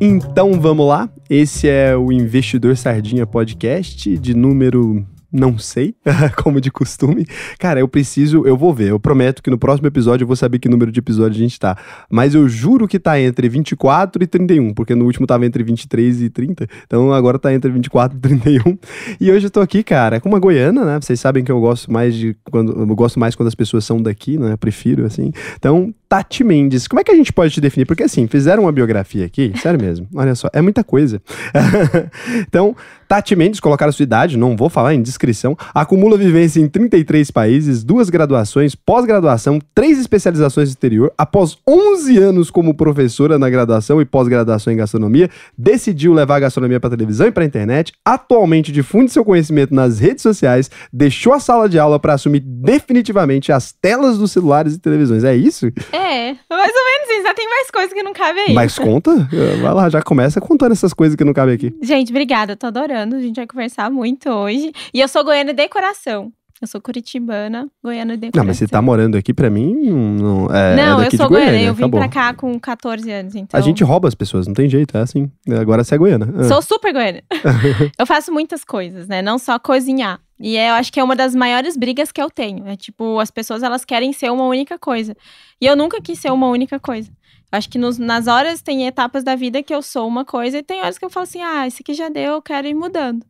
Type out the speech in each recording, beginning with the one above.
Então vamos lá. Esse é o Investidor Sardinha Podcast de número não sei, como de costume. Cara, eu preciso, eu vou ver. Eu prometo que no próximo episódio eu vou saber que número de episódio a gente tá. Mas eu juro que tá entre 24 e 31, porque no último tava entre 23 e 30. Então agora tá entre 24 e 31. E hoje eu tô aqui, cara, com uma goiana, né? Vocês sabem que eu gosto mais de quando eu gosto mais quando as pessoas são daqui, né? Eu prefiro assim. Então, Tati Mendes, como é que a gente pode te definir? Porque assim, fizeram uma biografia aqui, sério mesmo. Olha só, é muita coisa. então, Tati Mendes, colocar a sua idade, não vou falar em descrição, acumula vivência em 33 países, duas graduações, pós-graduação, três especializações exterior, após 11 anos como professora na graduação e pós-graduação em gastronomia, decidiu levar a gastronomia para televisão e para internet, atualmente difunde seu conhecimento nas redes sociais, deixou a sala de aula para assumir definitivamente as telas dos celulares e televisões. É isso? É, mais ou menos isso. Já tem mais coisas que não cabem aí. Mas conta? Vai lá, já começa contando essas coisas que não cabem aqui. Gente, obrigada, tô adorando a gente vai conversar muito hoje. E eu sou goiana de coração. Eu sou curitibana, goiana de coração. Não, mas você tá morando aqui pra mim, não é Não, é eu sou goiana, eu vim acabou. pra cá com 14 anos, então... A gente rouba as pessoas, não tem jeito, é assim. Agora você é goiana. Ah. Sou super goiana. eu faço muitas coisas, né? Não só cozinhar. E é, eu acho que é uma das maiores brigas que eu tenho. É tipo, as pessoas elas querem ser uma única coisa. E eu nunca quis ser uma única coisa. Acho que nos, nas horas tem etapas da vida que eu sou uma coisa e tem horas que eu falo assim, ah, esse aqui já deu, eu quero ir mudando.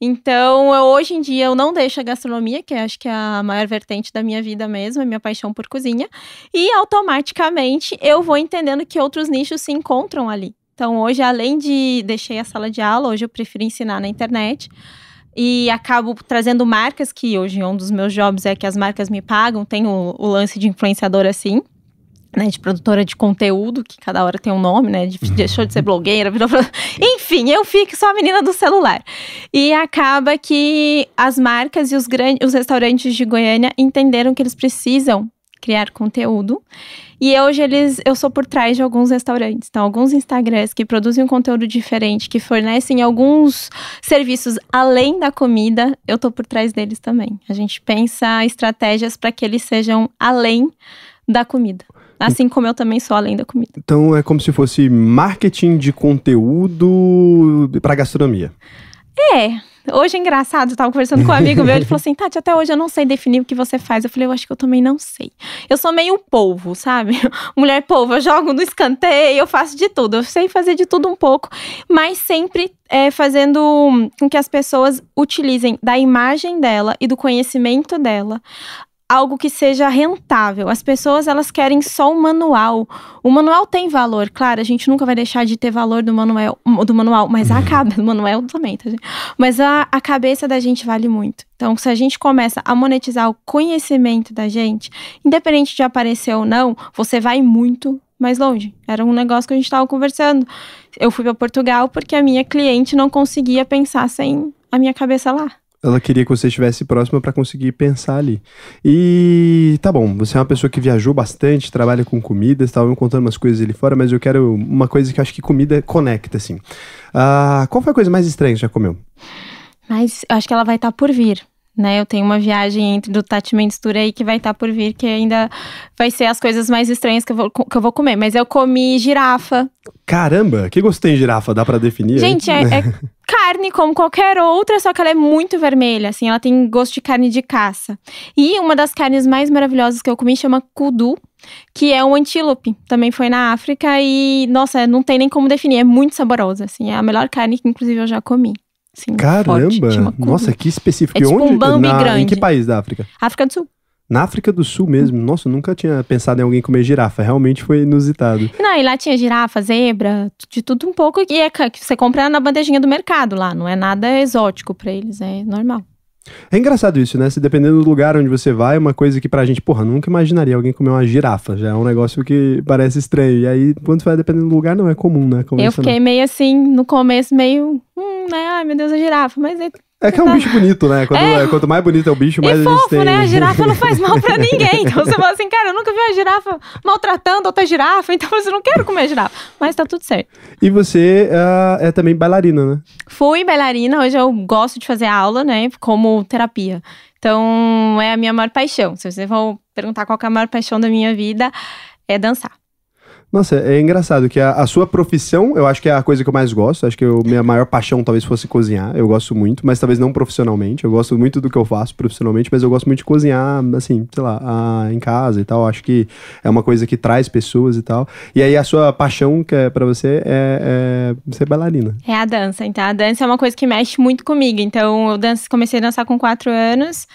Então, eu, hoje em dia, eu não deixo a gastronomia, que acho que é a maior vertente da minha vida mesmo, é minha paixão por cozinha. E automaticamente eu vou entendendo que outros nichos se encontram ali. Então, hoje, além de deixei a sala de aula, hoje eu prefiro ensinar na internet. E acabo trazendo marcas, que hoje um dos meus jobs é que as marcas me pagam. Tem o, o lance de influenciador assim, né? De produtora de conteúdo, que cada hora tem um nome, né? De, deixou de ser blogueira, virou. Enfim, eu fico só a menina do celular. E acaba que as marcas e os, grandes, os restaurantes de Goiânia entenderam que eles precisam criar conteúdo. E hoje eles, eu sou por trás de alguns restaurantes. Então, alguns Instagrams que produzem um conteúdo diferente, que fornecem alguns serviços além da comida, eu tô por trás deles também. A gente pensa estratégias para que eles sejam além da comida. Assim como eu também sou além da comida. Então é como se fosse marketing de conteúdo para gastronomia. É. Hoje é engraçado, eu tava conversando com um amigo meu, ele falou assim, Tati, até hoje eu não sei definir o que você faz. Eu falei, eu acho que eu também não sei. Eu sou meio polvo, sabe? Mulher polvo, eu jogo no escanteio, eu faço de tudo. Eu sei fazer de tudo um pouco, mas sempre é, fazendo com que as pessoas utilizem da imagem dela e do conhecimento dela algo que seja rentável. As pessoas elas querem só o manual. O manual tem valor, claro, a gente nunca vai deixar de ter valor do manual, do manual, mas a cabeça do manual também, tá, gente? Mas a, a cabeça da gente vale muito. Então, se a gente começa a monetizar o conhecimento da gente, independente de aparecer ou não, você vai muito mais longe. Era um negócio que a gente estava conversando. Eu fui para Portugal porque a minha cliente não conseguia pensar sem a minha cabeça lá. Ela queria que você estivesse próxima para conseguir pensar ali. E tá bom, você é uma pessoa que viajou bastante, trabalha com comida, estava me contando umas coisas ali fora, mas eu quero uma coisa que acho que comida conecta, assim. Uh, qual foi a coisa mais estranha que você já comeu? Mas eu acho que ela vai estar tá por vir. Né, eu tenho uma viagem entre do Tati Mendes Tour aí que vai estar tá por vir, que ainda vai ser as coisas mais estranhas que eu vou, que eu vou comer. Mas eu comi girafa. Caramba, que gostei de girafa, dá para definir? Gente, é, é, carne como qualquer outra, só que ela é muito vermelha, assim, ela tem gosto de carne de caça. E uma das carnes mais maravilhosas que eu comi chama kudu, que é um antílope. Também foi na África e, nossa, não tem nem como definir, é muito saborosa, assim, é a melhor carne que inclusive eu já comi. Assim, Caramba! Forte, nossa, que específico. É tipo Onde? um Bambi na, grande. Em que país da África? África do Sul. Na África do Sul mesmo. Nossa, eu nunca tinha pensado em alguém comer girafa. Realmente foi inusitado. Não, e lá tinha girafa, zebra, de tudo um pouco. E é que você compra na bandejinha do mercado lá. Não é nada exótico para eles, é normal. É engraçado isso, né? Se dependendo do lugar onde você vai, é uma coisa que pra gente, porra, nunca imaginaria alguém comer uma girafa. Já é um negócio que parece estranho. E aí, quando você vai dependendo do lugar, não é comum, né? Eu fiquei meio assim, no começo, meio. Hum, né? Ai, meu Deus, a girafa. Mas é. É que é um bicho bonito, né? Quando, é. Quanto mais bonito é o bicho, mais e a fofo, gente tem. né? A girafa não faz mal pra ninguém. Então você fala assim, cara, eu nunca vi uma girafa maltratando outra girafa, então eu não quero comer girafa. Mas tá tudo certo. E você uh, é também bailarina, né? Fui bailarina, hoje eu gosto de fazer aula, né? Como terapia. Então é a minha maior paixão. Se você for perguntar qual é a maior paixão da minha vida, é dançar. Nossa, é engraçado que a, a, sua profissão, eu acho que é a coisa que eu mais gosto. Acho que a minha maior paixão talvez fosse cozinhar. Eu gosto muito, mas talvez não profissionalmente. Eu gosto muito do que eu faço profissionalmente, mas eu gosto muito de cozinhar, assim, sei lá, a, em casa e tal. Acho que é uma coisa que traz pessoas e tal. E aí a sua paixão, que é pra você, é, é ser bailarina. É a dança. Então, a dança é uma coisa que mexe muito comigo. Então, eu danço, comecei a dançar com quatro anos.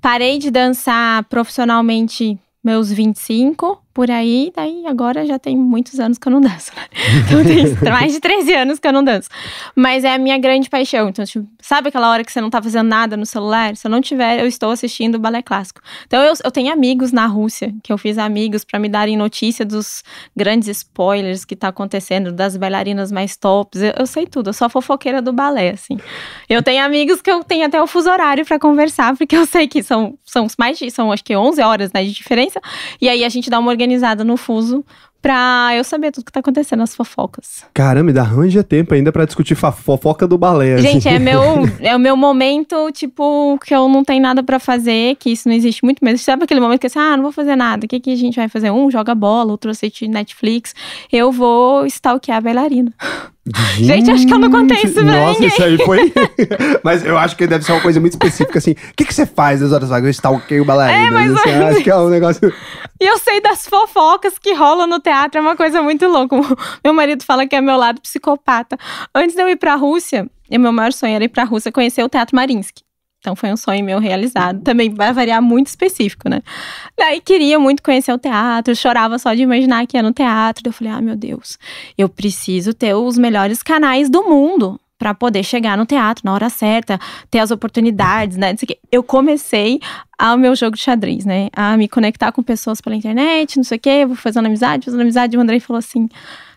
Parei de dançar profissionalmente meus 25 por aí, daí agora já tem muitos anos que eu não danço, né? Então tem mais de 13 anos que eu não danço. Mas é a minha grande paixão. Então, tipo, sabe aquela hora que você não tá fazendo nada no celular? Se eu não tiver, eu estou assistindo balé clássico. Então eu, eu tenho amigos na Rússia, que eu fiz amigos para me darem notícia dos grandes spoilers que tá acontecendo, das bailarinas mais tops. Eu, eu sei tudo, eu sou a fofoqueira do balé, assim. Eu tenho amigos que eu tenho até o fuso horário para conversar, porque eu sei que são, são mais de, são acho que 11 horas né, de diferença. E aí a gente dá uma organizada no fuso pra eu saber tudo que tá acontecendo, as fofocas. Caramba, dá arranja tempo ainda para discutir fofoca do balé. Assim. Gente, é, meu, é o meu momento, tipo, que eu não tenho nada para fazer, que isso não existe muito mesmo. Sabe aquele momento que você, ah, não vou fazer nada, o que, que a gente vai fazer? Um joga bola, outro assiste Netflix. Eu vou stalkear a bailarina. Gente, Gente, acho que eu não contei isso pra Nossa, ninguém. isso aí foi. Mas eu acho que deve ser uma coisa muito específica, assim. O que, que você faz nas horas vagas? Eu stalkeio bailarina. É, mas assim, acho que é um negócio. E eu sei das fofocas que rolam no teatro, é uma coisa muito louca. Meu marido fala que é meu lado psicopata. Antes de eu ir pra Rússia, meu maior sonho era ir pra Rússia conhecer o Teatro Marinsky. Então foi um sonho meu realizado. Também vai variar muito específico, né? Daí queria muito conhecer o teatro, chorava só de imaginar que ia no teatro. Daí eu falei: ah, meu Deus, eu preciso ter os melhores canais do mundo para poder chegar no teatro na hora certa, ter as oportunidades, né? Eu comecei ao meu jogo de xadrez, né? A me conectar com pessoas pela internet, não sei o quê, vou fazendo amizade, fazendo amizade. E o Andrei falou assim: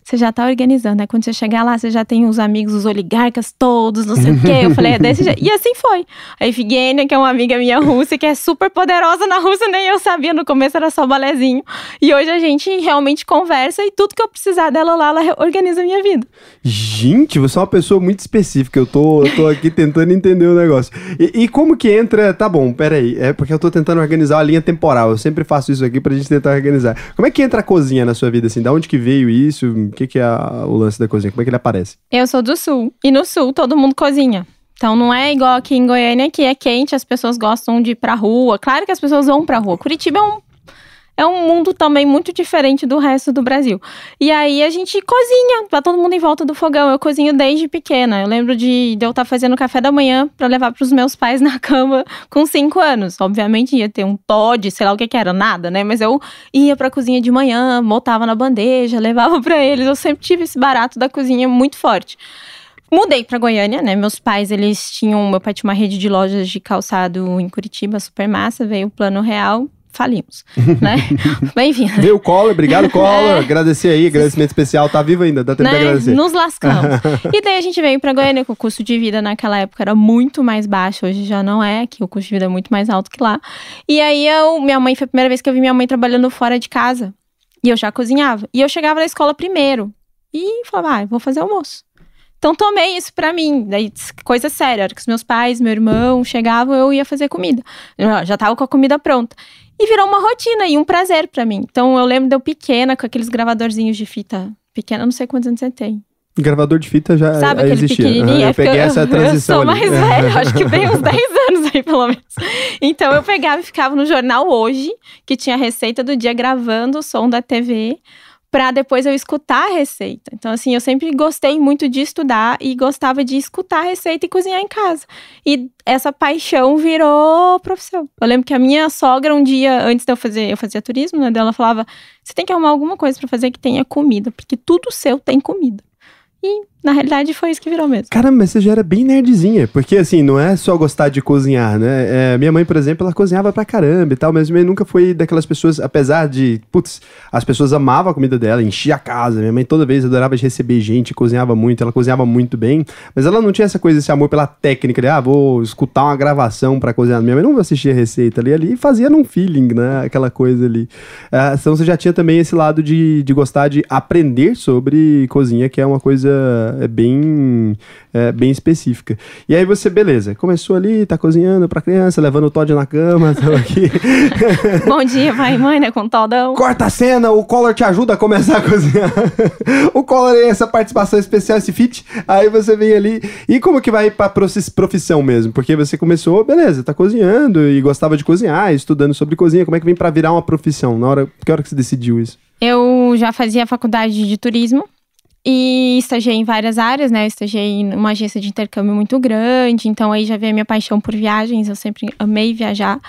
você já tá organizando, né? Quando você chegar lá, você já tem os amigos, os oligarcas todos, não sei o quê. Eu falei, é desse jeito. E assim foi. A Evgenia, que é uma amiga minha russa, que é super poderosa na Rússia, nem eu sabia. No começo era só balezinho. E hoje a gente realmente conversa e tudo que eu precisar dela lá, ela organiza a minha vida. Gente, você é uma pessoa muito específica. Eu tô, eu tô aqui tentando entender o negócio. E, e, como que entra. Tá bom, peraí. É porque eu tô tentando organizar a linha temporal. Eu sempre faço isso aqui pra gente tentar organizar. Como é que entra a cozinha na sua vida, assim? Da onde que veio isso? Que, que é o lance da cozinha? Como é que ele aparece? Eu sou do sul. E no sul todo mundo cozinha. Então não é igual aqui em Goiânia, que é quente, as pessoas gostam de ir pra rua. Claro que as pessoas vão pra rua. Curitiba é um é um mundo também muito diferente do resto do Brasil. E aí a gente cozinha, tá todo mundo em volta do fogão. Eu cozinho desde pequena. Eu lembro de, de eu estar tá fazendo café da manhã para levar para os meus pais na cama com cinco anos. Obviamente ia ter um Todd, sei lá o que que era, nada, né? Mas eu ia para a cozinha de manhã, botava na bandeja, levava para eles. Eu sempre tive esse barato da cozinha muito forte. Mudei para Goiânia, né? Meus pais, eles tinham. Meu pai tinha uma rede de lojas de calçado em Curitiba, super massa. Veio o plano real falimos, né? Bem-vindo. Veio Collor, obrigado Collor, é. agradecer aí, agradecimento especial, tá vivo ainda, dá tempo né? de agradecer. Nos lascamos. e daí a gente veio pra Goiânia, que o custo de vida naquela época era muito mais baixo, hoje já não é, que o custo de vida é muito mais alto que lá. E aí eu, minha mãe, foi a primeira vez que eu vi minha mãe trabalhando fora de casa, e eu já cozinhava. E eu chegava na escola primeiro, e falava, ah, vou fazer almoço. Então tomei isso para mim, daí coisa séria, era que os meus pais, meu irmão chegavam, eu ia fazer comida. Eu já tava com a comida pronta. E virou uma rotina e um prazer para mim. Então eu lembro de eu pequena com aqueles gravadorzinhos de fita pequena, não sei quantos anos você tem. Gravador de fita já Sabe aquele existia. pequenininho? Uhum, eu peguei eu, essa transição Eu sou ali. mais velha, acho que bem uns 10 anos aí, pelo menos. Então eu pegava e ficava no jornal hoje, que tinha a receita do dia gravando o som da TV para depois eu escutar a receita. Então, assim, eu sempre gostei muito de estudar e gostava de escutar a receita e cozinhar em casa. E essa paixão virou profissão. Eu lembro que a minha sogra, um dia, antes de eu fazer, eu fazia turismo, né? Ela falava: você tem que arrumar alguma coisa para fazer que tenha comida, porque tudo seu tem comida. E na realidade, foi isso que virou mesmo. Caramba, mas você já era bem nerdzinha. Porque, assim, não é só gostar de cozinhar, né? É, minha mãe, por exemplo, ela cozinhava pra caramba e tal, mas minha mãe nunca foi daquelas pessoas, apesar de, putz, as pessoas amavam a comida dela, enchia a casa. Minha mãe toda vez adorava de receber gente, cozinhava muito, ela cozinhava muito bem, mas ela não tinha essa coisa, esse amor pela técnica de, ah, vou escutar uma gravação pra cozinhar. Minha mãe não assistia receita ali, ali e fazia num feeling, né? Aquela coisa ali. Uh, então você já tinha também esse lado de, de gostar de aprender sobre cozinha, que é uma coisa é bem, é, bem específica. E aí você, beleza, começou ali, tá cozinhando pra criança, levando o Todd na cama, tô aqui. Bom dia, pai e mãe, né, com o Todão. Corta a cena, o Collor te ajuda a começar a cozinhar. o Collor é essa participação especial, esse fit, aí você vem ali. E como que vai pra profissão mesmo? Porque você começou, beleza, tá cozinhando e gostava de cozinhar, estudando sobre cozinha, como é que vem pra virar uma profissão? Na hora, que hora que você decidiu isso? Eu já fazia faculdade de turismo e estagiei em várias áreas, né? Eu estagiei em uma agência de intercâmbio muito grande, então aí já veio a minha paixão por viagens, eu sempre amei viajar.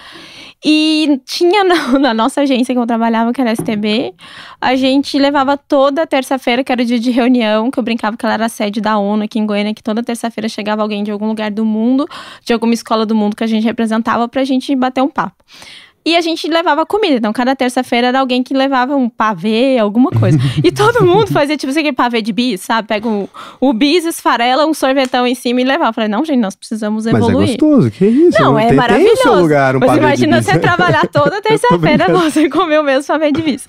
E tinha na, na nossa agência que eu trabalhava, que era a STB, a gente levava toda terça-feira, que era o dia de reunião, que eu brincava que ela era a sede da ONU aqui em Goiânia, que toda terça-feira chegava alguém de algum lugar do mundo, de alguma escola do mundo que a gente representava, pra gente bater um papo. E a gente levava comida. Então, cada terça-feira era alguém que levava um pavê, alguma coisa. E todo mundo fazia, tipo, assim, aquele pavê de bis, sabe? Pega o, o bis, esfarela um sorvetão em cima e levava. Eu falei, não, gente, nós precisamos evoluir. Mas é gostoso, que isso? Não, é tem, maravilhoso. Tem lugar, um Mas pavê imagina você trabalhar toda terça-feira, você comer o mesmo pavê de bis.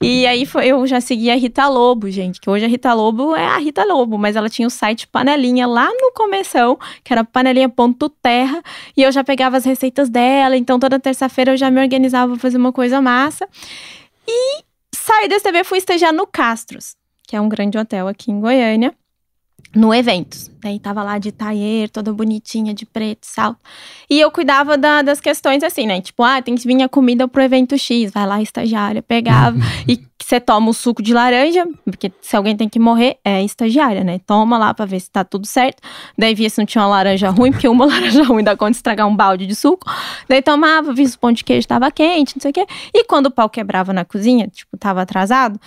E aí, foi, eu já segui a Rita Lobo, gente. Que hoje a Rita Lobo é a Rita Lobo. Mas ela tinha o site Panelinha lá no começão, que era panelinha.terra. E eu já pegava as receitas dela. Então, toda terça-feira eu já me organizava pra fazer uma coisa massa. E saí da STV, fui estagiar no Castros, que é um grande hotel aqui em Goiânia, no eventos. Daí tava lá de taier, toda bonitinha, de preto, salto. E eu cuidava da- das questões assim, né? Tipo, ah, tem que vir a comida pro evento X. Vai lá, estagiária, pegava. e você toma o suco de laranja, porque se alguém tem que morrer, é estagiária, né? Toma lá pra ver se tá tudo certo. Daí via se não tinha uma laranja ruim, porque uma laranja ruim dá conta de estragar um balde de suco. Daí tomava, via se o pão de queijo tava quente, não sei o quê. E quando o pau quebrava na cozinha, tipo, tava atrasado,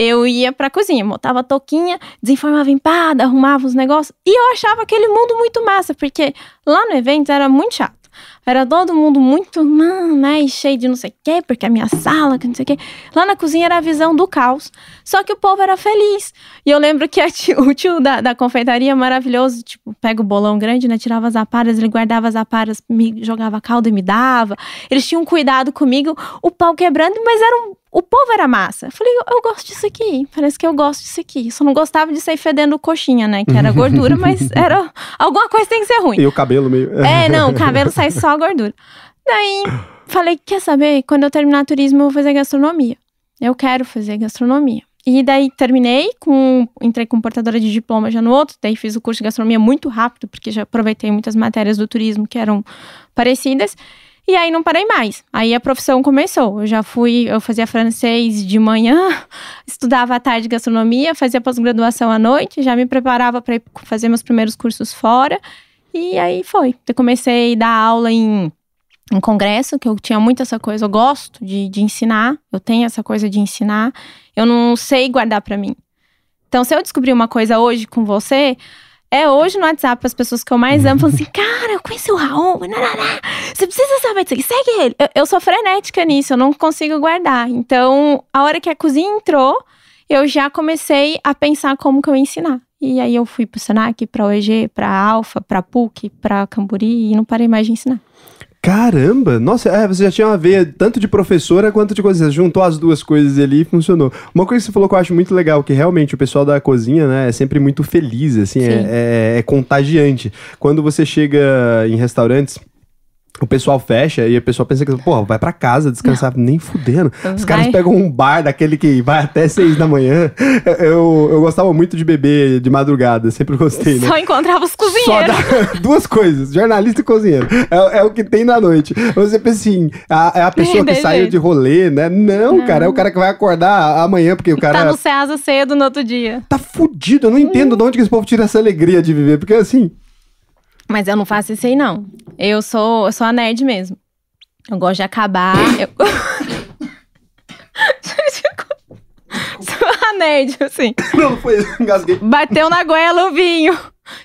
eu ia pra cozinha, botava a touquinha, desenformava empada, arrumava os negócios. E eu achava aquele mundo muito massa, porque lá no evento era muito chato. Era todo mundo muito, hum, né, e cheio de não sei o quê, porque a minha sala, que não sei o quê. Lá na cozinha era a visão do caos. Só que o povo era feliz. E eu lembro que tio- o tio da, da confeitaria maravilhoso, tipo, pega o bolão grande, né, tirava as aparas, ele guardava as aparas, me jogava caldo e me dava. Eles tinham cuidado comigo, o pau quebrando, mas era um, o povo era massa. Eu falei, eu, eu gosto disso aqui, parece que eu gosto disso aqui. Só não gostava de sair fedendo coxinha, né, que era gordura, mas era, alguma coisa tem que ser ruim. E o cabelo meio. É, não, o cabelo sai só a gordura. Daí, falei, quer saber? Quando eu terminar turismo, eu vou fazer gastronomia. Eu quero fazer gastronomia. E daí terminei com. Entrei com portadora de diploma já no outro, daí fiz o curso de gastronomia muito rápido, porque já aproveitei muitas matérias do turismo que eram parecidas. E aí não parei mais. Aí a profissão começou. Eu já fui, eu fazia francês de manhã, estudava à tarde gastronomia, fazia pós-graduação à noite, já me preparava para fazer meus primeiros cursos fora. E aí foi. Eu comecei a dar aula em congresso, que eu tinha muito essa coisa, eu gosto de, de ensinar, eu tenho essa coisa de ensinar, eu não sei guardar pra mim. Então, se eu descobrir uma coisa hoje com você, é hoje no WhatsApp as pessoas que eu mais amo falam assim: cara, eu conheci o Raul, você precisa saber disso aqui, segue ele. Eu, eu sou frenética nisso, eu não consigo guardar. Então, a hora que a cozinha entrou, eu já comecei a pensar como que eu ia ensinar. E aí eu fui pro Senac, pra OEG, pra Alfa, pra PUC, pra Camburi e não parei mais de ensinar. Caramba! Nossa, é, você já tinha uma veia tanto de professora quanto de coisa. Você juntou as duas coisas ali e funcionou. Uma coisa que você falou que eu acho muito legal, que realmente o pessoal da cozinha, né, é sempre muito feliz, assim, Sim. é, é- é contagiante. Quando você chega em restaurantes. O pessoal fecha e o pessoal pensa que, pô, vai pra casa descansar. Nem fudendo. Os caras pegam um bar daquele que vai até seis da manhã. Eu, eu gostava muito de beber de madrugada, sempre gostei, né? Só encontrava os Só cozinheiros. dá duas coisas, jornalista e cozinheiro. É, é o que tem na noite. Você pensa assim, a- é a pessoa que saiu de rolê, né? Não, cara, é o cara que vai acordar amanhã, porque o Tá cara no Ceasa cedo no outro dia. tá fudido. Eu não entendo de onde que esse povo tira essa alegria de viver, porque assim. Mas eu não faço isso aí, não. Eu sou, eu sou a nerd mesmo. Eu gosto de acabar. eu... sou a nerd, assim. Não, foi isso, engasguei. Bateu na goela o vinho.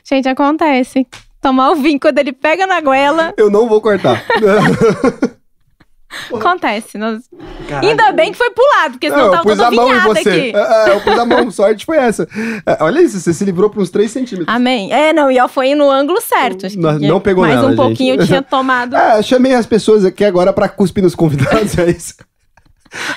Gente, acontece. Tomar o vinho quando ele pega na goela, Eu não vou cortar. acontece. Nós-. Ainda bem que foi pro lado, porque senão Não, tava toda a mão em vinhada você. aqui. É, é, eu pus a mão, sorte foi essa. É, olha isso, você se livrou por uns 3 centímetros. Amém. É, não, e ó, foi no ângulo certo. Acho que Não- não pegou Mais nela, um pouquinho gente. eu tinha tomado. É, chamei as pessoas aqui agora pra cuspir nos convidados, é isso.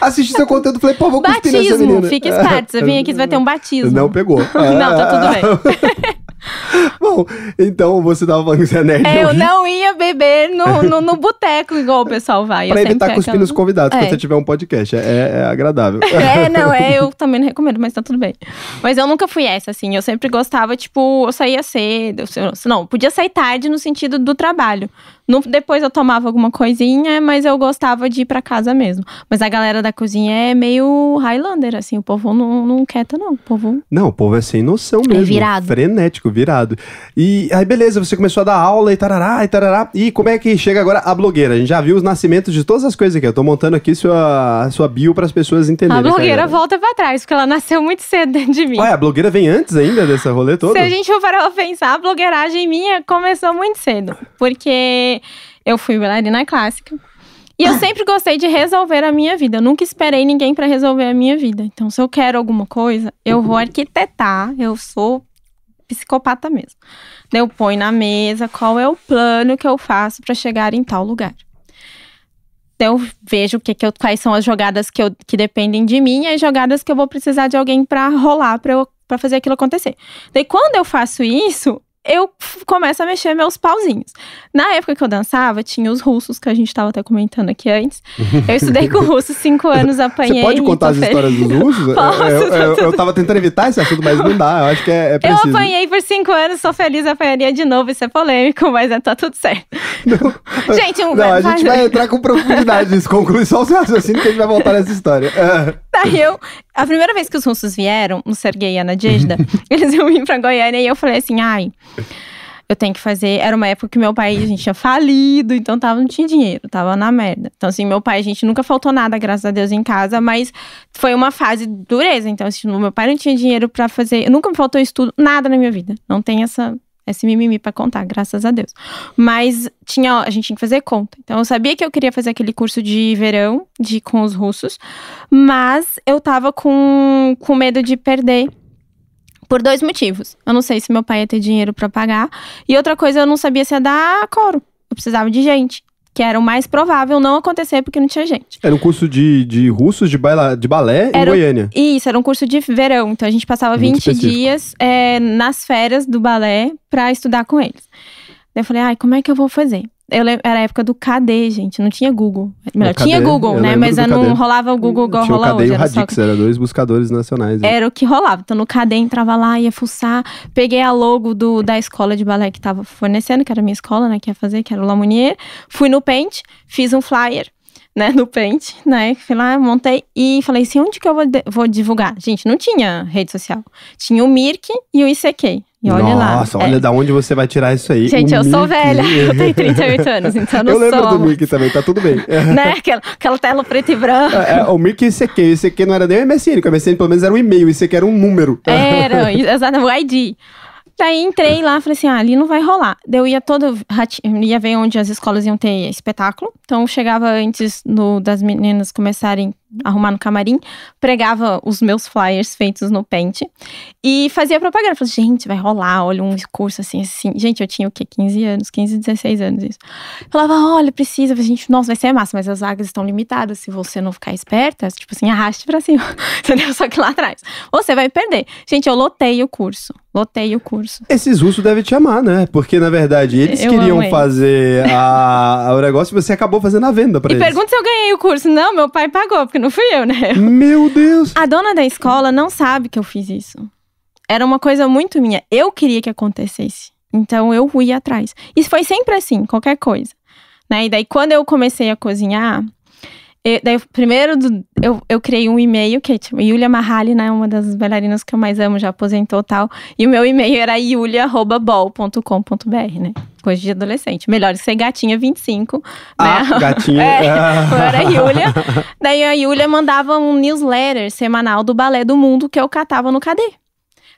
Assisti seu conteúdo, falei, pô, vou cuspir nessa Batismo, menina. fica esperto. Você vem aqui, você vai ter um batismo. Não pegou. Não, tá tudo bem. Bom, então você tava falando que você é nerd. É, eu ri. não ia beber no, no, no boteco igual o pessoal vai. Eu Pra evitar cuspir aquela- nos convidados, É. quando você tiver um podcast. É, é agradável. É, não, é, eu também não recomendo, mas tá tudo bem. Mas eu nunca fui essa, assim. Eu sempre gostava, tipo, eu saía cedo. eu- Não, podia sair tarde no sentido do trabalho. No- depois eu tomava alguma coisinha, mas eu gostava de ir pra casa mesmo. Mas a galera da cozinha é meio Highlander, assim. O povo não, não quieta, não. O povo. Não, o povo é sem noção mesmo. virado. Frenético, virado. E aí, beleza, você começou a dar aula e tarará, e tarará. E como é que chega agora a blogueira? A gente já viu os nascimentos de todas as coisas aqui. Eu tô montando aqui sua, sua bio para as pessoas entenderem. A blogueira cara. volta pra trás, porque ela nasceu muito cedo dentro de mim. Ué, a blogueira vem antes ainda dessa rolê todo? Se a gente for parar pra pensar, a blogueiragem minha começou muito cedo. Porque eu fui bailarina clássica. E eu sempre gostei de resolver a minha vida. Eu nunca esperei ninguém pra resolver a minha vida. Então, se eu quero alguma coisa, eu vou arquitetar. Eu sou psicopata mesmo. Eu ponho na mesa qual é o plano que eu faço pra chegar em tal lugar. Eu vejo que que eu- quais são as jogadas que, eu, que dependem de mim e as jogadas que eu vou precisar de alguém pra rolar, eu para fazer aquilo acontecer. Daí quando eu faço isso, eu começo a mexer meus pauzinhos. Na época que eu dançava, tinha os russos, que a gente tava até comentando aqui antes. Eu estudei com russos cinco anos, apanhei. Você pode contar as histórias dos russos? Posso, eu, eu, tá eu, tava tentando evitar esse assunto, mas não dá. Eu acho que é, é Eu preciso. apanhei por cinco anos, sou feliz, apanharia de novo, isso é polêmico, mas é, tá tudo certo. gente, um, Não, a gente vai entrar com profundidade nisso. Conclui só o seu raciocínio que a gente vai voltar nessa história. Daí eu, a primeira vez que os russos vieram, no Sergei e a Nadezhda, eles iam vir pra Goiânia e eu falei assim, ai, eu tenho que fazer. Era uma época que meu pai, a gente tinha falido, então tava, não tinha dinheiro, tava na merda. Então, assim, meu pai, a gente nunca faltou nada, graças a Deus, em casa, mas foi uma fase dureza. Então, assim, meu pai não tinha dinheiro pra fazer. Nunca me faltou estudo, nada na minha vida. Não tem essa. Esse mimimi pra contar, graças a Deus. Mas tinha, a gente tinha que fazer conta. Então eu sabia que eu queria fazer aquele curso de verão de com os russos, mas eu tava com, com medo de perder por dois motivos. Eu não sei se meu pai ia ter dinheiro pra pagar. E outra coisa, eu não sabia se ia dar coro. Eu precisava de gente. Que era o mais provável não acontecer porque não tinha gente. Era um curso de, de russos de, baila, de balé em Era o- Goiânia. E isso, era um curso de verão. Então a gente passava Muito 20 específico. dias é, nas férias do balé pra estudar com eles. Daí eu falei, ai, como é que eu vou fazer? Eu lem- era a época do KD, gente, não tinha Google. Melhor, KD, tinha Google, né? lembro Mas não KD. rolava o Google igual Tinha o rola Cadê e hoje. o Era só Radix, era dois buscadores nacionais. né? era o que rolava. Então, no KD, entrava lá, ia fuçar. Peguei a logo do, da escola de balé que tava fornecendo, que era a minha escola, né? Que ia fazer, que era o Lamounier. Fui no Paint, fiz um flyer, né? No Paint, né? Fui lá, montei e falei assim, onde que eu vou, vou divulgar? Gente, não tinha rede social. Tinha o Mirk e o ICQ. E olha lá. Nossa, É. olha da onde você vai tirar isso aí. Gente, O eu sou Mickey. velha. Eu tenho 38 anos, então não Eu lembro sou... do Mickey também, tá tudo bem. Né? Aquela, aquela tela preto e branco. É, é, o Mickey e ICQ. O ICQ não era nem o MSN, o MSN pelo menos era um e-mail, o ICQ era um número. Era, exato, o ID. Daí entrei lá, falei assim, ah, ali não vai rolar. Daí eu ia todo, ia ver onde as escolas iam ter espetáculo. Então chegava antes no- das meninas começarem arrumar no camarim, pregava os meus flyers feitos no Paint e fazia propaganda. Falei, gente, vai rolar, olha um curso assim, assim. Gente, eu tinha o quê? 15 anos, 15, 16 anos isso. Falava, olha, precisa, gente, nossa, vai ser massa, mas as vagas estão limitadas. Se você não ficar esperta, tipo assim, arraste pra cima. Entendeu? Só que lá atrás. Você vai perder. Gente, eu lotei o curso. Lotei o curso. Esses russos devem te amar, né? Porque, na verdade, eles Eu queriam eles. fazer a- o negócio e você acabou fazendo a venda pra E eles. pergunta se eu ganhei o curso. Não, meu pai pagou, porque não fui eu, né? Meu Deus! A dona da escola não sabe que eu fiz isso. Era uma coisa muito minha. Eu queria que acontecesse. Então eu fui atrás. Isso foi sempre assim, qualquer coisa. Né? E daí, quando eu comecei a cozinhar, eu- daí, primeiro eu, eu criei um e-mail, que é tipo, Yulia Mahali, né? Uma das bailarinas que eu mais amo, já aposentou e tal. E o meu e-mail era yulia.bol.com.br, né? Coisa de adolescente. Melhor ser gatinha 25, Ah, né? gatinha. É, eu era Yulia. Daí a Yulia mandava um newsletter semanal do Balé do Mundo que eu catava no KD.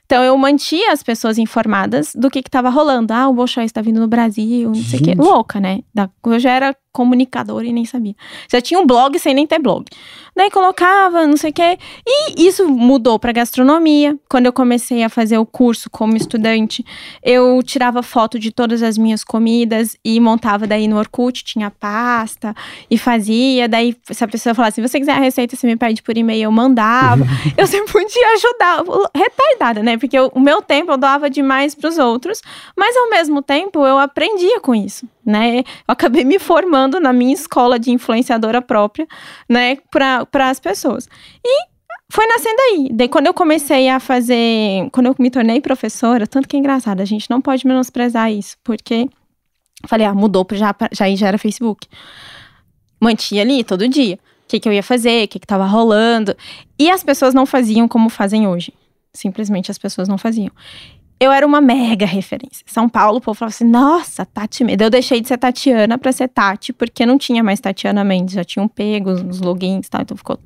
Então eu mantia as pessoas informadas do que que tava rolando. Ah, o Bolshoi está vindo no Brasil, não sei o quê. Gente. Louca, né? Da, eu já era comunicadora e nem sabia. Já tinha um blog sem nem ter blog. Daí colocava, não sei o quê. E isso mudou para gastronomia. Quando eu comecei a fazer o curso como estudante, eu tirava foto de todas as minhas comidas e montava daí no Orkut, tinha pasta e fazia. Daí, se a pessoa falasse, se você quiser a receita, você me pede por e-mail, eu mandava. eu sempre podia ajudar. Retardada, né? Porque eu, o meu tempo eu doava demais para os outros, mas ao mesmo tempo eu aprendia com isso né? Eu acabei me formando na minha escola de influenciadora própria, né, para as pessoas. E foi nascendo aí. Daí, quando eu comecei a fazer. Quando eu me tornei professora, tanto que é engraçado, a gente não pode menosprezar isso, porque. Falei, ah, mudou, já, já, já era Facebook. Mantinha ali todo dia. O que, que eu ia fazer, o que, que tava rolando. E as pessoas não faziam como fazem hoje. Simplesmente as pessoas não faziam eu era uma mega referência. São Paulo, o povo falava assim: nossa, Tati Mendes. Eu deixei de ser Tatiana pra ser Tati, porque não tinha mais Tatiana Mendes, já tinham pego os logins e tal, então ficou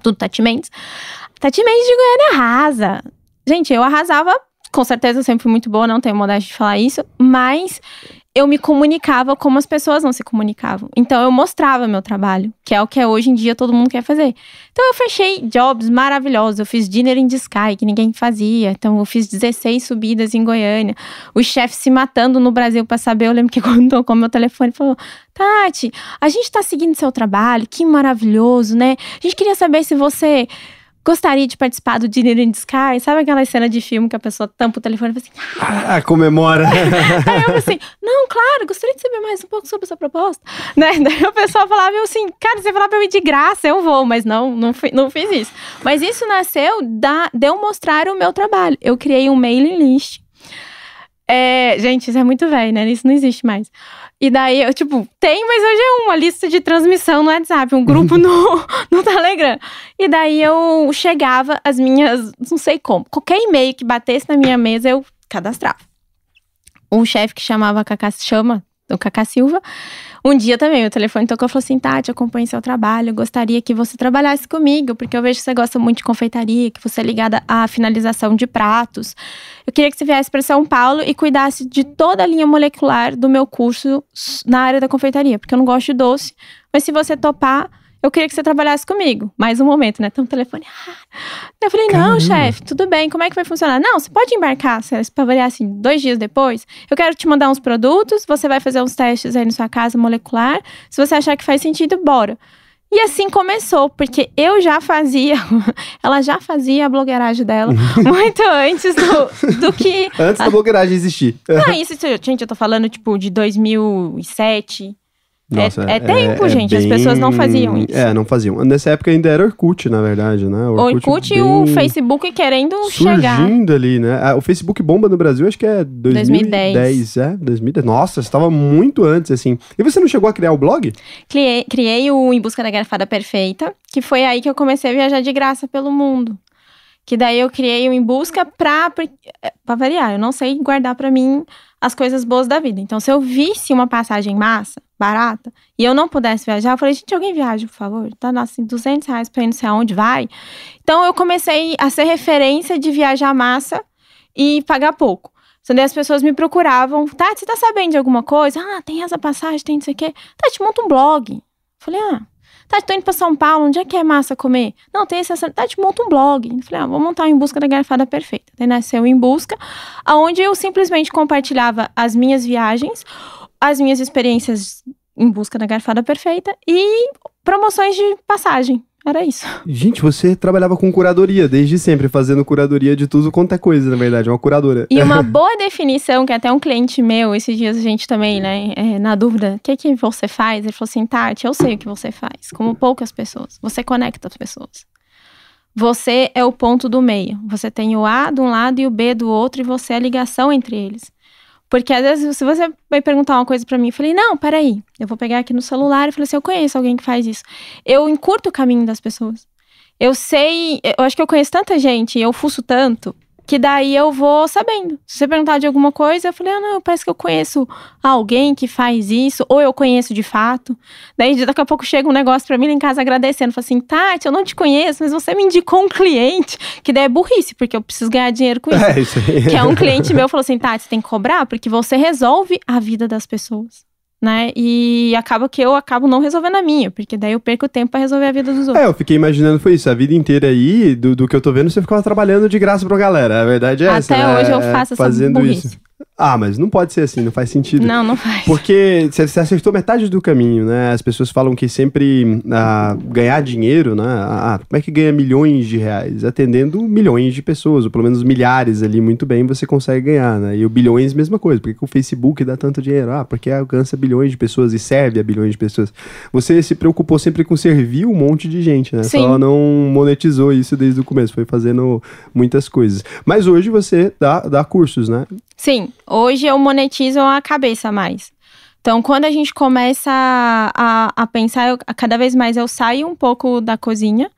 tudo Tati Mendes. Tati Mendes de Goiânia arrasa. Gente, eu arrasava, com certeza sempre fui muito boa, não tenho modéstia de falar isso, mas eu me comunicava como as pessoas não se comunicavam. Então eu mostrava meu trabalho, que é o que é hoje em dia todo mundo quer fazer. Então eu fechei jobs maravilhosos. Eu fiz dinner in the sky, que ninguém fazia. Então eu fiz 16 subidas em Goiânia. O chefe se matando no Brasil para saber. Eu lembro que quando tocou meu telefone, falou: Tati, a gente tá seguindo seu trabalho, que maravilhoso, né? A gente queria saber se você gostaria de participar do Dinner in the Sky. Sabe aquela cena de filme que a pessoa tampa o telefone e fala assim... Ah, comemora. Aí eu falei assim, não, claro, gostaria de saber mais um pouco sobre essa proposta. Né? Daí a pessoa falava assim, cara, você falar pra mim de graça, eu vou. Mas não, não, fui, não fiz isso. Mas isso nasceu da, de eu mostrar o meu trabalho. Eu criei um mailing list. É, gente, isso é muito velho, né? Isso não existe mais. E daí eu, tipo, tem, mas hoje é uma lista de transmissão no WhatsApp, um grupo no, no Telegram. E daí eu chegava as minhas, não sei como, qualquer e-mail que batesse na minha mesa, eu cadastrava. Um chefe que chamava Cacá, chama, o Cacá Silva, um dia também, o telefone tocou e falou assim: Tati, acompanho seu trabalho, gostaria que você trabalhasse comigo, porque eu vejo que você gosta muito de confeitaria, que você é ligada à finalização de pratos. Eu queria que você viesse para São Paulo e cuidasse de toda a linha molecular do meu curso na área da confeitaria, porque eu não gosto de doce, mas se você topar, eu queria que você trabalhasse comigo. Mais um momento, né? Tem um telefone. Eu falei, não, chefe, tudo bem, como é que vai funcionar? Não, você pode embarcar, para variar assim, dois dias depois. Eu quero te mandar uns produtos, você vai fazer uns testes aí na sua casa molecular. Se você achar que faz sentido, bora. E assim começou, porque eu já fazia, ela já fazia a blogueiragem dela muito antes do, do que. Antes da blogueiragem existir. Não, isso, gente, eu tô falando, tipo, de 2007, nossa, é, é tempo, é, gente. Bem... As pessoas não faziam isso. É, não faziam. Nessa época ainda era Orkut, na verdade, né? O Orkut, Orkut e o Facebook querendo surgindo chegar. Surgindo ali, né? Ah, o Facebook bomba no Brasil, acho que é 2010. 2010, é? 2010. Nossa, você estava muito antes, assim. E você não chegou a criar o blog? Criei, criei o Em Busca da Garfada Perfeita, que foi aí que eu comecei a viajar de graça pelo mundo. Que daí eu criei o Em Busca pra, pra variar. Eu não sei guardar para mim as coisas boas da vida. Então, se eu visse uma passagem massa, barata, e eu não pudesse viajar, eu falei, gente, alguém viaja, por favor? Tá assim, 200 reais pra ir não sei aonde vai. Então, eu comecei a ser referência de viajar massa e pagar pouco. Então, as pessoas me procuravam, Tati, você tá sabendo de alguma coisa? Ah, tem essa passagem, tem não sei o quê. Tati, monta um blog. Falei, ah, Tati, tô indo pra São Paulo, onde é que é massa comer? Não, tem esse... Tati, monta um blog. Eu falei, ah, vou montar Em Busca da Garfada Perfeita. Daí nasceu Em Busca, onde eu simplesmente compartilhava as minhas viagens, as minhas experiências em busca da garfada perfeita e promoções de passagem. Era isso. Gente, você trabalhava com curadoria desde sempre, fazendo curadoria de tudo quanto é coisa, na verdade, uma curadora. E uma boa definição, que até um cliente meu, esses dias a gente também, né, é, na dúvida, o que, que você faz? Ele falou assim, Tati, eu sei o que você faz, como poucas pessoas. Você conecta as pessoas. Você é o ponto do meio. Você tem o A de um lado e o B do outro, e você é a ligação entre eles. Porque às vezes, se você vai perguntar uma coisa para mim, eu falei, não, peraí, eu vou pegar aqui no celular e falei assim, eu conheço alguém que faz isso. Eu encurto o caminho das pessoas. Eu sei, eu acho que eu conheço tanta gente, eu fuço tanto, que daí eu vou sabendo. Se você perguntar de alguma coisa, eu falei, ah, não, parece que eu conheço alguém que faz isso, ou eu conheço de fato. Daí daqui a pouco chega um negócio pra mim lá em casa agradecendo, fala assim, Tati, eu não te conheço, mas você me indicou um cliente, que daí é burrice, porque eu preciso ganhar dinheiro com isso. É, isso aí. Que é um cliente meu, falou assim, Tati, você tem que cobrar, porque você resolve a vida das pessoas. Né? E acaba que eu acabo não resolvendo a minha, porque daí eu perco tempo para resolver a vida dos outros. É, eu fiquei imaginando, foi isso, a vida inteira aí, do, do que eu tô vendo, você ficava trabalhando de graça pra galera. A verdade é Até essa. Até né? hoje eu faço essa Fazendo burrice. isso. Ah, mas não pode ser assim, não faz sentido. Não, não faz. Porque você acertou metade do caminho, né? As pessoas falam que sempre ah, ganhar dinheiro, né? Ah, como é que ganha milhões de reais? Atendendo milhões de pessoas, ou pelo menos milhares ali, muito bem, você consegue ganhar, né? E o bilhões, mesma coisa. Por que o Facebook dá tanto dinheiro? Ah, porque alcança bilhões de pessoas e serve a bilhões de pessoas. Você se preocupou sempre com servir um monte de gente, né? Sim. Só não monetizou isso desde o começo, foi fazendo muitas coisas. Mas hoje você dá, dá cursos, né? Sim, hoje eu monetizo a cabeça mais. Então, quando a gente começa a, a, a pensar, eu, cada vez mais eu saio um pouco da cozinha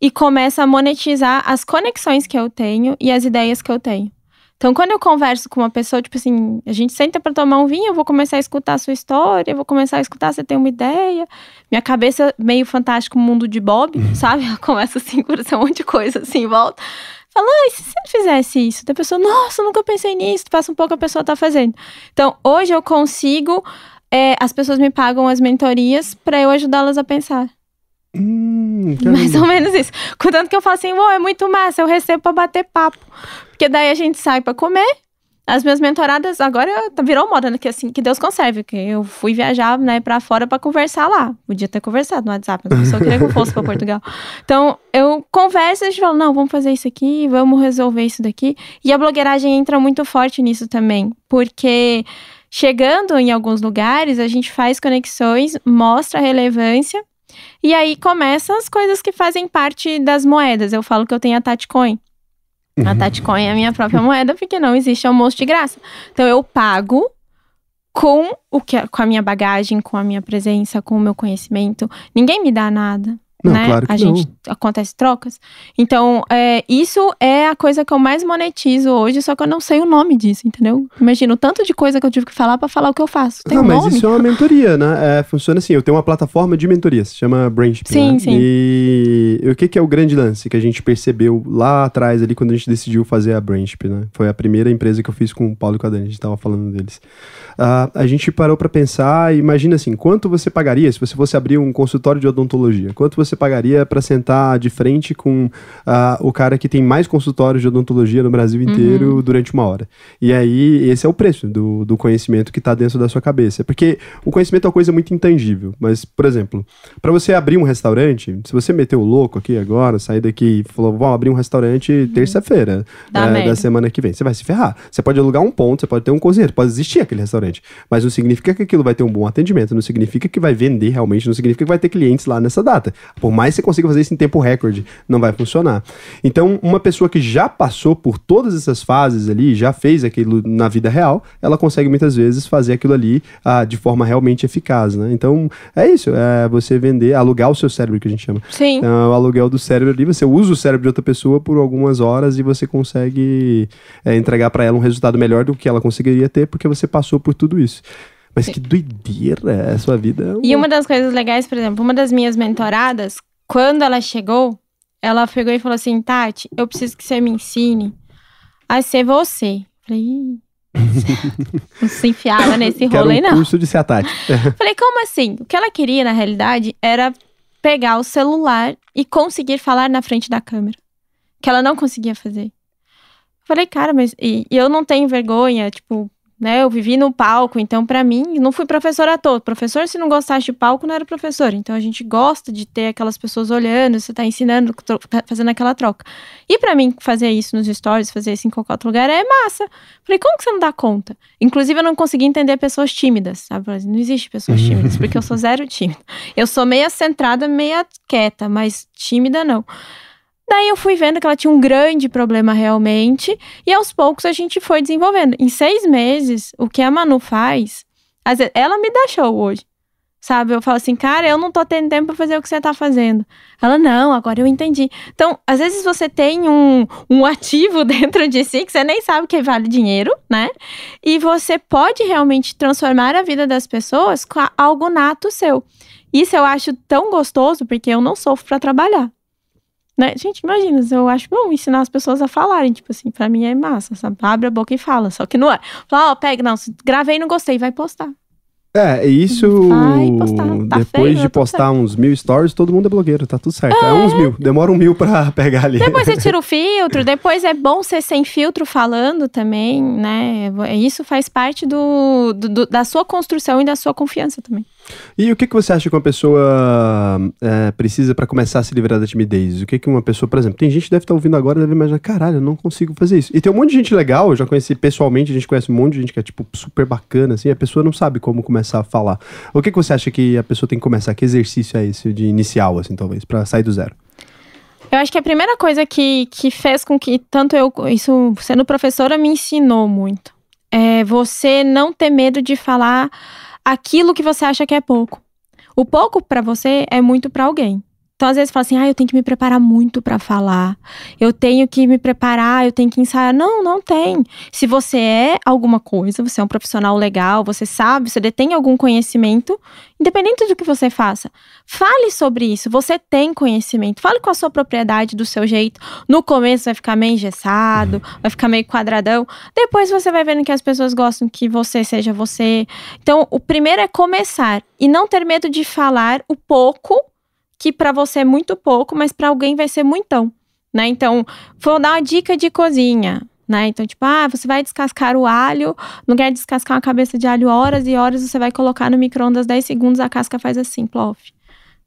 e começo a monetizar as conexões que eu tenho e as ideias que eu tenho. Então, quando eu converso com uma pessoa, tipo assim, a gente senta para tomar um vinho, eu vou começar a escutar a sua história, eu vou começar a escutar, você tem uma ideia. Minha cabeça meio fantástico mundo de Bob, sabe? Ela começa assim, a um monte de coisa assim em volta. Fala, ah, e se você não fizesse isso? Da pessoa, nossa, nunca pensei nisso. Passa um pouco, a pessoa tá fazendo. Então, hoje eu consigo. É, as pessoas me pagam as mentorias para eu ajudá-las a pensar. Hum, Mais ou menos isso. Contanto que eu falo assim, uou, é muito massa, eu recebo pra bater papo. Porque daí a gente sai pra comer. As minhas mentoradas agora virou moda, né? Que assim, que Deus conserve. Que eu fui viajar, né, pra fora pra conversar lá. Podia ter conversado no WhatsApp, mas a pessoa queria que eu fosse pra Portugal. Então, eu converso e a gente fala, não, vamos fazer isso aqui, vamos resolver isso daqui. E a blogueiragem entra muito forte nisso também. Porque chegando em alguns lugares, a gente faz conexões, mostra a relevância. E aí começam as coisas que fazem parte das moedas. Eu falo que eu tenho a Tatcoin. A Tatcoin é a minha própria moeda, porque não existe almoço de graça. Então eu pago com o que com a minha bagagem, com a minha presença, com o meu conhecimento. Ninguém me dá nada. Não, né? claro que a não. gente acontece trocas. Então, é, isso é a coisa que eu mais monetizo hoje, só que eu não sei o nome disso, entendeu? Imagina o tanto de coisa que eu tive que falar para falar o que eu faço. Tem não, um mas nome? isso é uma mentoria, né? É, funciona assim, eu tenho uma plataforma de mentoria, se chama Brainship, Sim, né? sim. E o que, que é o grande lance que a gente percebeu lá atrás, ali, quando a gente decidiu fazer a Brainship, né? Foi a primeira empresa que eu fiz com o Paulo e com a Dani, a gente tava falando deles. Ah, a gente parou para pensar, imagina assim, quanto você pagaria se você fosse abrir um consultório de odontologia? Quanto você pagaria para sentar de frente com ah, o cara que tem mais consultórios de odontologia no Brasil inteiro Uhum. durante uma hora? E aí, esse é o preço do, do conhecimento que está dentro da sua cabeça. Porque o conhecimento é uma coisa muito intangível. Mas, por exemplo, para você abrir um restaurante, se você meteu o louco aqui agora, sair daqui e falou, vamos abrir um restaurante terça-feira Dá eh, merda. da semana que vem, você vai se ferrar. Você pode alugar um ponto, você pode ter um cozinheiro, pode existir aquele restaurante. Mas não significa que aquilo vai ter um bom atendimento, não significa que vai vender realmente, não significa que vai ter clientes lá nessa data. Por mais que você consiga fazer isso em tempo recorde, não vai funcionar. Então, uma pessoa que já passou por todas essas fases ali, já fez aquilo na vida real, ela consegue muitas vezes fazer aquilo ali ah, de forma realmente eficaz, né? Então, é isso, é você vender, alugar o seu cérebro, que a gente chama. Sim. Então, o aluguel do cérebro ali, você usa o cérebro de outra pessoa por algumas horas e você consegue é, entregar para ela um resultado melhor do que ela conseguiria ter, porque você passou por tudo isso. Mas que doideira é a sua vida. E uma das coisas legais, por exemplo, uma das minhas mentoradas, quando ela chegou, ela pegou e falou assim: Tati, eu preciso que você me ensine a ser você. Falei, "Ih, não se enfiava nesse Quero rolê, um não. curso de Seatati. Falei, como assim? O que ela queria, na realidade, era pegar o celular e conseguir falar na frente da câmera. Que ela não conseguia fazer. Falei, cara, mas. E, e eu não tenho vergonha, tipo, né? Eu vivi no palco, então pra mim, não fui professora à toa. Professor, se não gostasse de palco, não era professor. Então a gente gosta de ter aquelas pessoas olhando, você tá ensinando, tá fazendo aquela troca. E pra mim, fazer isso nos stories, fazer isso em qualquer outro lugar é massa. Falei, como que você não dá conta? Inclusive, eu não consegui entender pessoas tímidas, sabe? Falei, Não existe pessoas tímidas, porque eu sou zero tímida. Eu sou meia centrada, meia quieta, mas tímida não. Daí eu fui vendo que ela tinha um grande problema realmente, e aos poucos a gente foi desenvolvendo. Em seis meses, o que a Manu faz, às vezes, ela me dá show hoje. Sabe? Eu falo assim, cara, eu não tô tendo tempo pra fazer o que você tá fazendo. Ela, não, agora eu entendi. Então, às vezes você tem um, um ativo dentro de si que você nem sabe que vale dinheiro, né? E você pode realmente transformar a vida das pessoas com algo nato seu. Isso eu acho tão gostoso, porque eu não sofro pra trabalhar. Né? Gente, imagina, eu acho bom ensinar as pessoas a falarem. Tipo assim, pra mim é massa, sabe? Abre a boca e fala. Só que não é. Fala, ó, pega, não, gravei não gostei, vai postar. É, isso. Vai postar, tá depois feio, de tá postar uns mil stories, todo mundo é blogueiro, tá tudo certo. É, uns mil. Demora um mil pra pegar ali. Depois você tira o filtro, depois é bom ser sem filtro falando também, né? Isso faz parte do- do- da sua construção e da sua confiança também. E o que, que você acha que uma pessoa é, precisa pra começar a se livrar da timidez? O que, que uma pessoa, por exemplo, tem gente que deve estar ouvindo agora e deve imaginar, caralho, eu não consigo fazer isso. E tem um monte de gente legal, eu já conheci pessoalmente, a gente conhece um monte de gente que é, tipo, super bacana, assim, a pessoa não sabe como começar a falar. O que, que você acha que a pessoa tem que começar? Que exercício é esse de inicial, assim, talvez, pra sair do zero? Eu acho que a primeira coisa que, que fez com que tanto eu, isso sendo professora, me ensinou muito. É você não ter medo de falar aquilo que você acha que é pouco. O pouco pra você é muito pra alguém. Então, às vezes, fala assim, ah, eu tenho que me preparar muito pra falar. Eu tenho que me preparar, eu tenho que ensaiar. Não, não tem. Se você é alguma coisa, você é um profissional legal, você sabe, você detém algum conhecimento, independente do que você faça, fale sobre isso. Você tem conhecimento. Fale com a sua propriedade, do seu jeito. No começo vai ficar meio engessado, vai ficar meio quadradão. Depois você vai vendo que as pessoas gostam que você seja você. Então, o primeiro é começar e não ter medo de falar o pouco que pra você é muito pouco, mas pra alguém vai ser muitão, né? Então, vou dar uma dica de cozinha, né? Então, tipo, ah, você vai descascar o alho, não quer descascar uma cabeça de alho horas e horas, você vai colocar no micro-ondas 10 segundos, a casca faz assim, plof.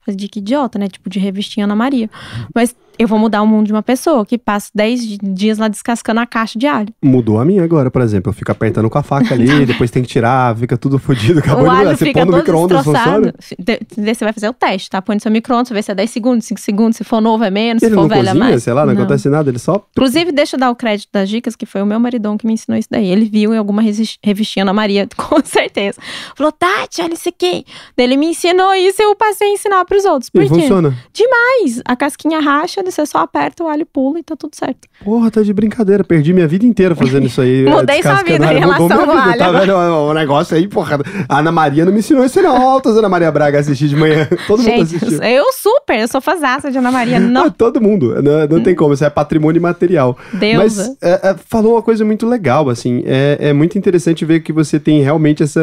Faz dica idiota, né? Tipo de revistinha Ana Maria. Mas eu vou mudar o mundo de uma pessoa que passa 10 di- dias lá descascando a caixa de alho. Mudou a minha agora, por exemplo. Eu fico apertando com a faca ali, depois tem que tirar, fica tudo fodido. Acabou o de alho Você fica põe no micro-ondas, funciona? De- de- Você vai fazer o teste, tá? Põe no seu micro-ondas, vê se é 10 segundos, 5 segundos, se for novo é menos, se Ele for não velho é cozinha, mais. sei lá, não, acontece nada, ele só... Inclusive, deixa eu dar o crédito das dicas, que foi o meu maridão que me ensinou isso daí. Ele viu em alguma revistinha na Maria, com certeza. Falou, Tati, olha isso aqui. Ele me ensinou isso e eu passei a ensinar pros outros. Por E quê? funciona. Mas a casquinha racha, você só aperta o alho pula e tá tudo certo. Porra, tá de brincadeira. Perdi minha vida inteira fazendo isso aí. Mudei sua vida alho. em relação ao vida, Tá alho. vendo o negócio aí, porra? A Ana Maria não me ensinou isso não. Altas Ana Maria Braga assistir de manhã. Todo mundo Gente, assistiu. eu super, eu sou fazaça de Ana Maria. Não, Ah, todo mundo. Não, não tem como, isso é patrimônio imaterial. deusa. Mas é, é, falou uma coisa muito legal, assim. É, é muito interessante ver que você tem realmente essa,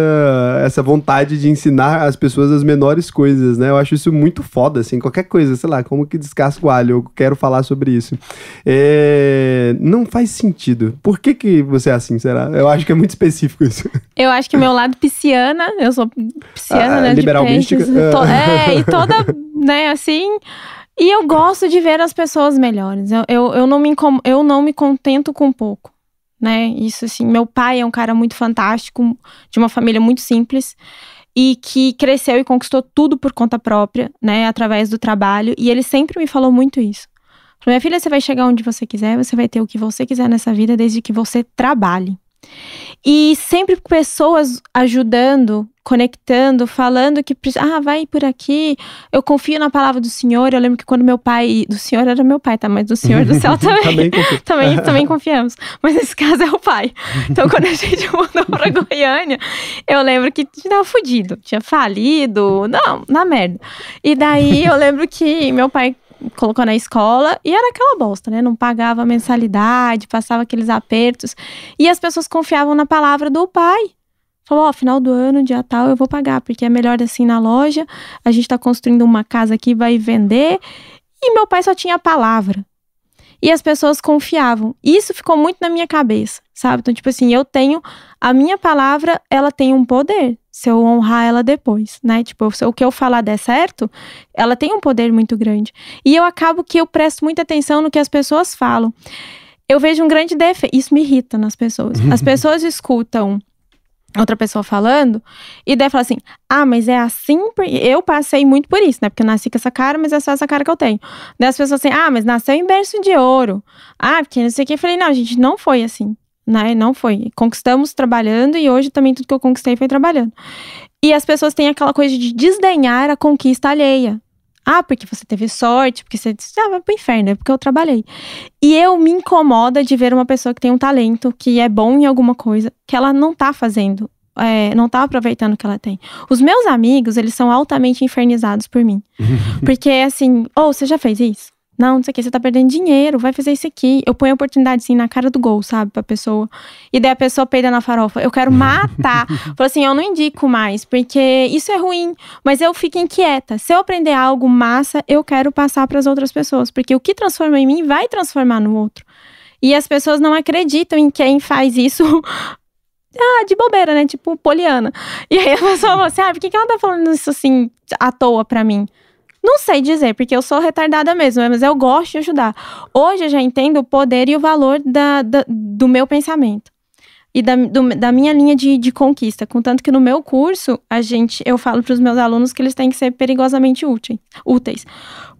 essa vontade de ensinar as pessoas as menores coisas, né? Eu acho isso muito foda, assim. Qualquer coisa, sei lá, como que descasca o alho, eu quero falar sobre isso. É, não faz sentido. Por que que você é assim, será? Eu acho que é muito específico isso. Eu acho que meu lado pisciana, eu sou pisciana, Ah, né? liberal mística. to- é, e toda, né, assim. E eu gosto de ver as pessoas melhores. Eu, eu, eu, não, me, incom- eu não me contento com pouco, né? Isso, assim, meu pai é um cara muito fantástico, de uma família muito simples. E que cresceu e conquistou tudo por conta própria, né? Através do trabalho. E ele sempre me falou muito isso. Falou, minha filha, você vai chegar onde você quiser, você vai ter o que você quiser nessa vida, desde que você trabalhe. E sempre pessoas ajudando, conectando, falando que precisa- ah, vai por aqui. Eu confio na palavra do Senhor. Eu lembro que quando meu pai, do Senhor era meu pai, tá? Mas do Senhor do céu também. Também também, também confiamos. Mas nesse caso é o pai. Então, quando a gente mudou pra Goiânia, eu lembro que tava fudido. Tinha falido. Não, na merda. E daí eu lembro que meu pai colocou na escola e era aquela bosta, né? Não pagava mensalidade, passava aqueles apertos. E as pessoas confiavam na palavra do pai. Falou, ó, final do ano, dia tal, eu vou pagar, porque é melhor assim na loja. A gente tá construindo uma casa aqui, vai vender. E meu pai só tinha a palavra. E as pessoas confiavam. Isso ficou muito na minha cabeça, sabe? Então, tipo assim, eu tenho a minha palavra, ela tem um poder. Se eu honrar ela depois, né? Tipo, se o que eu falar der certo, ela tem um poder muito grande. E eu acabo que eu presto muita atenção no que as pessoas falam. Eu vejo um grande defeito. Isso me irrita nas pessoas. As pessoas escutam outra pessoa falando e daí fala assim: ah, mas é assim. por-" Eu passei muito por isso, né? Porque eu nasci com essa cara, mas é só essa cara que eu tenho. Daí as pessoas assim: ah, mas nasceu em berço de ouro. Ah, porque não sei o que. Eu falei: não, gente, não foi assim. Né? Não foi. Conquistamos trabalhando e hoje também tudo que eu conquistei foi trabalhando. E as pessoas têm aquela coisa de desdenhar a conquista alheia. Ah, porque você teve sorte, porque você disse, ah, vai pro inferno, é porque eu trabalhei. E eu me incomoda de ver uma pessoa que tem um talento, que é bom em alguma coisa, que ela não tá fazendo, é, não tá aproveitando o que ela tem. Os meus amigos, eles são altamente infernizados por mim. porque, assim, ou você já fez isso? Não, não sei o que, você tá perdendo dinheiro, vai fazer isso aqui. Eu ponho a oportunidade, assim, na cara do gol, sabe, pra pessoa. E daí a pessoa peida na farofa. Eu quero matar. Falo assim, eu não indico mais, porque isso é ruim, mas eu fico inquieta. Se eu aprender algo massa, eu quero passar para as outras pessoas, porque o que transforma em mim vai transformar no outro. E as pessoas não acreditam em quem faz isso ah, de bobeira, né? Tipo, poliana. E aí a pessoa fala assim: ah, por que, que ela tá falando isso assim à toa pra mim? Não sei dizer, porque eu sou retardada mesmo, mas eu gosto de ajudar. Hoje eu já entendo o poder e o valor da, da do meu pensamento. E da, do, da minha linha de, de conquista. Contanto que no meu curso, a gente, eu falo para os meus alunos que eles têm que ser perigosamente úteis. úteis.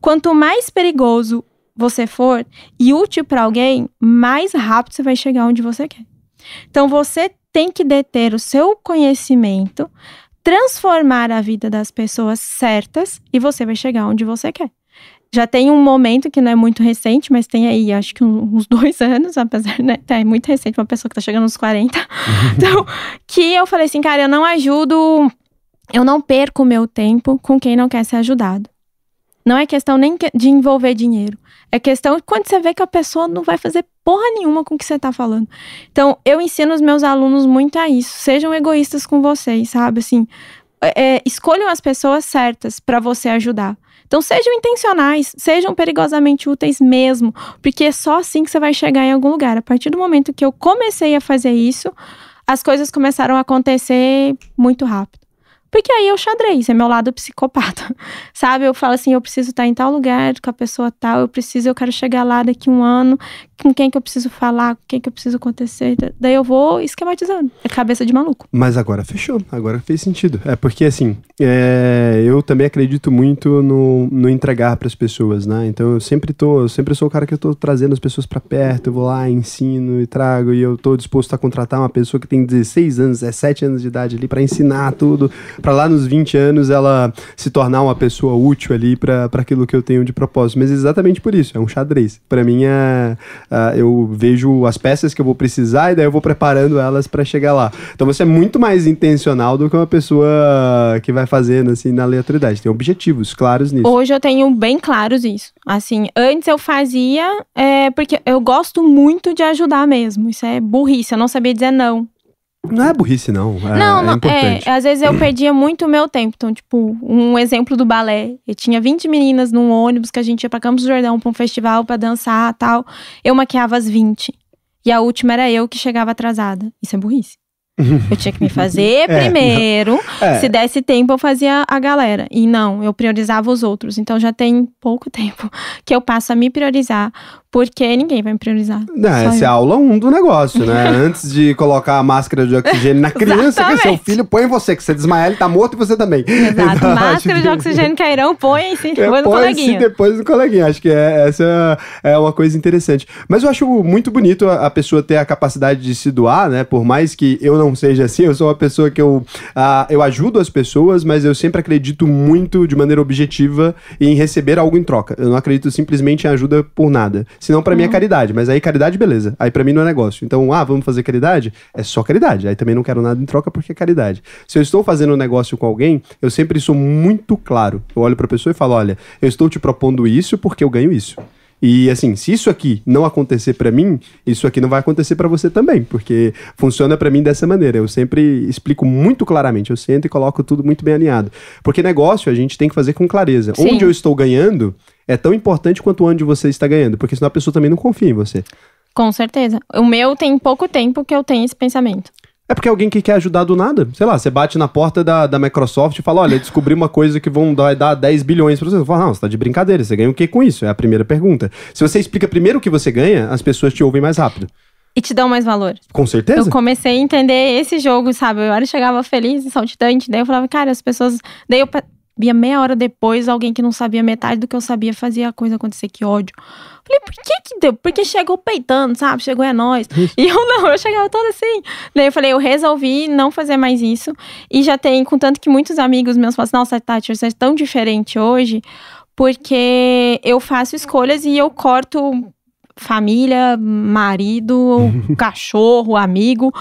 Quanto mais perigoso você for e útil para alguém, mais rápido você vai chegar onde você quer. Então você tem que deter o seu conhecimento, transformar a vida das pessoas certas e você vai chegar onde você quer. Já tem um momento que não é muito recente, mas tem aí, acho que uns dois anos, apesar, né? É muito recente, uma pessoa que tá chegando nos 40. então, que eu falei assim, cara, eu não ajudo, eu não perco o meu tempo com quem não quer ser ajudado. Não é questão nem de envolver dinheiro. É questão de quando você vê que a pessoa não vai fazer porra nenhuma com o que você tá falando. Então, eu ensino os meus alunos muito a isso. Sejam egoístas com vocês, sabe? Assim, é, é escolham as pessoas certas para você ajudar. Então, sejam intencionais, sejam perigosamente úteis mesmo, porque é só assim que você vai chegar em algum lugar. A partir do momento que eu comecei a fazer isso, as coisas começaram a acontecer muito rápido. Porque aí é o xadrez, é meu lado psicopata. Sabe? Eu falo assim, eu preciso estar em tal lugar com a pessoa tal, eu preciso, eu quero chegar lá daqui um ano, com quem que eu preciso falar, com quem que eu preciso acontecer. Daí eu vou esquematizando. É cabeça de maluco. Mas agora fechou, agora fez sentido. É porque assim, é, eu também acredito muito no, no entregar para as pessoas, né? Então eu sempre tô, eu sempre sou o cara que eu tô trazendo as pessoas para perto, eu vou lá, ensino e trago, e eu tô disposto a contratar uma pessoa que tem 16 anos, 17 anos de idade ali para ensinar tudo, para lá nos 20 anos ela se tornar uma pessoa útil ali para aquilo que eu tenho de propósito. Mas exatamente por isso, é um xadrez. Para mim é Uh, eu vejo as peças que eu vou precisar e daí eu vou preparando elas para chegar lá. Então você é muito mais intencional do que uma pessoa que vai fazendo assim na aleatoriedade. Tem objetivos claros nisso. Hoje eu tenho bem claros isso. Assim, antes eu fazia é, porque eu gosto muito de ajudar mesmo. Isso é burrice. Eu não sabia dizer não. Não é burrice, não. É, não, não, é, é, às vezes eu perdia muito o meu tempo. Então, tipo, um exemplo do balé. Eu tinha 20 meninas num ônibus que a gente ia pra Campos do Jordão pra um festival pra dançar tal. Eu maquiava as 20. E a última era eu que chegava atrasada. Isso é burrice. Eu tinha que me fazer é, primeiro. É. Se desse tempo, eu fazia a galera. E não, eu priorizava os outros. Então já tem pouco tempo que eu passo a me priorizar porque ninguém vai me priorizar. Não, essa eu. é a aula 1 um do negócio, né? Antes de colocar a máscara de oxigênio na criança, que é seu filho, põe você, que você desmaiar, ele tá morto e você também. Exato. Então, máscara de oxigênio cairão, põe sim, depois é, no coleguinha. depois no coleguinha. Acho que é, essa é uma coisa interessante. Mas eu acho muito bonito a, a, pessoa ter a capacidade de se doar, né? Por mais que eu não seja assim, eu sou uma pessoa que eu, uh, eu ajudo as pessoas, mas eu sempre acredito muito, de maneira objetiva, em receber algo em troca. Eu não acredito simplesmente em ajuda por nada. Senão, para uhum. mim, é uhum. caridade. Mas aí, caridade, beleza. Aí, para mim, não é negócio. Então, ah, vamos fazer caridade? É só caridade. Aí também não quero nada em troca porque é caridade. Se eu estou fazendo um negócio com alguém, eu sempre sou muito claro. Eu olho pra pessoa e falo: olha, eu estou te propondo isso porque eu ganho isso. E assim, se isso aqui não acontecer para mim, isso aqui não vai acontecer para você também, porque funciona para mim dessa maneira. Eu sempre explico muito claramente, eu sento e coloco tudo muito bem alinhado. Porque negócio a gente tem que fazer com clareza. Sim. Onde eu estou ganhando é tão importante quanto onde você está ganhando, porque senão a pessoa também não confia em você. Com certeza. O meu tem pouco tempo que eu tenho esse pensamento. É porque alguém que quer ajudar do nada. Sei lá, você bate na porta da, da Microsoft e fala: olha, descobri uma coisa que vão dar, dar 10 bilhões pra você. Você fala: não, você tá de brincadeira, você ganha o que com isso? É a primeira pergunta. Se você explica primeiro o que você ganha, as pessoas te ouvem mais rápido. E te dão mais valor. Com certeza. Eu comecei a entender esse jogo, sabe? Eu chegava feliz saltitante, daí eu falava, cara, as pessoas. Daí eu via meia hora depois alguém que não sabia metade do que eu sabia fazia a coisa acontecer. Que ódio. Falei, por que que deu? Porque chegou peitando, sabe? Chegou é nós. E eu não, eu chegava toda assim. Daí eu falei, eu resolvi não fazer mais isso. E já tem, contanto que muitos amigos meus falam assim, nossa, Tati, você é tão diferente hoje, porque eu faço escolhas e eu corto família, marido, cachorro, amigo,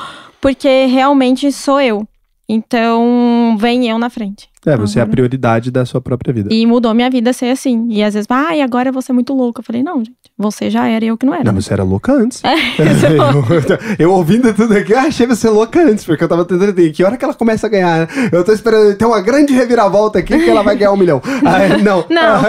porque realmente sou eu. Então, vem eu na frente. É, você é a Agora. prioridade da sua própria vida. E mudou minha vida ser assim. E às vezes, ai, agora eu vou ser muito louca. Eu falei, não, gente, você já era e eu que não era. Não, mas você era louca antes. É, eu, eu ouvindo tudo aqui, eu achei você louca antes, porque eu tava tentando entender que hora que ela começa a ganhar. né? Eu tô esperando ter uma grande reviravolta aqui que ela vai ganhar um milhão. Aí, não. Não.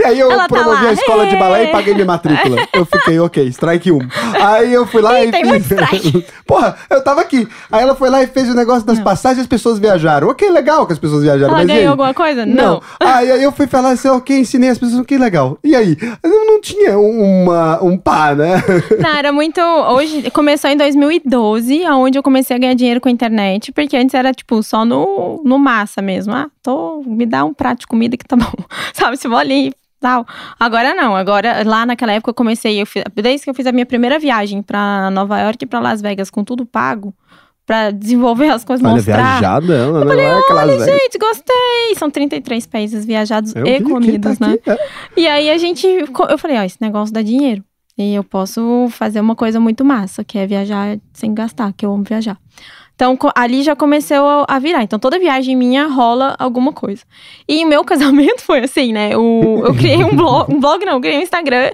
e aí eu Ela tá promovi lá, a escola de balé "É". e paguei minha matrícula. Eu fiquei, ok, strike 1. Aí eu fui lá Ih, e tem strike. Porra, eu tava aqui. Aí ela foi lá e fez o negócio das passagens e as pessoas viajaram. Ok, legal que as pessoas viajaram. Ela mas ganhou alguma coisa? Não. Aí, aí eu fui falar assim, ok, ensinei as pessoas, ok, legal. E aí? Eu não tinha uma, um pá, né? Não, era muito. Hoje começou em 2012, onde eu comecei a ganhar dinheiro com a internet, porque antes era tipo só no, no massa mesmo. Ah, tô, me dá um prato de comida que tá bom. Sabe, se vou ali. Tal. Agora não, agora lá naquela época eu comecei, eu fiz, desde que eu fiz a minha primeira viagem pra Nova York e pra Las Vegas com tudo pago, pra desenvolver as coisas, Olha, mostrar. viajada ela, não é aquelas Olha, velhas. gente, gostei! São 33 países viajados Eu e aqui, comidos, tá né? aqui, é. E aí a gente. Eu falei, ó, esse negócio dá dinheiro. E eu posso fazer uma coisa muito massa, que é viajar sem gastar, que eu amo viajar. Então, ali já começou a- virar. Então, toda viagem minha rola alguma coisa. E o meu casamento foi assim, né? O, eu criei um blog, um blog não, eu criei um Instagram,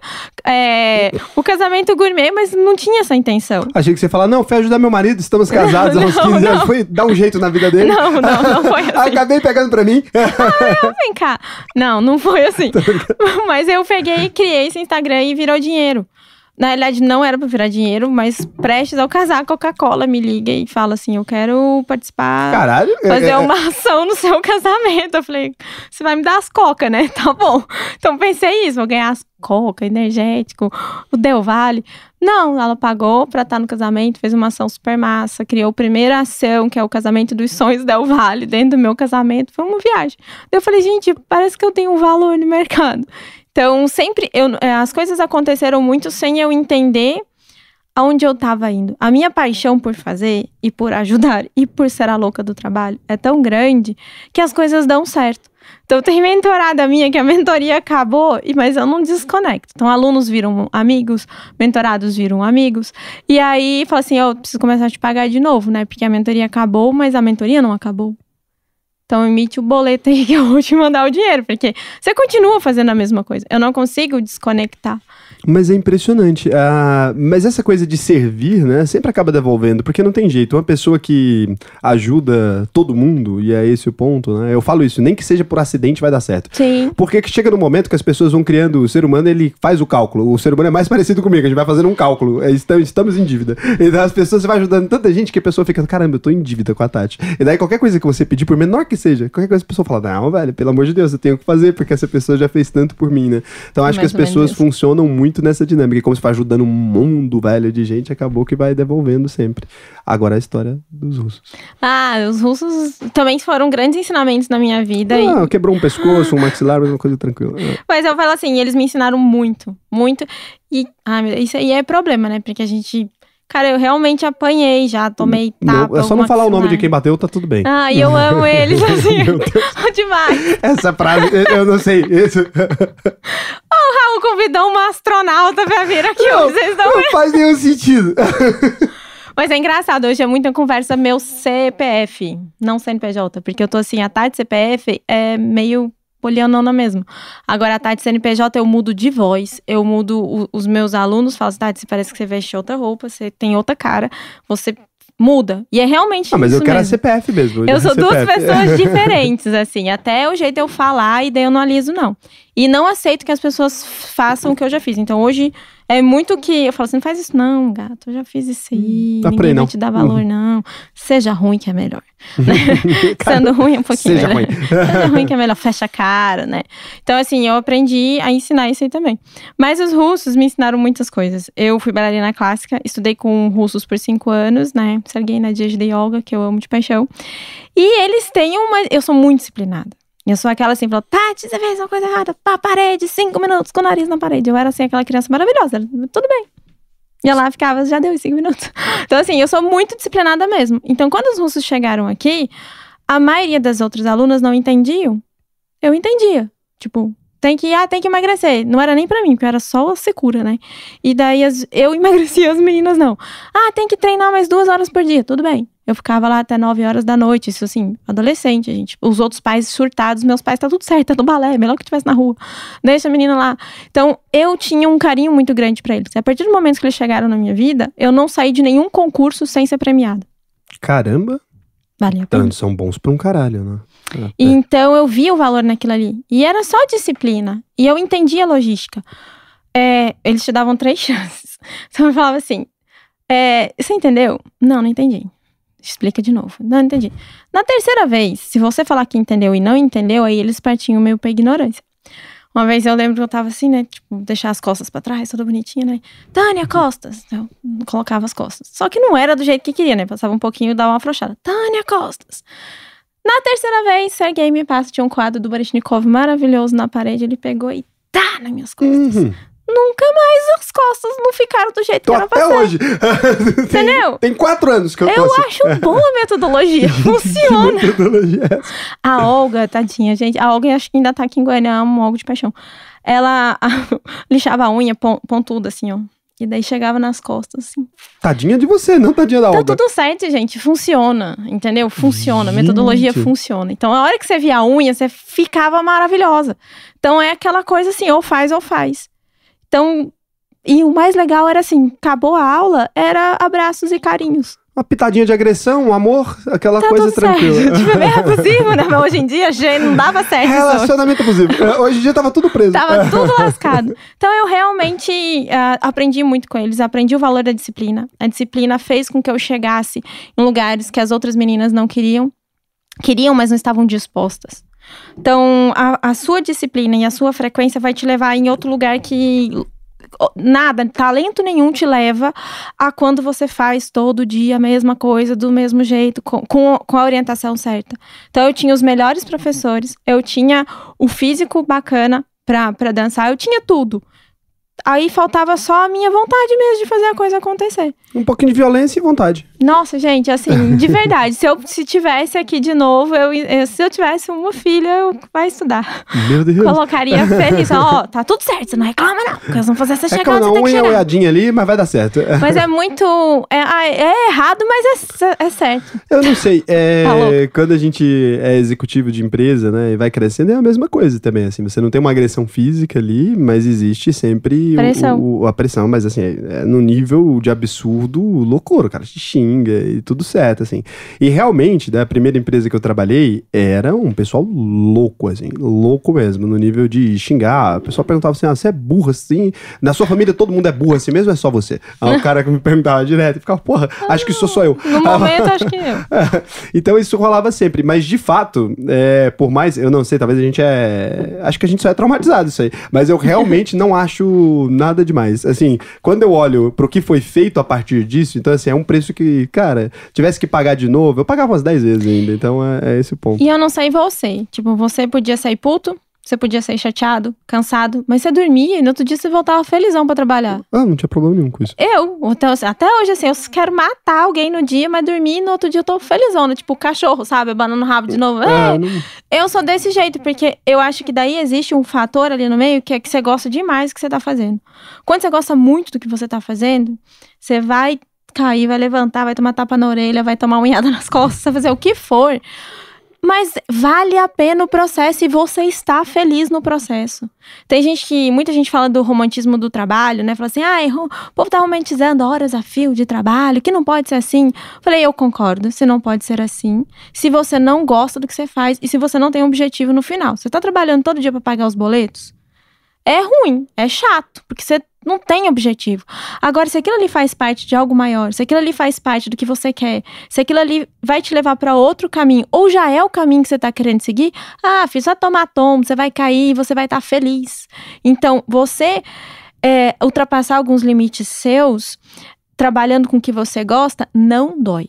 é, o casamento gourmet, mas não tinha essa intenção. Achei que você ia falar, não, foi ajudar meu marido, estamos casados há uns Não, 15 anos, foi dar um jeito na vida dele. Não, não, não foi assim. Acabei pegando pra mim. Vem cá. Não, não foi assim. mas eu peguei e criei esse Instagram e virou dinheiro. Na realidade, não era pra virar dinheiro, mas prestes ao casar, a Coca-Cola me liga e fala assim: Eu quero participar, Caralho. é- fazer é- uma ação no seu casamento. Eu falei: Você vai me dar as coca, né? Tá bom. Então pensei isso: vou ganhar as coca, energético, o Del Valle. Não, ela pagou pra estar no casamento, fez uma ação super massa, criou a primeira ação, que é o casamento dos sonhos Del Valle, dentro do meu casamento. Foi uma viagem. Eu falei, gente, parece que eu tenho um valor no mercado. Então, sempre, eu, é, as coisas aconteceram muito sem eu entender aonde eu tava indo. A minha paixão por fazer e por ajudar e por ser a louca do trabalho é tão grande que as coisas dão certo. Então, tem mentorada minha que a mentoria acabou, mas eu não desconecto. Então, alunos viram amigos, mentorados viram amigos. E aí, fala assim: eu preciso começar a te pagar de novo, né? Porque a mentoria acabou, mas a mentoria não acabou. Então, emite o boleto aí que eu vou te mandar o dinheiro, porque você continua fazendo a mesma coisa. Eu não consigo desconectar. Mas é impressionante. Ah, mas essa coisa de servir, né, sempre acaba devolvendo, porque não tem jeito. Uma pessoa que ajuda todo mundo, e é esse o ponto, né? Eu falo isso, nem que seja por acidente vai dar certo. Sim. Porque que chega no momento que as pessoas vão criando, o ser humano ele faz o cálculo. O ser humano é mais parecido comigo, a gente vai fazendo um cálculo. É, estamos, em dívida. Então as pessoas vai ajudando tanta gente que a pessoa fica, caramba, eu tô em dívida com a Tati. E daí qualquer coisa que você pedir, por menor que seja, qualquer coisa a pessoa fala, não, velho, pelo amor de Deus, eu tenho que fazer, porque essa pessoa já fez tanto por mim, né? Então acho que Mais as ou menos pessoas isso. funcionam muito nessa dinâmica. E como se vai ajudando um mundo, velho, de gente, acabou que vai devolvendo sempre. Agora a história dos russos. Ah, os russos também foram grandes ensinamentos na minha vida. e- Ah, quebrou um pescoço, um maxilar, uma coisa tranquila. É. Mas eu falo assim, eles me ensinaram muito, muito. E Deus, isso aí é problema, né? Porque a gente. Cara, eu realmente apanhei já, tomei Não, tapa. é só não falar o nome de quem bateu, tá tudo bem. Ah, e eu amo eles, assim. Demais. Essa frase, eu- não sei. Isso O Raul convidou uma astronauta pra vir aqui Não. hoje, vocês não. não faz nenhum sentido. Mas é engraçado, hoje é muita conversa meu CPF, não CNPJ. Porque eu tô assim, a Tati CPF é meio polianona mesmo. Agora, a Tati CNPJ, eu mudo de voz. Eu mudo o- os meus alunos, falam assim, Tati, parece que você veste outra roupa, você tem outra cara. Você muda. E é realmente Ah, mas eu quero a mesmo. CPF mesmo. Eu sou duas pessoas diferentes, assim. Até o jeito eu falar e daí eu não aliso, não. E não aceito que as pessoas façam o que eu já fiz. Então hoje é muito que eu falo assim: não faz isso, não, gato. Eu já fiz isso aí. Dá pra ninguém ir, vai não. te dar valor, não. Seja ruim que é melhor. Sendo ruim é um pouquinho seja melhor. ruim. Seja ruim que é melhor, fecha a cara, né? Então, assim, eu aprendi a ensinar isso aí também. Mas os russos me ensinaram muitas coisas. Eu fui bailarina clássica, estudei com russos por cinco anos, né? Serguei na dia de yoga, que eu amo de paixão. E eles têm uma. Eu sou muito disciplinada. Eu sou aquela assim, falou, Tati, você fez uma coisa errada, pá, parede, cinco minutos com o nariz na parede. Eu era assim, aquela criança maravilhosa, ela, tudo bem. E lá ficava, já deu cinco minutos. Então, assim, eu sou muito disciplinada mesmo. Então, quando os russos chegaram aqui, a maioria das outras alunas não entendiam. Eu entendia. Tipo, tem que, ah, tem que emagrecer. Não era nem pra mim, porque era só a secura, né? E daí as- eu emagrecia, as meninas não. Ah, tem que treinar mais duas horas por dia. Tudo bem. Eu ficava lá até 9 horas da noite, isso assim, adolescente, gente. Os outros pais surtados, meus pais, tá tudo certo, tá no balé, melhor que estivesse na rua. Deixa a menina lá. Então, eu tinha um carinho muito grande para eles. A partir do momento que eles chegaram na minha vida, eu não saí de nenhum concurso sem ser premiada. Caramba! Valeu. Tanto são bons pra um caralho, né? É. Então eu vi o valor naquilo ali. E era só disciplina. E eu entendi a logística. É, eles te davam três chances. Então eu falava assim: é, Você entendeu? Não, não entendi. Explica de novo. Não, entendi. Na terceira vez, se você falar que entendeu e não entendeu, aí eles partiam meio pra ignorância. Uma vez eu lembro que eu tava assim, né? Tipo, deixar as costas pra trás, toda bonitinha, né? Tânia, costas. Eu colocava as costas. Só que não era do jeito que queria, né? Passava um pouquinho e dava uma afrouxada. Tânia, costas. Na terceira vez, Sergei me passa, tinha um quadro do Baryshnikov maravilhoso na parede. Ele pegou e tá nas minhas costas. Uhum. Nunca mais as costas não ficaram do jeito Tô que era até hoje. Tem- Entendeu? Tem quatro anos que eu tô Eu assim. acho boa a metodologia. Funciona. Que metodologia é essa? A Olga, tadinha, gente. A Olga acho que ainda tá aqui em Goiânia, eu amo a Olga de paixão. Ela lixava a unha pon- pontuda, assim, ó. E daí chegava nas costas, assim. Tadinha de você, não tadinha da Tá Olga. tudo certo, gente. Funciona, entendeu? Funciona. A metodologia Gente. funciona. Então, a hora que você via a unha, você ficava maravilhosa. Então, é aquela coisa assim, ou faz ou faz. Então, e o mais legal era assim, acabou a aula, era abraços e carinhos. Uma pitadinha de agressão, um amor, aquela Tá coisa tudo tranquila. certo. Tipo, é abusivo, né? Mas hoje em dia, gente, não dava certo. Relacionamento abusivo. É, Hoje em dia tava tudo preso. Tava tudo lascado. Então eu realmente ah, aprendi muito com eles, aprendi o valor da disciplina. A disciplina fez com que eu chegasse em lugares que as outras meninas não queriam, queriam, mas não estavam dispostas. Então a, a sua disciplina e a sua frequência vai te levar em outro lugar que nada, talento nenhum te leva a quando você faz todo dia a mesma coisa, do mesmo jeito, com, com, a orientação certa. Então eu tinha os melhores professores, eu tinha o físico bacana pra dançar, eu tinha tudo. Aí faltava só a minha vontade mesmo de fazer a coisa acontecer. Um pouquinho de violência e vontade. Nossa, gente, assim, de verdade, se eu se tivesse aqui de novo, eu, eu- se eu tivesse uma filha, eu vai estudar. Meu Deus. Colocaria feliz, ó, tá tudo certo, você não reclama não, porque eles vão fazer essa É chegada, aquela você tem que chegar. olhadinha ali, mas vai dar certo. Mas é muito. É, ah, é errado, mas é, é certo. Eu não sei, é, Tá quando a gente é executivo de empresa, né, e vai crescendo, é a mesma coisa também, assim, você não tem uma agressão física ali, mas existe sempre o- Pressão. o- a pressão, mas assim, é, é no nível de absurdo, loucura, o cara te xinga e tudo certo, assim. E realmente, da primeira empresa que eu trabalhei, era um pessoal louco, assim, louco mesmo, no nível de xingar, o pessoal perguntava assim, ah, você é burro assim? Na sua família todo mundo é burro assim mesmo ou é só você? Aí o cara que me perguntava direto, eu ficava, porra, acho que sou só eu. No momento, acho que eu. então isso rolava sempre, mas de fato, é, por mais, eu não sei, talvez a gente é, acho que a gente só é traumatizado isso aí, mas eu realmente não acho nada demais. Assim, quando eu olho pro que foi feito a partir disso, então assim, é um preço que, cara, tivesse que pagar de novo, eu pagava umas 10 vezes ainda, então é, é esse o ponto. E eu não sei você. Tipo, você podia sair puto, você podia sair chateado, cansado, mas você dormia e no outro dia você voltava felizão pra trabalhar. Ah, não tinha problema nenhum com isso. Eu, então, assim, até hoje, assim, eu quero matar alguém no dia, mas dormir e no outro dia eu tô felizona. Tipo, o cachorro, sabe? Abanando o rabo de novo. Ah, É, não- eu sou desse jeito, porque eu acho que daí existe um fator ali no meio que é que você gosta demais do que você tá fazendo. Quando você gosta muito do que você tá fazendo, você vai cair, vai levantar, vai tomar tapa na orelha, vai tomar unhada nas costas, vai fazer o que for. Mas vale a pena o processo e você está feliz no processo. Tem gente que, muita gente fala do romantismo do trabalho, né? Fala assim, ro- o povo tá romantizando horas a fio de trabalho, que não pode ser assim. Falei, eu concordo, se não pode ser assim. Se você não gosta do que você faz e se você não tem um objetivo no final. Você tá trabalhando todo dia para pagar os boletos? É ruim, é chato, porque você não tem objetivo. Agora, se aquilo ali faz parte de algo maior, se aquilo ali faz parte do que você quer, se aquilo ali vai te levar para outro caminho, ou já é o caminho que você tá querendo seguir, ah, filho, só tomar tombo, você vai cair, você vai estar feliz. Então, você é, ultrapassar alguns limites seus, trabalhando com o que você gosta, não dói.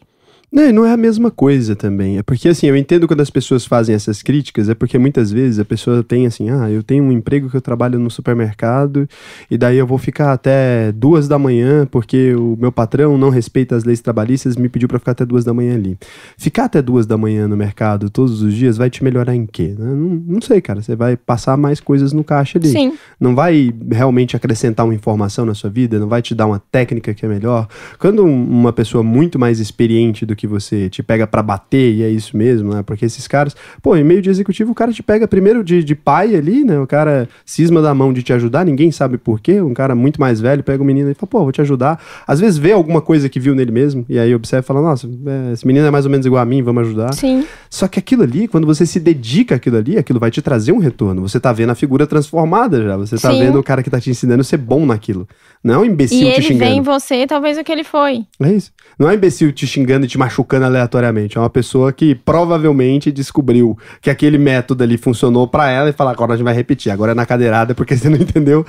Não, não é a mesma coisa também. É porque, assim, eu entendo quando as pessoas fazem essas críticas, é porque muitas vezes a pessoa tem assim, ah, eu tenho um emprego que eu trabalho no supermercado, e daí eu vou ficar até duas da manhã, porque o meu patrão não respeita as leis trabalhistas e me pediu pra ficar até duas da manhã ali. Ficar até duas da manhã no mercado todos os dias vai te melhorar em quê? né? Não, não sei, cara. Você vai passar mais coisas no caixa ali Sim. não vai realmente acrescentar uma informação na sua vida, não vai te dar uma técnica que é melhor. Quando um- uma pessoa muito mais experiente do que que você te pega para bater e é isso mesmo, né? Porque esses caras, pô, em meio de executivo, o cara te pega primeiro de, de pai ali, né? O cara cisma da mão de te ajudar, ninguém sabe por quê. Um cara muito mais velho pega o menino e fala, pô, vou te ajudar. Às vezes vê alguma coisa que viu nele mesmo, e aí observa e fala, nossa, é, esse menino é mais ou menos igual a mim, vamos ajudar. Sim. Só que aquilo ali, quando você se dedica àquilo ali, aquilo vai te trazer um retorno. Você tá vendo a figura transformada já. Você tá Sim. vendo o cara que tá te ensinando a ser bom naquilo. Não é um imbecil E te ele xingando. vê em você talvez o que ele foi. É isso. Não é um imbecil te xingando e te machucando aleatoriamente. É uma pessoa que provavelmente descobriu que aquele método ali funcionou pra ela e fala: agora a gente vai repetir. Agora é na cadeirada porque você não entendeu.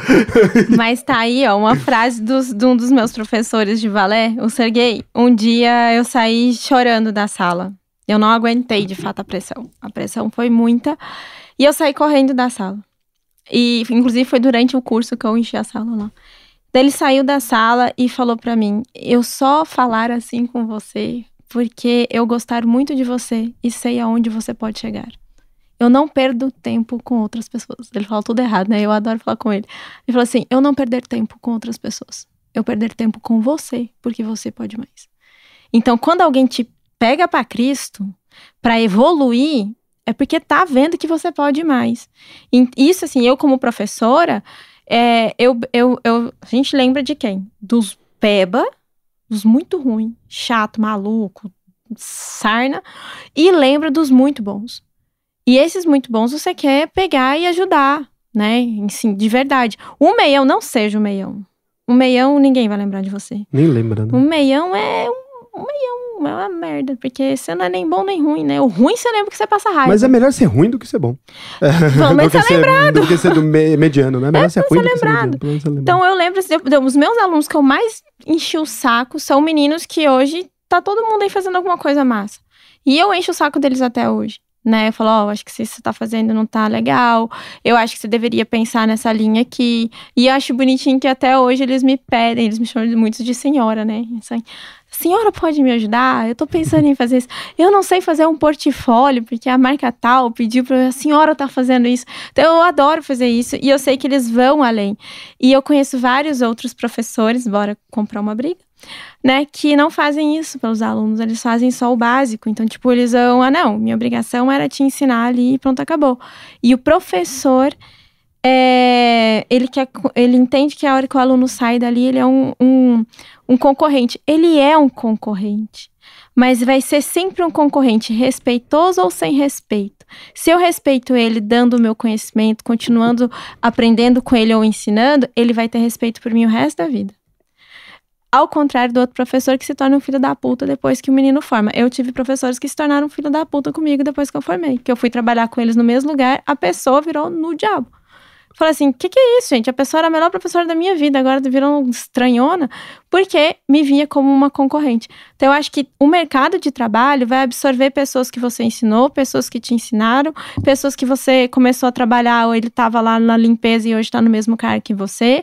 Mas tá aí, ó, uma frase dos, de um dos meus professores de balé, o Serguei. Um dia eu saí chorando da sala. Eu não aguentei, de fato, a pressão. A pressão foi muita. E eu saí correndo da sala. E, inclusive, foi durante o curso que eu enchi a sala lá. Daí ele saiu da sala e falou pra mim: Eu só falar assim com você porque eu gostar muito de você e sei aonde você pode chegar. Eu não perdo tempo com outras pessoas. Ele fala tudo errado, né? Eu adoro falar com ele. Ele falou assim: Eu não perder tempo com outras pessoas. Eu perder tempo com você, porque você pode mais. Então, quando alguém te pega pra Cristo pra evoluir, é porque tá vendo que você pode mais. E isso, assim, eu como professora, é, eu, eu, eu, a gente lembra de quem? Dos peba, dos muito ruim, chato, maluco, sarna, e lembra dos muito bons. E esses muito bons você quer pegar e ajudar, né? Sim, de verdade. O meião, não seja o meião. O meião, ninguém vai lembrar de você. Nem lembra, né? O meião é um, um meião, é uma merda, porque você não é nem bom nem ruim, né? O ruim você lembra que você passa raiva. Mas é melhor ser ruim do que ser bom. Pelo menos do que é lembrado. Do que ser do me- mediano, né? Melhor ser pelo ruim do que ser lembrado. mediano. Pelo menos ser lembrado. Então eu lembro, assim, os meus alunos que eu mais enchi o saco são meninos que hoje tá todo mundo aí fazendo alguma coisa massa. E eu encho o saco deles até hoje. Né, eu falo, ó, acho que isso que você tá fazendo não tá legal. Eu acho que você deveria pensar nessa linha aqui. E eu acho bonitinho que até hoje eles me pedem, eles me chamam muito de senhora, né? Assim, senhora pode me ajudar? Eu tô pensando em fazer isso. Eu não sei fazer um portfólio, porque a marca tal pediu pra a senhora tá fazendo isso. Então eu adoro fazer isso e eu sei que eles vão além. E eu conheço vários outros professores, bora comprar uma briga, né, que não fazem isso pelos alunos, eles fazem só o básico. Então, tipo, eles vão, ah, não, minha obrigação era te ensinar ali e pronto, acabou. E o professor, é, ele, quer, ele entende que a hora que o aluno sai dali, ele é um, um, um concorrente. Ele é um concorrente. Mas vai ser sempre um concorrente respeitoso ou sem respeito. Se eu respeito ele dando o meu conhecimento, continuando aprendendo com ele ou ensinando, ele vai ter respeito por mim o resto da vida. Ao contrário do outro professor que se torna um filho da puta depois que o menino forma. Eu tive professores que se tornaram filho da puta comigo depois que eu formei. Que eu fui trabalhar com eles no mesmo lugar, a pessoa virou no diabo. Falei assim, o que, que é isso, gente? A pessoa era a melhor professora da minha vida, agora virou estranhona, porque me via como uma concorrente. Então, eu acho que o mercado de trabalho vai absorver pessoas que você ensinou, pessoas que te ensinaram, pessoas que você começou a trabalhar, ou ele estava lá na limpeza e hoje está no mesmo cargo que você.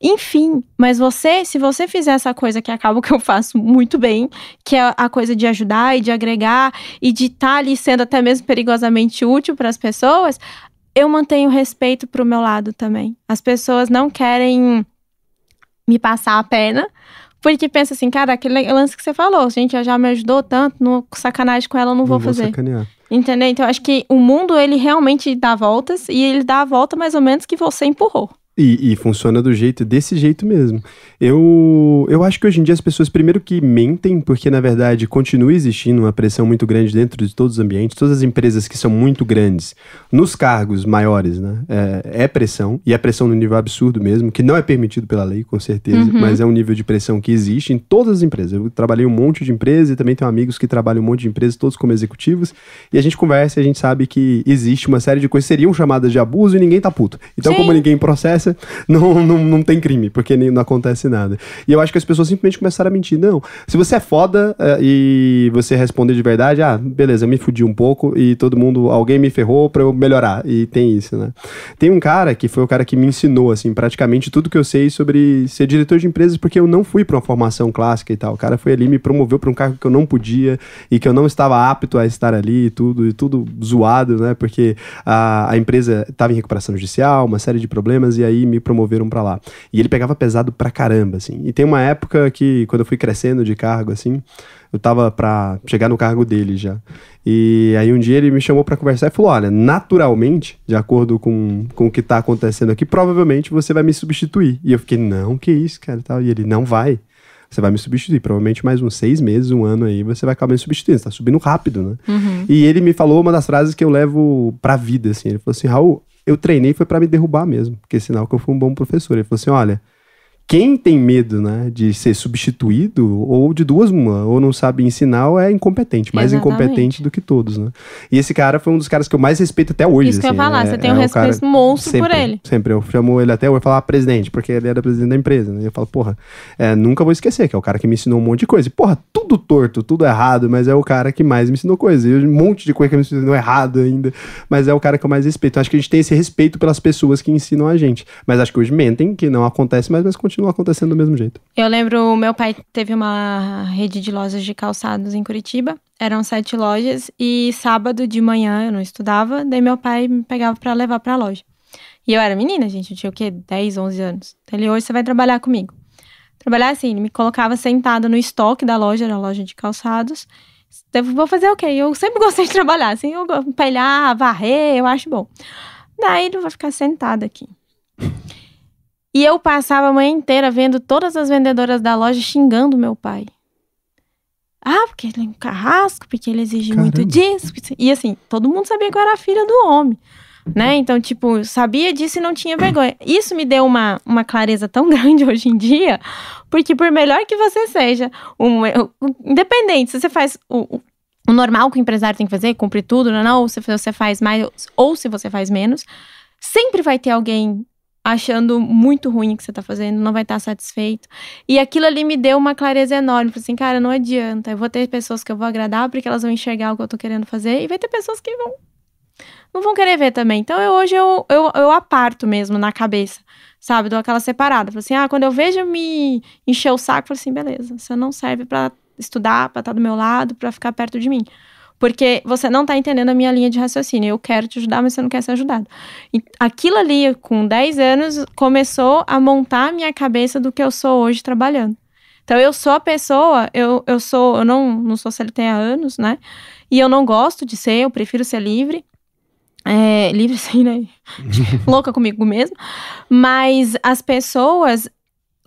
Enfim, mas você, se você fizer essa coisa que acaba que eu faço muito bem, que é a coisa de ajudar e de agregar e de estar tá ali sendo até mesmo perigosamente útil para as pessoas, eu mantenho respeito pro meu lado também. As pessoas não querem me passar a perna, porque pensa assim, cara, aquele lance que você falou, gente, já, já me ajudou tanto, no sacanagem com ela eu não, vou fazer. sacanear. Entendeu? Então, eu acho que o mundo, ele realmente dá voltas, e ele dá a volta mais ou menos que você empurrou. E, e, funciona do jeito, desse jeito mesmo. Eu, eu acho que hoje em dia as pessoas, primeiro que mentem, porque na verdade continua existindo uma pressão muito grande dentro de todos os ambientes, todas as empresas que são muito grandes, nos cargos maiores, né? É, é pressão, e é pressão no nível absurdo mesmo, que não é permitido pela lei, com certeza, Uhum. mas é um nível de pressão que existe em todas as empresas. Eu trabalhei um monte de empresas e também tenho amigos que trabalham um monte de empresas, todos como executivos, e a gente conversa e a gente sabe que existe uma série de coisas que seriam chamadas de abuso e ninguém tá puto. Então, Sim. como ninguém processa, não, não, não tem crime, porque nem, não acontece nada. E eu acho que as pessoas simplesmente começaram a mentir. Não, se você é foda eh, e você responder de verdade, ah, beleza, eu me fudi um pouco e todo mundo, alguém me ferrou pra eu melhorar. E tem isso, né? Tem um cara que foi o cara que me ensinou, assim, praticamente tudo que eu sei sobre ser diretor de empresas, porque eu não fui pra uma formação clássica e tal. O cara foi ali, me promoveu pra um cargo que eu não podia e que eu não estava apto a estar ali e tudo, e tudo zoado, né? Porque a, a empresa estava em recuperação judicial, uma série de problemas, e aí aí me promoveram para lá. E ele pegava pesado pra caramba, assim. E tem uma época que, quando eu fui crescendo de cargo, assim, eu tava pra chegar no cargo dele já. E aí um dia ele me chamou para conversar e falou: olha, naturalmente, de acordo com, com o que tá acontecendo aqui, provavelmente você vai me substituir. E eu fiquei, não, que isso, cara, tal. E ele, não vai você vai me substituir. Provavelmente mais uns seis meses, um ano aí, você vai acabar me substituindo. Você tá subindo rápido, né? Uhum. E ele me falou uma das frases que eu levo pra vida, assim. Ele falou assim, Raul, eu treinei foi para me derrubar mesmo, porque é sinal que eu fui um bom professor. Ele falou assim, olha, quem tem medo, né, de ser substituído, ou de duas uma, ou não sabe ensinar, ou é incompetente, mais Exatamente. incompetente do que todos, né? E esse cara foi um dos caras que eu mais respeito até hoje. Isso que eu ia assim, falar, é- você tem é um respeito cara- monstro sempre, por ele. Sempre, eu chamo ele até hoje, falar ah, presidente, porque ele era presidente da empresa, né? Eu falo, porra, é, nunca vou esquecer, que é o cara que me ensinou um monte de coisa. E, porra, tudo torto, tudo errado, mas é o cara que mais me ensinou coisa. E um monte de coisa que me ensinou errado ainda, mas é o cara que eu mais respeito. Eu acho que a gente tem esse respeito pelas pessoas que ensinam a gente. Mas acho que hoje mentem, que não acontece mais, mas continua acontecendo do mesmo jeito. Eu lembro, meu pai teve uma rede de lojas de calçados em Curitiba. Eram sete lojas e sábado de manhã eu não estudava, daí meu pai me pegava pra levar pra loja. E eu era menina, gente, eu tinha o quê? 10, 11 anos. Então ele, hoje você vai trabalhar comigo. Trabalhar assim, ele me colocava sentada no estoque da loja, era a loja de calçados. Vou fazer o quê? Eu sempre gostei de trabalhar, assim, eu go- pelhar, varrer, eu acho bom. Daí ele vai ficar sentada aqui. E eu passava a manhã inteira vendo todas as vendedoras da loja xingando meu pai. Ah, porque ele é um carrasco, porque ele exige muito Caramba. disso. E assim, todo mundo sabia que eu era filha do homem. Né? Então, tipo, sabia disso e não tinha vergonha. Isso me deu uma, uma clareza tão grande hoje em dia, porque por melhor que você seja, um, um- independente, se você faz o, o- o normal que o empresário tem que fazer, cumprir tudo, não, não, ou se você faz mais, ou se você faz menos, sempre vai ter alguém achando muito ruim o que você tá fazendo, não vai estar satisfeito. E aquilo ali me deu uma clareza enorme. Falei assim, cara, não adianta. Eu vou ter pessoas que eu vou agradar porque elas vão enxergar o que eu tô querendo fazer, e vai ter pessoas que vão. Não vão querer ver também. Então eu, hoje eu, eu, eu aparto mesmo na cabeça, sabe? Dou aquela separada. Falei assim, ah, quando eu vejo me encher o saco, falei assim, beleza, você não serve pra estudar, pra estar do meu lado, pra ficar perto de mim. Porque você não tá entendendo a minha linha de raciocínio. Eu quero te ajudar, mas você não quer ser ajudado. E aquilo ali, com 10 anos, começou a montar a minha cabeça do que eu sou hoje trabalhando. Então, eu sou a pessoa, eu, eu sou, eu não, não sou CLT há anos, né? E eu não gosto de ser, eu prefiro ser livre. É, livre assim, né? Louca comigo mesmo. Mas as pessoas,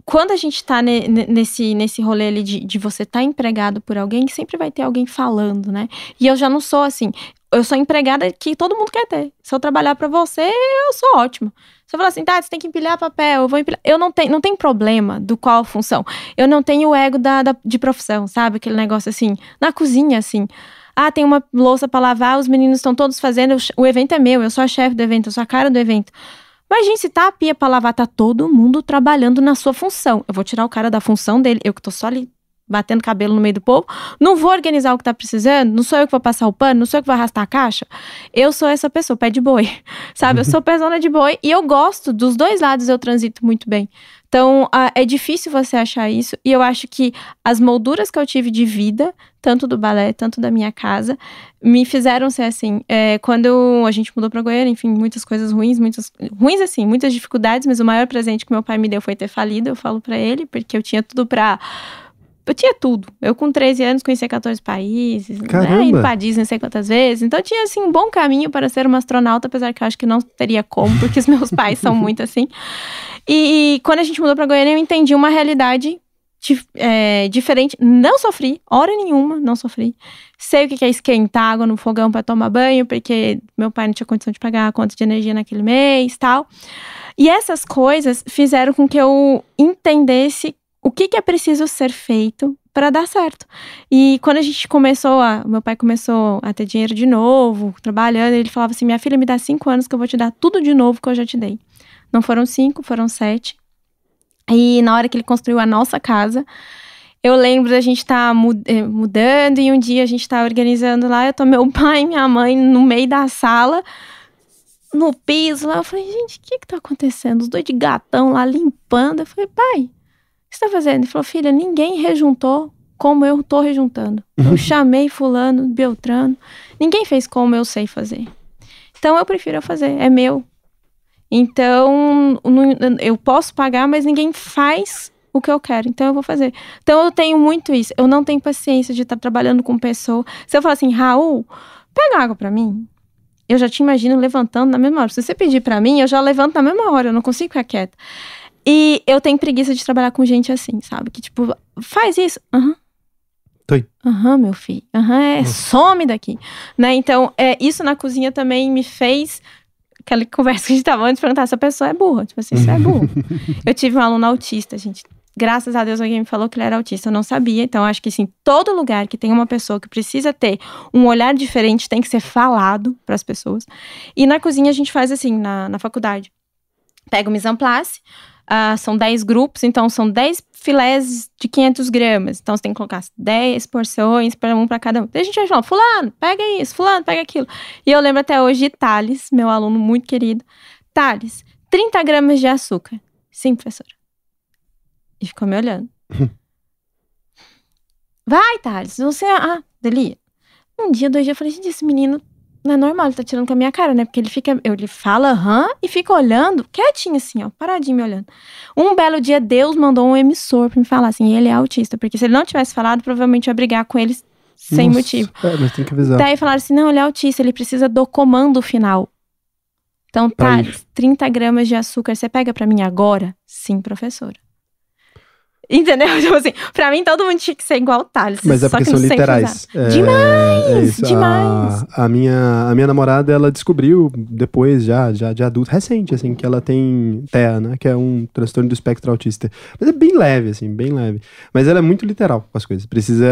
quando a gente tá ne- ne- nesse, nesse rolê ali de, de você tá empregado por alguém, sempre vai ter alguém falando, né? E eu já não sou assim. Eu sou empregada que todo mundo quer ter. Se eu trabalhar pra você, eu sou ótima. Se eu falar assim, tá, você tem que empilhar papel, eu vou empilhar. Eu não tenho, não tem problema do qual função. Eu não tenho o ego da, da- de profissão, sabe? Aquele negócio assim, na cozinha, assim. Ah, tem uma louça pra lavar, os meninos estão todos fazendo, o evento é meu, eu sou a chefe do evento, eu sou a cara do evento. Mas, gente, se tá a pia pra lavar, tá todo mundo trabalhando na sua função. Eu vou tirar o cara da função dele, eu que tô só ali batendo cabelo no meio do povo, não vou organizar o que tá precisando, não sou eu que vou passar o pano, não sou eu que vou arrastar a caixa. Eu sou essa pessoa, pé de boi, sabe? Eu sou persona de boi e eu gosto, dos dois lados eu transito muito bem. Então, ah, é difícil você achar isso e eu acho que as molduras que eu tive de vida, tanto do balé, tanto da minha casa, me fizeram ser assim. É, quando a gente mudou pra Goiânia, enfim, muitas coisas ruins, muitas ruins assim, muitas dificuldades, mas o maior presente que meu pai me deu foi ter falido, eu falo pra ele, porque eu tinha tudo pra eu tinha tudo. Eu, com 13 anos, conhecia 14 países, né? Caramba! Indo pra Disney não sei quantas vezes. Então, eu tinha, assim, um bom caminho para ser uma astronauta, apesar que eu acho que não teria como, porque os meus pais são muito assim. E, quando a gente mudou pra Goiânia, eu entendi uma realidade é, diferente. Não sofri, hora nenhuma, não sofri. Sei o que que é esquentar água no fogão para tomar banho, porque meu pai não tinha condição de pagar a conta de energia naquele mês tal. E essas coisas fizeram com que eu entendesse o que, que é preciso ser feito para dar certo. E quando a gente começou a. Meu pai começou a ter dinheiro de novo, trabalhando, ele falava assim: minha filha, me dá cinco anos que eu vou te dar tudo de novo que eu já te dei. Não foram cinco, foram sete. E na hora que ele construiu a nossa casa, eu lembro da gente estar mudando e um dia a gente tá organizando lá, eu tô meu pai e minha mãe no meio da sala, no piso lá. Eu falei, gente, o que que tá acontecendo? Os dois de gatão lá limpando. Eu falei, pai, que você tá fazendo? Ele falou, filha, ninguém rejuntou como eu tô rejuntando. Eu chamei fulano, Beltrano. Ninguém fez como eu sei fazer. Então eu prefiro fazer, é meu. Então, eu posso pagar, mas ninguém faz o que eu quero, então eu vou fazer. Então eu tenho muito isso. Eu não tenho paciência de estar trabalhando com pessoa. Se eu falar assim, Raul, pega água para mim. Eu já te imagino levantando na mesma hora. Se você pedir para mim, eu já levanto na mesma hora, eu não consigo ficar quieta. E eu tenho preguiça de trabalhar com gente assim, sabe? Que tipo, faz isso. Aham. Uhum. Aham, uhum, meu filho. Aham, uhum, é, Nossa. some daqui. Né? Então, é, isso na cozinha também me fez aquela conversa que a gente tava antes, perguntar se a pessoa é burra. Tipo assim, você é burro. eu tive um aluno autista, gente. Graças a Deus alguém me falou que ele era autista, eu não sabia. Então, acho que sim, todo lugar que tem uma pessoa que precisa ter um olhar diferente tem que ser falado para as pessoas. E na cozinha a gente faz assim, na, na faculdade. Pega o mise en place, uh, são 10 grupos, então são 10 filés de 500 gramas. Então você tem que colocar 10 porções para um para cada um. Daí a gente vai falar, fulano, pega isso, fulano, pega aquilo. E eu lembro até hoje de Thales, meu aluno muito querido. Thales, 30 gramas de açúcar. Sim, professora. E ficou me olhando. Vai, Thales, você. Ah, Delia. Um dia, dois dias, eu falei, gente, esse menino não é normal, ele tá tirando com a minha cara, né? Porque ele fica. Ele fala aham e fica olhando, quietinho assim, ó, paradinho me olhando. Um belo dia, Deus mandou um emissor pra me falar assim, ele é autista. Porque se ele não tivesse falado, provavelmente eu ia brigar com ele sem Nossa, motivo. É, mas tem que avisar. Daí falaram assim: não, ele é autista, ele precisa do comando final. Então, tá, 30 gramas de açúcar, você pega para mim agora? Sim, professora. Entendeu? Tipo assim, pra mim todo mundo tinha que ser igual o Thales. Mas é porque são literais. É, demais! É demais! A, a, minha, a minha namorada, ela descobriu depois, já, já de adulto, recente, assim, que ela tem TEA, né? Que é um transtorno do espectro autista. Mas é bem leve, assim, bem leve. Mas ela é muito literal com as coisas. Precisa.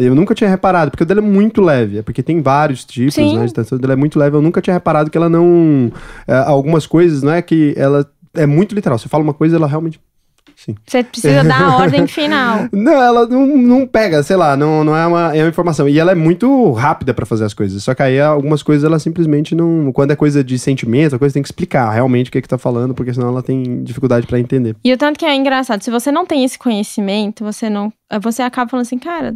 Eu nunca tinha reparado, porque o dela é muito leve. É porque tem vários tipos, Sim. né? De transtorno dela é muito leve. Eu nunca tinha reparado que ela não. É, algumas coisas, não é que ela é muito literal. Você fala uma coisa, ela realmente Sim. Você precisa dar a ordem final. Não, ela não, não pega, sei lá, não, não é, uma, é uma informação. E ela é muito rápida para fazer as coisas. Só que aí algumas coisas ela simplesmente não. Quando é coisa de sentimento, a coisa tem que explicar realmente o que, é que tá falando, porque senão ela tem dificuldade para entender. E o tanto que é engraçado, se você não tem esse conhecimento, você não. Você acaba falando assim, cara,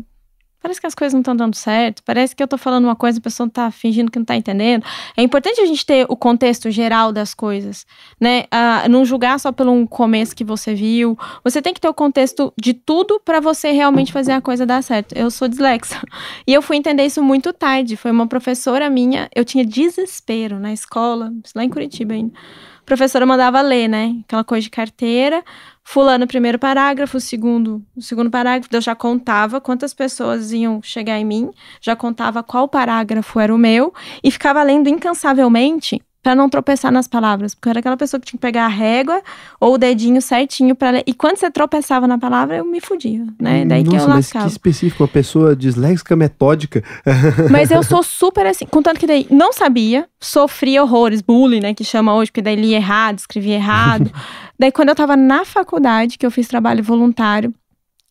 parece que as coisas não estão dando certo, parece que eu tô falando uma coisa e a pessoa tá fingindo que não tá entendendo. É importante a gente ter o contexto geral das coisas, né? Ah, não julgar só pelo começo que você viu. Você tem que ter o contexto de tudo para você realmente fazer a coisa dar certo. Eu sou dislexa. E eu fui entender isso muito tarde. Foi uma professora minha, eu tinha desespero na escola, lá em Curitiba ainda. A professora mandava ler, né? Aquela coisa de carteira fulano primeiro parágrafo, segundo, o segundo parágrafo, eu já contava quantas pessoas iam chegar em mim, já contava qual parágrafo era o meu e ficava lendo incansavelmente para não tropeçar nas palavras, porque eu era aquela pessoa que tinha que pegar a régua ou o dedinho certinho para ler. E quando você tropeçava na palavra, eu me fudia, né? Daí Nossa, que eu lascava. Mas que específico, uma pessoa disléxica metódica. Mas eu sou super assim, contanto que daí não sabia, sofria horrores, bullying, né, que chama hoje, porque daí lia errado, escrevia errado. daí quando eu tava na faculdade, que eu fiz trabalho voluntário,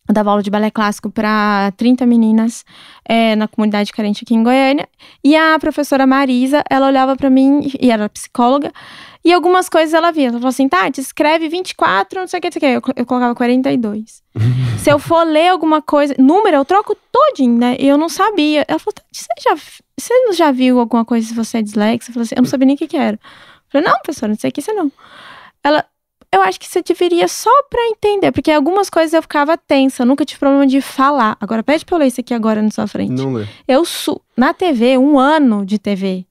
eu dava aula de balé clássico para 30 meninas é, na comunidade carente aqui em Goiânia. E a professora Marisa, ela olhava para mim, e era psicóloga, e algumas coisas ela via. Ela falou assim: Tati, escreve 24, não sei o que, não sei o que. Eu, eu colocava 42. Se eu for ler alguma coisa, número, eu troco todinho, né? E eu não sabia. Ela falou: Tati, você já, você já viu alguma coisa se você é dislexo? Eu falei assim: eu não sabia nem o que, que era. Eu falei: não, professora, não sei o que isso não. Ela, eu acho que você deveria só pra entender, porque algumas coisas eu ficava tensa, eu nunca tive problema de falar. Agora, pede pra eu ler isso aqui agora na sua frente. Não lê. Eu su na TV, um ano de TV.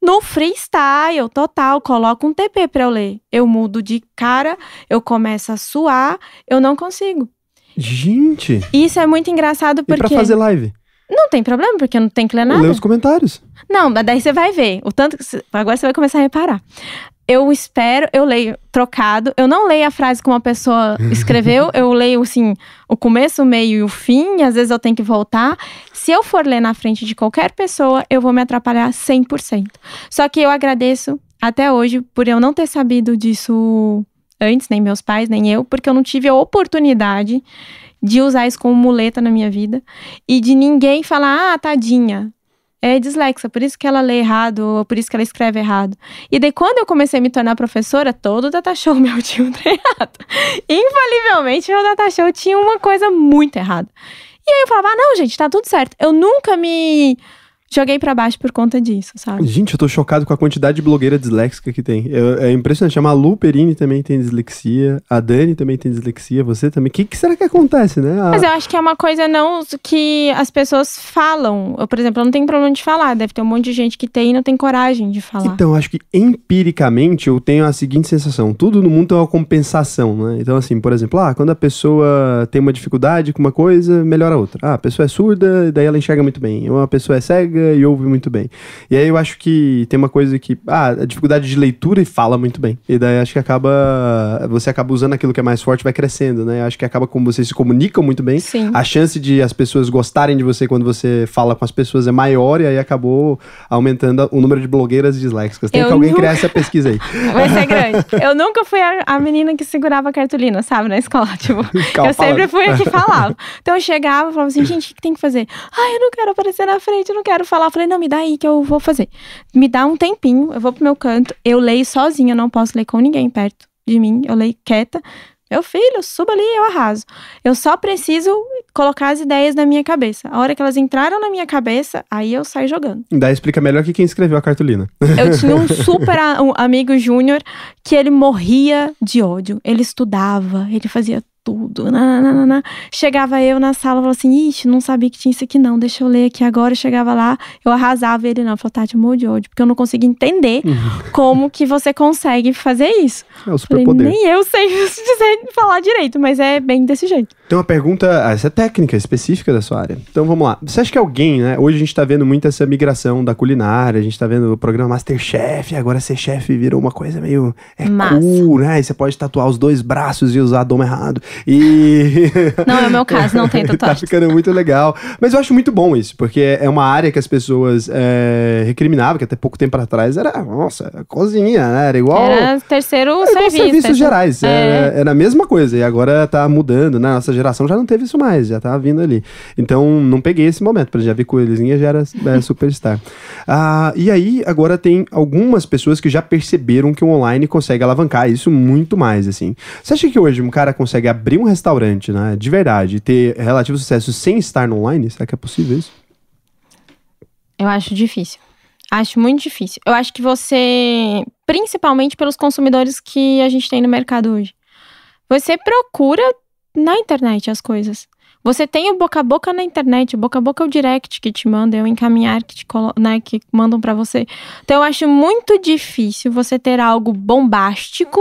No freestyle, total, coloco um TP pra eu ler. Eu mudo de cara, eu começo a suar, eu não consigo. Gente! Isso é muito engraçado porque. E pra fazer live? Não tem problema, porque não tem que ler nada. Lê os comentários. Não, mas daí você vai ver. O tanto que. Agora você vai começar a reparar eu espero, eu leio trocado, eu não leio a frase como a pessoa escreveu, eu leio assim, o começo, o meio e o fim, e às vezes eu tenho que voltar. Se eu for ler na frente de qualquer pessoa, eu vou me atrapalhar 100%. Só que eu agradeço até hoje por eu não ter sabido disso antes, nem meus pais, nem eu, porque eu não tive a oportunidade de usar isso como muleta na minha vida e de ninguém falar, ah, tadinha, é dislexa, por isso que ela lê errado, ou por isso que ela escreve errado. E daí, quando eu comecei a me tornar professora, todo data show meu tinha um errado. Infalivelmente, meu data show tinha uma coisa muito errada. E aí eu falava, ah, não, gente, tá tudo certo. Eu nunca me. Joguei para baixo por conta disso, sabe? Gente, eu tô chocado com a quantidade de blogueira disléxica que tem. É, é impressionante. A Malu Perini também tem dislexia. A Dani também tem dislexia. Você também. O que, que, será que acontece, né? A... Mas eu acho que é uma coisa não que as pessoas falam. Eu, por exemplo, eu não tenho problema de falar. Deve ter um monte de gente que tem e não tem coragem de falar. Então, acho que empiricamente eu tenho a seguinte sensação: tudo no mundo tem uma compensação, né? Então, assim, por exemplo, ah, quando a pessoa tem uma dificuldade com uma coisa, melhora a outra. Ah, a pessoa é surda, daí ela enxerga muito bem. Uma pessoa é cega e ouve muito bem. E aí eu acho que tem uma coisa que, ah, a dificuldade de leitura e fala muito bem. E daí acho que acaba, você acaba usando aquilo que é mais forte, vai crescendo, né? Acho que acaba como vocês se comunicam muito bem. Sim. A chance de as pessoas gostarem de você quando você fala com as pessoas é maior e aí acabou aumentando o número de blogueiras disléxicas. Tem Eu que alguém nunca- criar essa pesquisa aí. Vai ser grande. Eu nunca fui a, a menina que segurava a cartolina, sabe, na escola. Tipo, Ficava eu sempre fui a que falava. Então eu chegava e falava assim, gente, o que que tem que fazer? Ai, eu não quero aparecer na frente, eu não quero falar. Eu falei, não, me dá aí que eu vou fazer. Me dá um tempinho, eu vou pro meu canto, eu leio sozinha, eu não posso ler com ninguém perto de mim. Eu leio quieta. Meu filho, suba ali eu arraso. Eu só preciso colocar as ideias na minha cabeça. A hora que elas entraram na minha cabeça, aí eu saio jogando. Daí explica melhor que quem escreveu a cartolina. Eu tinha um super a- um amigo júnior que ele morria de ódio. Ele estudava, ele fazia tudo. nananana. Chegava eu na sala e falava assim: Ixi, não sabia que tinha isso aqui não, deixa eu ler aqui agora. Eu chegava lá, eu arrasava ele não. Eu falava, Tati, eu morro de ódio, porque eu não conseguia entender como que você consegue fazer isso. É o superpoder. nem eu sei dizer, falar direito, mas é bem desse jeito. Tem uma pergunta, ah, essa é técnica específica da sua área. Então vamos lá. Você acha que alguém, né? Hoje a gente tá vendo muito essa migração da culinária, a gente tá vendo o programa Masterchef, agora ser chefe virou uma coisa meio é Massa. cool, né? E você pode tatuar os dois braços e usar dom errado. E Não é o meu caso, não tem tá tatuagem. ficando muito legal. Mas eu acho muito bom isso, porque é uma área que as pessoas é, recriminavam, que até pouco tempo atrás era, nossa, cozinha, né? Era igual. Era terceiro igual serviço. serviços terceiro- gerais. É. Era, era a mesma coisa. E agora tá mudando, né? Nossa geração já não teve isso mais, já tá vindo ali. Então, não peguei esse momento. Pra já ver coelhinha já era é, superstar. Ah, e aí, agora tem algumas pessoas que já perceberam que o online consegue alavancar isso muito mais, assim. Você acha que hoje um cara consegue abrir um restaurante, né? De verdade, ter relativo sucesso sem estar no online? Será que é possível isso? Eu acho difícil. Acho muito difícil. Eu acho que você, principalmente pelos consumidores que a gente tem no mercado hoje, você procura na internet as coisas. Você tem o boca a boca na internet, o boca a boca é o direct que te manda, é o encaminhar que te né, que mandam pra você. Então eu acho muito difícil você ter algo bombástico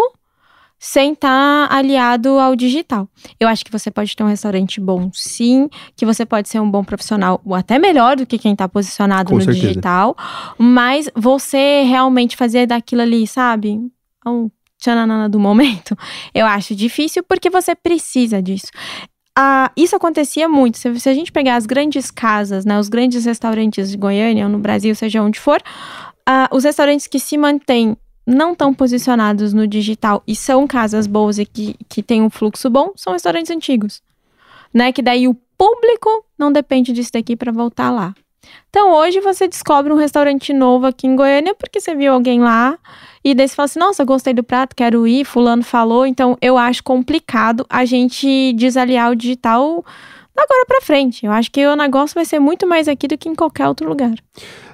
sem estar aliado ao digital. Eu acho que você pode ter um restaurante bom, sim, que você pode ser um bom profissional, ou até melhor do que quem tá posicionado Com no certeza. digital, mas você realmente fazer daquilo ali, sabe? Um tchananana do momento, eu acho difícil porque você precisa disso. Ah, isso acontecia muito. Se, se a gente pegar as grandes casas, né, os grandes restaurantes de Goiânia ou no Brasil, seja onde for, ah, os restaurantes que se mantêm não tão posicionados no digital e são casas boas e que, que têm um fluxo bom, são restaurantes antigos. Né? Que daí o público não depende disso daqui para voltar lá. Então hoje você descobre um restaurante novo aqui em Goiânia porque você viu alguém lá e daí você fala assim: nossa, gostei do prato, quero ir, Fulano falou. Então eu acho complicado a gente desaliar o digital agora pra frente. Eu acho que o negócio vai ser muito mais aqui do que em qualquer outro lugar.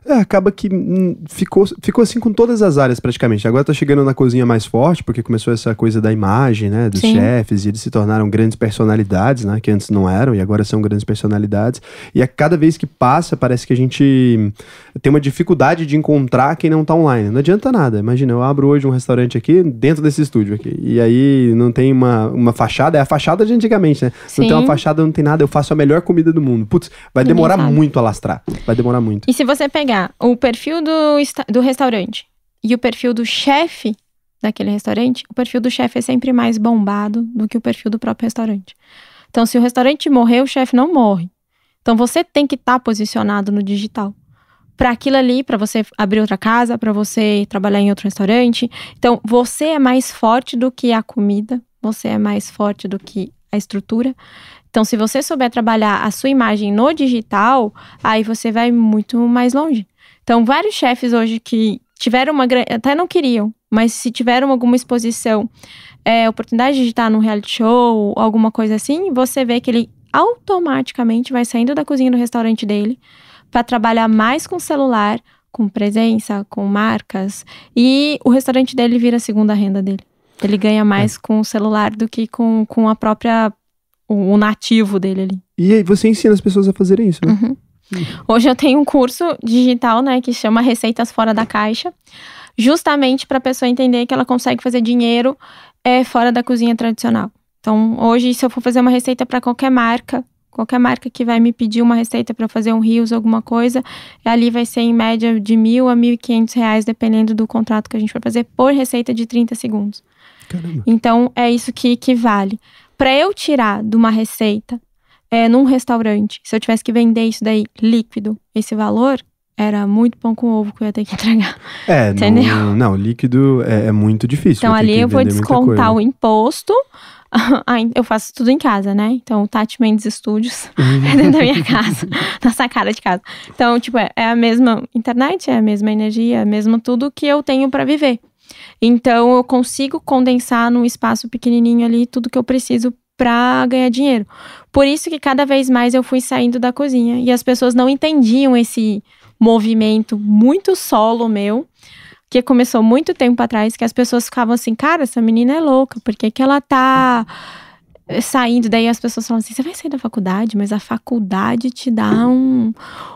É, acaba que hum, ficou, ficou assim com todas as áreas praticamente. Agora tá chegando na cozinha mais forte, porque começou essa coisa da imagem, né? Dos Sim. chefes, e eles se tornaram grandes personalidades, né? Que antes não eram, e agora são grandes personalidades. E a cada vez que passa, parece que a gente tem uma dificuldade de encontrar quem não tá online. Não adianta nada. Imagina, eu abro hoje um restaurante aqui, dentro desse estúdio aqui. E aí não tem uma, uma fachada, é a fachada de antigamente, né? Não Sim. tem uma fachada, não tem nada, eu faço a melhor comida do mundo. Putz, vai Ninguém demorar sabe. muito a lastrar. Vai demorar muito. E se você pegar o perfil do, do restaurante e o perfil do chefe daquele restaurante, o perfil do chefe é sempre mais bombado do que o perfil do próprio restaurante. Então, se o restaurante morrer, o chefe não morre. Então, você tem que estar posicionado no digital. Para aquilo ali, para você abrir outra casa, para você trabalhar em outro restaurante. Então, você é mais forte do que a comida, você é mais forte do que a estrutura. Então, se você souber trabalhar a sua imagem no digital, aí você vai muito mais longe. Então, vários chefes hoje que tiveram uma grande. até não queriam, mas se tiveram alguma exposição, é, oportunidade de estar num reality show, alguma coisa assim, você vê que ele automaticamente vai saindo da cozinha do restaurante dele para trabalhar mais com celular, com presença, com marcas, e o restaurante dele vira a segunda renda dele. Ele ganha mais é. com o celular do que com, com a própria. O, o, nativo dele ali. E aí você ensina as pessoas a fazerem isso, né? Uhum. Hoje eu tenho um curso digital, né, que chama Receitas Fora da Caixa, justamente para a pessoa entender que ela consegue fazer dinheiro é, fora da cozinha tradicional. Então, hoje, se eu for fazer uma receita para qualquer marca, qualquer marca que vai me pedir uma receita para fazer um rios, alguma coisa, ali vai ser em média de mil a mil e quinhentos reais, dependendo do contrato que a gente for fazer, por receita de 30 segundos. Caramba. Então, é isso que, que vale. Para eu tirar de uma receita é, num restaurante, se eu tivesse que vender isso daí líquido, esse valor, era muito pão com ovo que eu ia ter que entregar. É, entendeu? Não, não líquido é, é, muito difícil. Então ali eu vou descontar o imposto. eu faço tudo em casa, né? Então, Tati Mendes Studios é dentro da minha casa, na sacada de casa. Então, tipo, é, é a mesma internet, é a mesma energia, é mesmo tudo que eu tenho para viver. Então, eu consigo condensar num espaço pequenininho ali tudo que eu preciso para ganhar dinheiro. Por isso que cada vez mais eu fui saindo da cozinha e as pessoas não entendiam esse movimento muito solo meu, que começou muito tempo atrás, que as pessoas ficavam assim, cara, essa menina é louca, por que, que ela tá saindo? Daí as pessoas falam assim, você vai sair da faculdade, mas a faculdade te dá um,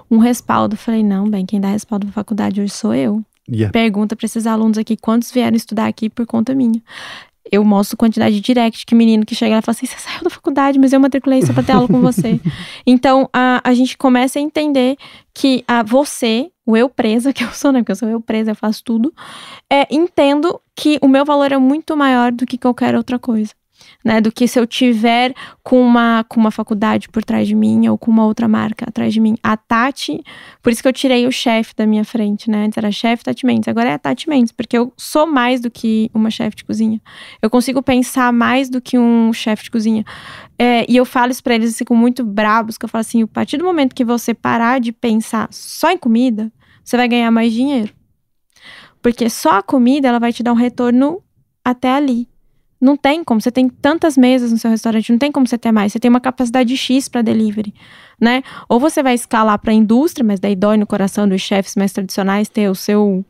um respaldo. Eu falei, não, bem, quem dá respaldo pra faculdade hoje sou eu. Yeah. Pergunta para esses alunos aqui quantos vieram estudar aqui por conta minha eu mostro quantidade de direct que menino que chega lá e fala assim: você saiu da faculdade, mas eu matriculei só pra ter aula com você. então a, a gente começa a entender que a você, o eu presa, que eu sou, né? Porque eu sou eu presa, eu faço tudo, é, entendo que o meu valor é muito maior do que qualquer outra coisa né? Do que se eu tiver com uma, com uma faculdade por trás de mim ou com uma outra marca atrás de mim. A Tati, por isso que eu tirei o chefe da minha frente, né? Antes era chefe Tati Mendes, agora é a Tati Mendes, porque eu sou mais do que uma chefe de cozinha. Eu consigo pensar mais do que um chefe de cozinha. É, e eu falo isso pra eles assim, com muito bravos, que eu falo assim, a partir do momento que você parar de pensar só em comida, você vai ganhar mais dinheiro. Porque só a comida, ela vai te dar um retorno até ali. Não tem como, você tem tantas mesas no seu restaurante, não tem como você ter mais. Você tem uma capacidade X para delivery, né? Ou você vai escalar para a indústria, mas daí dói no coração dos chefes mais tradicionais ter o seu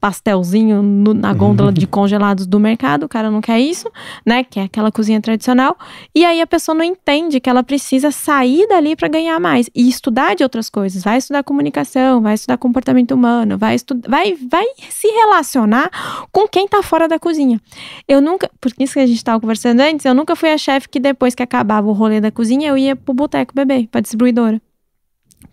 pastelzinho no, na gôndola de congelados do mercado, o cara não quer isso, né? Que é aquela cozinha tradicional. E aí a pessoa não entende que ela precisa sair dali para ganhar mais e estudar de outras coisas. Vai estudar comunicação, vai estudar comportamento humano, vai estudar, vai, vai se relacionar com quem tá fora da cozinha. Eu nunca, por isso que a gente tava conversando antes, eu nunca fui a chefe que depois que acabava o rolê da cozinha, eu ia pro boteco beber, pra distribuidora.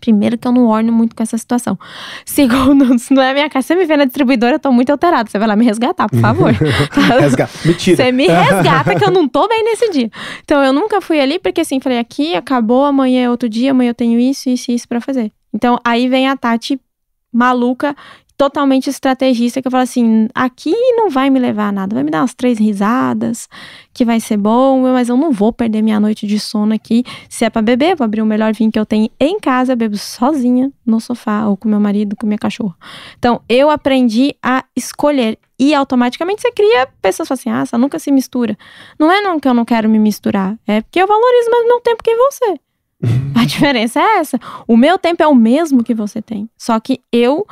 Primeiro que eu não orno muito com essa situação. Segundo, se não é minha casa, você me vê na distribuidora, eu tô muito alterado. Você vai lá me resgatar, por favor. Resgata. Mentira. Você me resgata que eu não tô bem nesse dia. Então eu nunca fui ali porque assim, falei aqui, acabou, amanhã é outro dia, amanhã eu tenho isso, isso e isso para fazer. Então aí vem a Tati maluca totalmente estrategista que eu falo assim: aqui não vai me levar a nada, vai me dar umas três risadas, que vai ser bom, mas eu não vou perder minha noite de sono aqui. Se é para beber, vou abrir o melhor vinho que eu tenho em casa, bebo sozinha no sofá, ou com meu marido, com minha cachorra. Então, eu aprendi a escolher. E automaticamente você cria pessoas que falam assim: ah, essa nunca se mistura. Não é não que eu não quero me misturar, é porque eu valorizo mais meu tempo que você. A diferença é essa. O meu tempo é o mesmo que você tem. Só que eu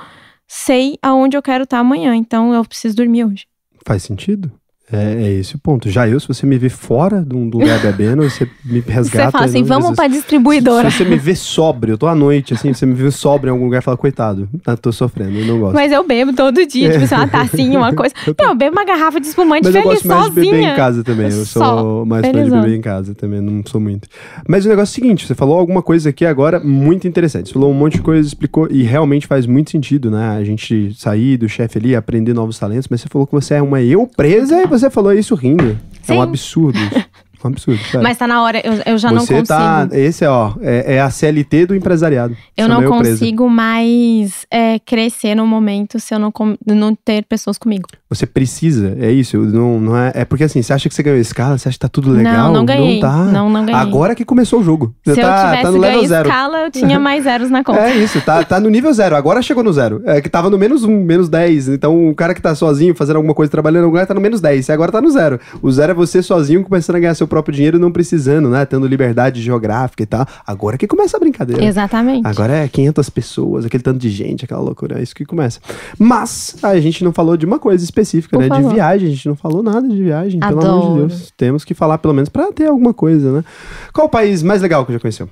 sei aonde eu quero estar amanhã, então eu preciso dormir hoje. Faz sentido? É, é, esse o ponto. Já eu, se você me vê fora de um lugar bebendo, você me resgata. Você fala assim, vamos pra distribuidora. Se, se, você me vê sóbrio, eu tô à noite, assim, você me vê sóbrio em algum lugar e fala, coitado, tá, tô sofrendo, eu não gosto. Mas eu bebo todo dia, tipo, assim, uma tacinha, uma coisa. tô... eu bebo uma garrafa de espumante Mas feliz, eu gosto mais sozinha. de beber em casa também, eu sou Só. mais fã de beber em casa também, não sou muito. Mas o negócio é o seguinte, você falou alguma coisa aqui agora muito interessante, você falou um monte de coisa, explicou, e realmente faz muito sentido, né, a gente sair do chefe ali, aprender novos talentos, mas você falou que você é uma eu presa e você falou isso rindo. Sim. É um absurdo isso. um absurdo. Sério. Mas tá na hora, eu, eu já Você não consigo. Tá, esse é, ó, é, é, a CLT do empresariado. Eu não consigo mais é, crescer no momento se eu não, não ter pessoas comigo. Você precisa, é isso. Não, não é, é porque assim, você acha que você ganhou escala, você acha que tá tudo legal? Não, não ganhei. Não tá. Não, não ganhei. Agora que começou o jogo. Você se tá, eu tivesse tá no ganho zero. escala, eu tinha mais zeros na conta. É isso, tá, tá no nível zero. Agora chegou no zero. É que tava no menos um, menos 10. Então o cara que tá sozinho fazendo alguma coisa trabalhando, agora tá no menos 10. Agora tá no zero. O zero é você sozinho começando a ganhar seu próprio dinheiro não precisando, né? Tendo liberdade geográfica e tal. Agora que começa a brincadeira. Exatamente. Agora é 500 pessoas, aquele tanto de gente, aquela loucura. É isso que começa. Mas a gente não falou de uma coisa específica, Por né? favor. De viagem. A gente não falou nada de viagem, pelo amor de Adoro. Deus. Temos que falar pelo menos pra ter alguma coisa, né? Qual o país mais legal que já conheceu?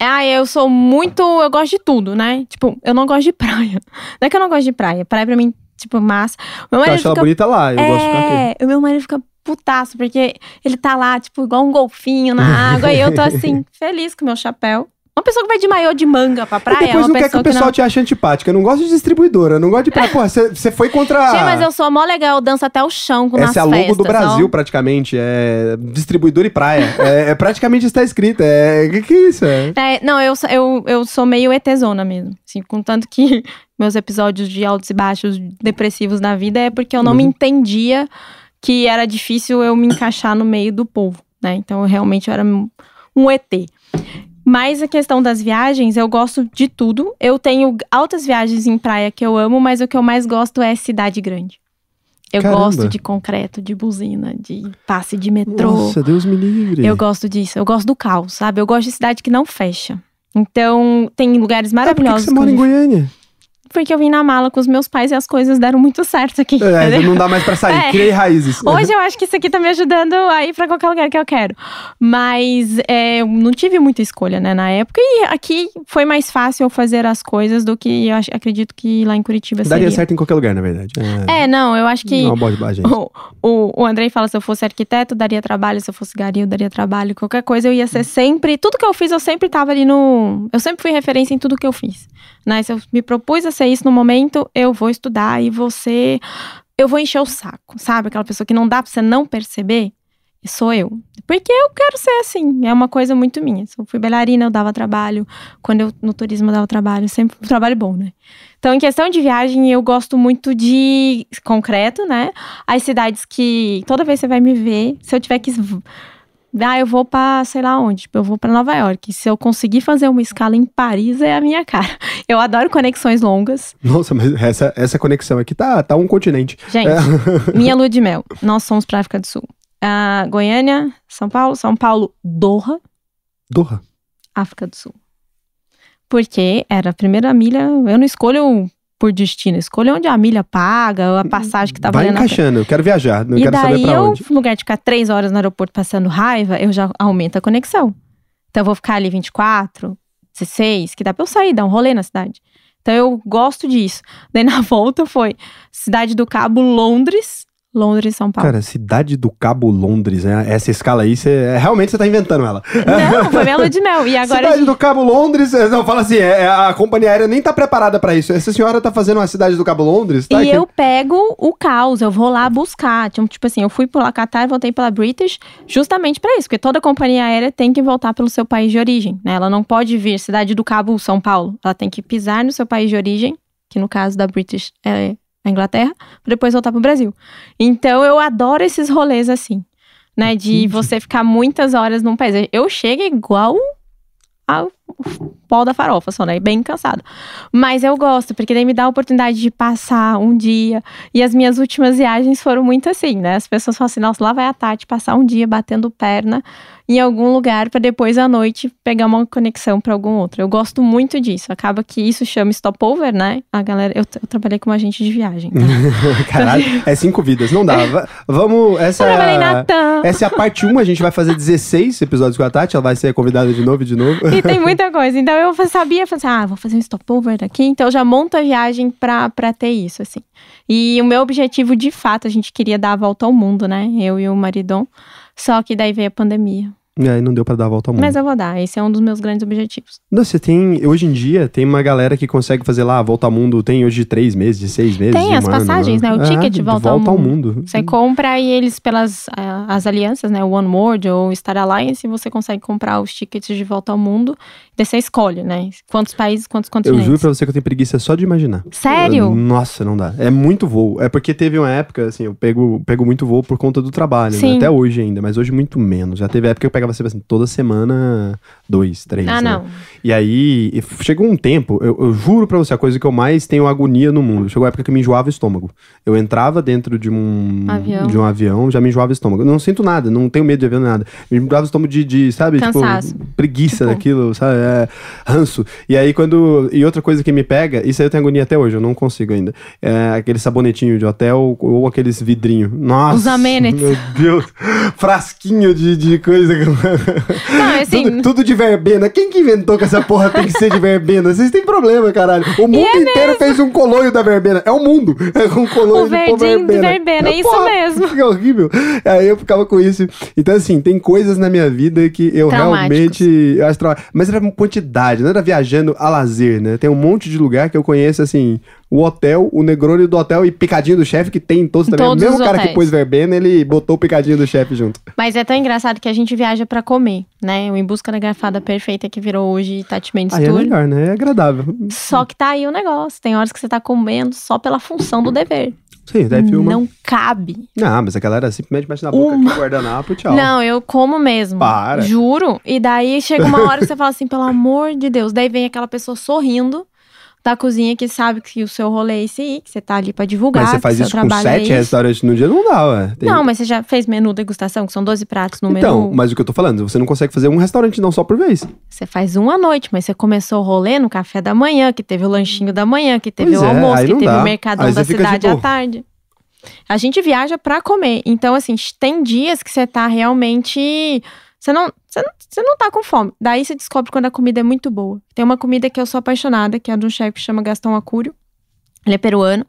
Ah, eu sou muito. Eu gosto de tudo, né? Tipo, eu não gosto de praia. Não é que eu não gosto de praia. Praia pra mim, tipo, massa. Meu Eu marido acho ela fica. bonita lá, eu gosto de ficar aqui. É, o meu marido fica putaço, porque ele tá lá, tipo, igual um golfinho na água. e eu tô assim, feliz com o meu chapéu. Uma pessoa que vai de maiô de manga pra praia e é depois uma não quer que o pessoal não... te ache antipática. Eu não gosto de distribuidora, eu não gosto de. Pô, você você foi contra. Gente, mas eu sou mó legal, eu danço até o chão nas Essa é a logo festas. do Brasil, ó. praticamente. É distribuidor e praia. é, é praticamente está escrito. É. Que que é isso? É? É, não, eu, sou- eu, eu sou meio ETzona mesmo. Assim, contanto que meus episódios de altos e baixos depressivos na vida é porque eu não me Uhum. entendia que era difícil eu me encaixar no meio do povo, né? Então, eu realmente era um ET. Mas a questão das viagens, eu gosto de tudo. Eu tenho altas viagens em praia que eu amo, mas o que eu mais gosto é cidade grande. Eu Caramba. gosto de concreto, de buzina, de passe de metrô. Nossa, Deus me livre. Eu gosto disso. Eu gosto do caos, sabe? Eu gosto de cidade que não fecha. Então, tem lugares Ah, por que que maravilhosos. você mora em Goiânia? Porque eu vim na mala com os meus pais e as coisas deram muito certo aqui. É, entendeu? não dá mais pra sair. É. Criei raízes. Hoje eu acho que isso aqui tá me ajudando a ir pra qualquer lugar que eu quero. Mas é, eu não tive muita escolha, né, na época. E aqui foi mais fácil eu fazer as coisas do que eu acredito que lá em Curitiba Daria seria. certo em qualquer lugar, na verdade. É, É, não, eu acho que Não, boa bobagem. o, o, o Andrei fala: se eu fosse arquiteto, daria trabalho. Se eu fosse gari, eu daria trabalho. Qualquer coisa eu ia ser sempre. Tudo que eu fiz, eu sempre tava ali no. Eu sempre fui referência em tudo que eu fiz. Né? Se eu me propus a ser isso no momento, eu vou estudar e você. Eu vou encher o saco, sabe? Aquela pessoa que não dá pra você não perceber. Sou eu. Porque eu quero ser assim. É uma coisa muito minha. Se eu fui bailarina, eu dava trabalho. Quando eu no turismo eu dava trabalho. Sempre um trabalho bom, né? Então, em questão de viagem, eu gosto muito de concreto, né? As cidades que toda vez você vai me ver, se eu tiver que. Ah, eu vou pra sei lá onde. Tipo, eu vou pra Nova York. Se eu conseguir fazer uma escala em Paris, é a minha cara. Eu adoro conexões longas. Nossa, mas essa, essa conexão aqui tá, tá um continente. Gente, É. minha lua de mel. Nós somos pra África do Sul. Ah, Goiânia, São Paulo, São Paulo, Doha, Doha. África do Sul. Porque era a primeira milha. Eu não escolho por destino, eu escolho onde a milha paga, a passagem que tá Vai valendo pena. encaixando, eu quero viajar, não e quero saber daí pra eu, onde. no lugar de ficar três horas no aeroporto passando raiva, eu já aumento a conexão. Então eu vou ficar ali 24, 16, que dá pra eu sair, dar um rolê na cidade. Então eu gosto disso. Daí na volta foi Cidade do Cabo, Londres, Londres, São Paulo. Cara, cidade do Cabo Londres, né? Essa escala aí, você, realmente você tá inventando ela. Não, foi minha lua de mel. E agora. cidade do Cabo Londres, é, não, fala assim, é, é, a companhia aérea nem tá preparada pra isso. Essa senhora tá fazendo uma cidade do Cabo Londres, tá? E Que- eu pego o caos, eu vou lá buscar. Tipo, assim, eu fui pela Qatar, voltei pela British, justamente pra isso, porque toda companhia aérea tem que voltar pelo seu país de origem, né? Ela não pode vir cidade do Cabo, São Paulo. Ela tem que pisar no seu país de origem, que no caso da British é a Inglaterra, pra depois voltar pro Brasil. Então eu adoro esses rolês assim, né? De Entendi. você ficar muitas horas num país. Eu chego igual ao pó da farofa, só, né? Bem cansado. Mas eu gosto, porque daí me dá a oportunidade de passar um dia. E as minhas últimas viagens foram muito assim, né? As pessoas falam assim: nossa, lá vai a Tati passar um dia batendo perna em algum lugar para depois à noite pegar uma conexão para algum outro. Eu gosto muito disso. Acaba que isso chama stopover, né? A galera, eu, eu trabalhei como agente de viagem. Tá? Caralho, é cinco vidas, não dá. Va- Vamos, essa Eu é, a, essa é a parte 1, a gente vai fazer 16 episódios com a Tati, ela vai ser convidada de novo e de novo. E tem muita coisa. Então eu sabia, falei assim, ah, vou fazer um stopover aqui. Então já monto a viagem pra, pra ter isso, assim. E o meu objetivo, de fato, a gente queria dar a volta ao mundo, né? Eu e o maridão. Só que daí veio a pandemia. E aí não deu pra dar a volta ao mundo. Mas eu vou dar, esse é um dos meus grandes objetivos. Não, você tem, hoje em dia, tem uma galera que consegue fazer lá a volta ao mundo, tem hoje de três meses, de seis meses. Tem de um as ano, passagens, né? O É, ticket de volta ao ao mundo. mundo. Você compra e eles, pelas ah, as alianças, né? O One World ou Star Alliance, você consegue comprar os tickets de volta ao mundo. Daí você escolhe, né? Quantos países, quantos Eu continentes. juro pra você que eu tenho preguiça só de imaginar. Sério? Nossa, não dá. É muito voo. É porque teve uma época, assim, eu pego, pego muito voo por conta do trabalho, né? Até hoje ainda, mas hoje muito menos. Já teve época que eu pegava pegava sempre assim, toda semana, dois, três. Ah, né? não. E aí, chegou um tempo, eu, eu juro pra você, a coisa que eu mais tenho agonia no mundo. Chegou a época que me enjoava o estômago. Eu entrava dentro de um Avião. de um avião, já me enjoava o estômago. Eu não sinto nada, não tenho medo de avião nada. Me enjoava o estômago de, de sabe, Cansaço. tipo, preguiça Tipo- daquilo, sabe? É, ranço. E aí, quando. E outra coisa que me pega, isso aí eu tenho agonia até hoje, eu não consigo ainda. É aquele sabonetinho de hotel ou aqueles vidrinhos. Nossa! Os amenities. Meu Deus! Frasquinho de, de coisa. que- Não, é assim. tudo, tudo de verbena. Quem que inventou que essa porra tem que ser de verbena? Vocês têm problema, caralho. O mundo é inteiro fez um colonho da verbena. É o mundo. É um colonho O de verdinho de verbena, é isso porra, mesmo. Que horrível. Aí eu ficava com isso. Então, assim, tem coisas na minha vida que eu realmente. Eu acho Mas era quantidade, não era viajando a lazer, né? Tem um monte de lugar que eu conheço, assim. O hotel, o Negroni do hotel e picadinho do chefe, que tem em todos também. Todos o mesmo cara que pôs verbena, ele botou o picadinho do chefe junto. Mas é tão engraçado que a gente viaja pra comer, né? O Em Busca da Garfada Perfeita que virou hoje Tati Mendes Aí é Tour. melhor, né? É agradável. Só que tá aí o negócio. Tem horas que você tá comendo só pela função do dever. Sim, daí filma. Não cabe. Não, mas a galera simplesmente mete na boca Uma. aqui, guardanapo, tchau. Não, eu como mesmo. Para. Juro. E daí chega uma hora que você fala assim, pelo amor de Deus. Daí vem aquela pessoa sorrindo da cozinha que sabe que o seu rolê é esse aí, que você tá ali pra divulgar. Mas você faz seu isso com trabalho é sete isso. restaurantes no dia, não dá, ué. Tem- Não, mas você já fez menu degustação, que são 12 pratos no Então, menu? mas o que eu tô falando, você não consegue fazer um restaurante não só por vez. Você faz um à noite, mas você começou o rolê no café da manhã, que teve o lanchinho da manhã, que teve Pois o é, almoço, aí que teve dá. o mercadão Aí da cidade tipo- à tarde. A gente viaja pra comer. Então, assim, tem dias que você tá realmente. Você não, você, não, você não tá com fome. Daí você descobre quando a comida é muito boa. Tem uma comida que eu sou apaixonada, que é de um chefe que chama Gastão Acúrio. Ele é peruano.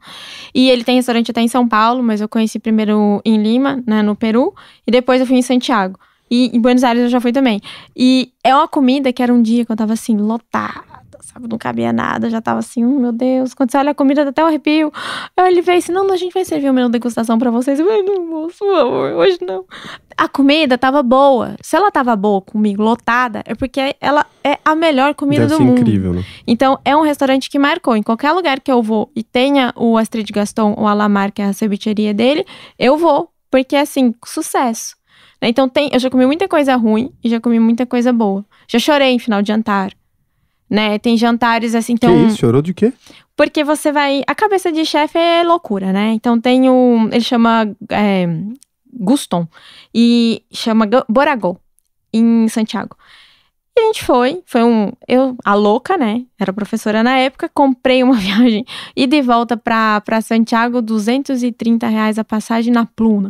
E ele tem restaurante até em São Paulo, mas eu conheci primeiro em Lima, né, no Peru. E depois eu fui em Santiago. E em Buenos Aires eu já fui também. E é uma comida que era um dia que eu tava assim, lotada, sabe? Não cabia nada. Já tava assim, hum, meu Deus. Quando você olha a comida, dá até um arrepio. Aí ele veio assim, não, a gente vai servir o menu degustação pra vocês. Eu falei, não, moço, por favor, hoje não. A comida tava boa. Se ela tava boa comigo, lotada, é porque ela é a melhor comida Deve do ser mundo. incrível, né? Então, é um restaurante que marcou. Em qualquer lugar que eu vou e tenha o Astrid Gaston ou a Lamar, que é a cevicheria dele, eu vou. Porque, assim, sucesso. Né? Então, tem, eu já comi muita coisa ruim e já comi muita coisa boa. Já chorei em final de jantar. Né? Tem jantares, assim, então... Que isso? Chorou de quê? Porque você vai. A cabeça de chefe é loucura, né? Então tem o. Ele chama é, Guston e chama Go- Boragô, em Santiago. E a gente foi, foi um. Eu, a louca, né? Era professora na época, comprei uma viagem e de volta pra, pra Santiago, 230 reais a passagem na Pluna.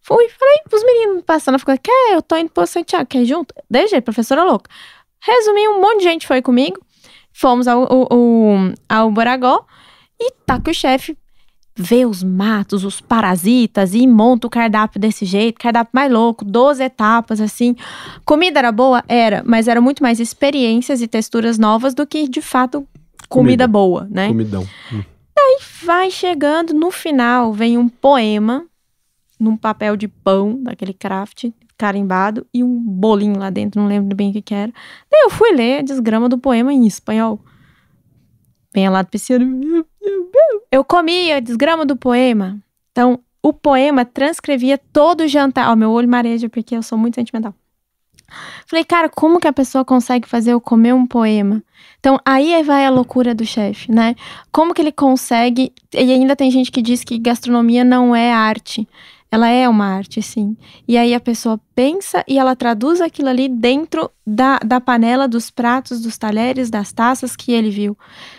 Fui, falei pros meninos passando, ficou, quer? Eu tô indo pra Santiago, quer junto? Jeito, professora louca. Resumi, um monte de gente foi comigo. Fomos ao, ao, ao- Boragó e tá que o chefe vê os matos, os parasitas e monta o cardápio desse jeito, cardápio mais louco, 12 etapas, assim. Comida era boa? Era, mas era muito mais experiências e texturas novas do que, de fato, comida, Comida. boa, né? Comidão. Hum. Vai chegando, no final vem um poema num papel de pão, daquele craft, carimbado, e um bolinho lá dentro, não lembro bem o que que era. Daí eu fui ler a desgrama do poema em espanhol. Venha lá do piscina. Eu comi a desgrama do poema. Então, o poema transcrevia todo o jantar. Ó, meu olho mareja porque eu sou muito sentimental. Falei, cara, como que a pessoa consegue fazer eu comer um poema? Então, aí vai a loucura do chefe, né? Como que ele consegue. E ainda tem gente que diz que gastronomia não é arte. Ela é uma arte, sim. E aí a pessoa pensa e ela traduz aquilo ali dentro da, da panela, dos pratos, dos talheres, das taças que ele viu.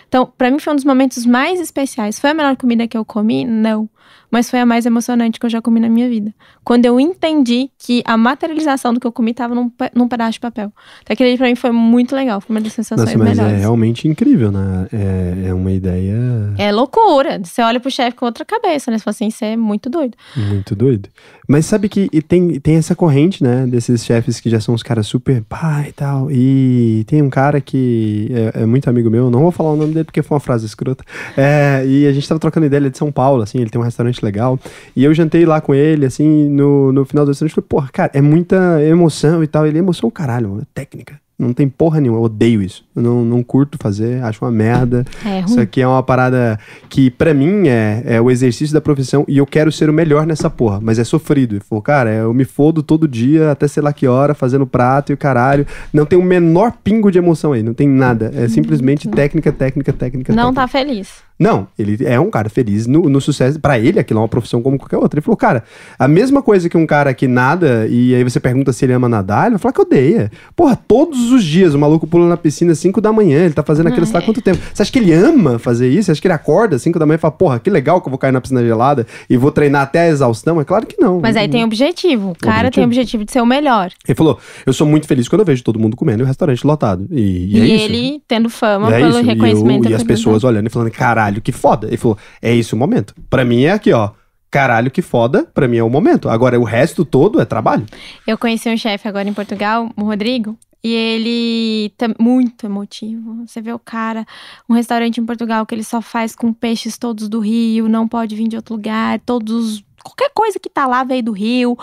Então, pra mim foi um dos momentos mais especiais. Foi a melhor comida que eu comi? Não. Mas foi a mais emocionante que eu já comi na minha vida. Quando eu entendi que a materialização do que eu comi estava num, num pedaço de papel. Então, aquele pra mim foi muito legal. Foi uma das sensações Nossa, mas é melhores. realmente incrível, né? É, é uma ideia É loucura. Você olha pro chefe com outra cabeça, né? Você fala assim, isso é muito doido. muito doido. Mas sabe que tem, tem essa corrente, né? Desses chefes que já são os caras super pá e tal. E tem um cara que é, é muito amigo meu, não vou falar o nome dele porque foi uma frase escrota. É, e a gente tava trocando ideia, ele é de São Paulo, assim, ele tem um restaurante legal. E eu jantei lá com ele, assim, no, no final do restaurante. Falei, porra, cara, é muita emoção e tal. Ele emoção caralho, é técnica. Não tem porra nenhuma. Eu odeio isso. Eu não, não curto fazer, acho uma merda. É Isso aqui é uma parada que, pra mim, é, é o exercício da profissão e eu quero ser o melhor nessa porra, mas é sofrido. Ele falou, cara, eu me fodo todo dia, até sei lá que hora, fazendo prato e o caralho. Não tem o menor pingo de emoção aí, não tem nada. É simplesmente técnica, técnica, técnica. Não técnica. tá feliz. Não, ele é um cara feliz no, no sucesso. Pra ele, aquilo é uma profissão como qualquer outra. Ele falou, cara, a mesma coisa que um cara que nada e aí você pergunta se ele ama nadar, ele vai falar que odeia. Porra, todos os dias o maluco pula na piscina às 5 da manhã, ele tá fazendo aquilo sei lá É. quanto tempo. Você acha que ele ama fazer isso? Você acha que ele acorda às 5 da manhã e fala, porra, que legal que eu vou cair na piscina gelada e vou treinar até a exaustão? É claro que não. Mas aí tem objetivo. O cara tem objetivo de ser o melhor. Ele falou, eu sou muito feliz quando eu vejo todo mundo comendo e o restaurante lotado. E, e E, é isso. ele tendo fama É pelo isso, e, eu- reconhecimento. e as pessoas olhando e falando, caralho, que foda. Ele falou, é esse o momento. Pra mim é aqui, ó. Caralho, que foda, pra mim é o momento. Agora, o resto todo é trabalho. Eu conheci um chefe agora em Portugal, o Rodrigo, e ele tá muito emotivo. Você vê o cara, um restaurante em Portugal que ele só faz com peixes todos do rio, não pode vir de outro lugar, todos qualquer coisa que tá lá veio do rio.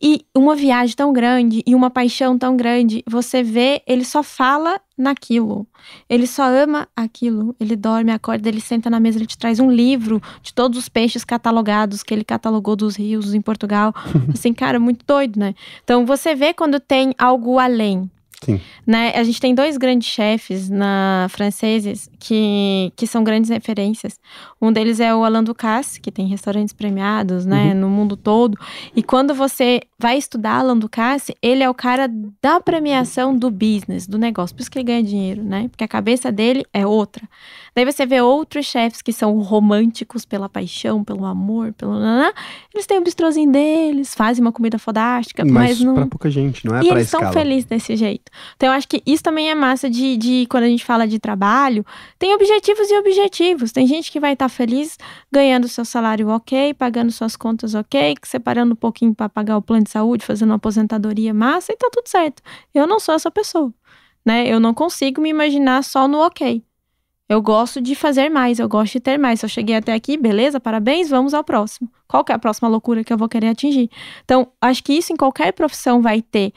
E uma viagem tão grande e uma paixão tão grande, você vê, ele só fala naquilo. Ele só ama aquilo. Ele dorme, acorda, ele senta na mesa, ele te traz um livro de todos os peixes catalogados que ele catalogou dos rios em Portugal. assim, cara, muito doido, né? Então você vê quando tem algo além. Sim. Né? A gente tem dois grandes chefes na franceses que, que são grandes referências. Um deles é o Alain Ducasse, que tem restaurantes premiados, né, no mundo todo. E quando você vai estudar Alain Ducasse, ele é o cara da premiação do business, do negócio. Por isso que ele ganha dinheiro, né? Porque a cabeça dele é outra. Daí você vê outros chefes que são românticos pela paixão, pelo amor, pelo. Eles têm o bistrozinho deles, fazem uma comida fodástica, mas, Mas não pra pouca gente, não é e pra eles escala. estão felizes desse jeito. Então, eu acho que isso também é massa de, de quando a gente fala de trabalho, tem objetivos e objetivos. Tem gente que vai estar feliz ganhando seu salário ok, pagando suas contas ok, separando um pouquinho para pagar o plano de saúde, fazendo uma aposentadoria massa e tá tudo certo. Eu não sou essa pessoa, né? Eu não consigo me imaginar só no ok. Eu gosto de fazer mais, eu gosto de ter mais. Se eu cheguei até aqui, beleza, parabéns, vamos ao próximo. Qual é a próxima loucura que eu vou querer atingir? Então, acho que isso em qualquer profissão vai ter.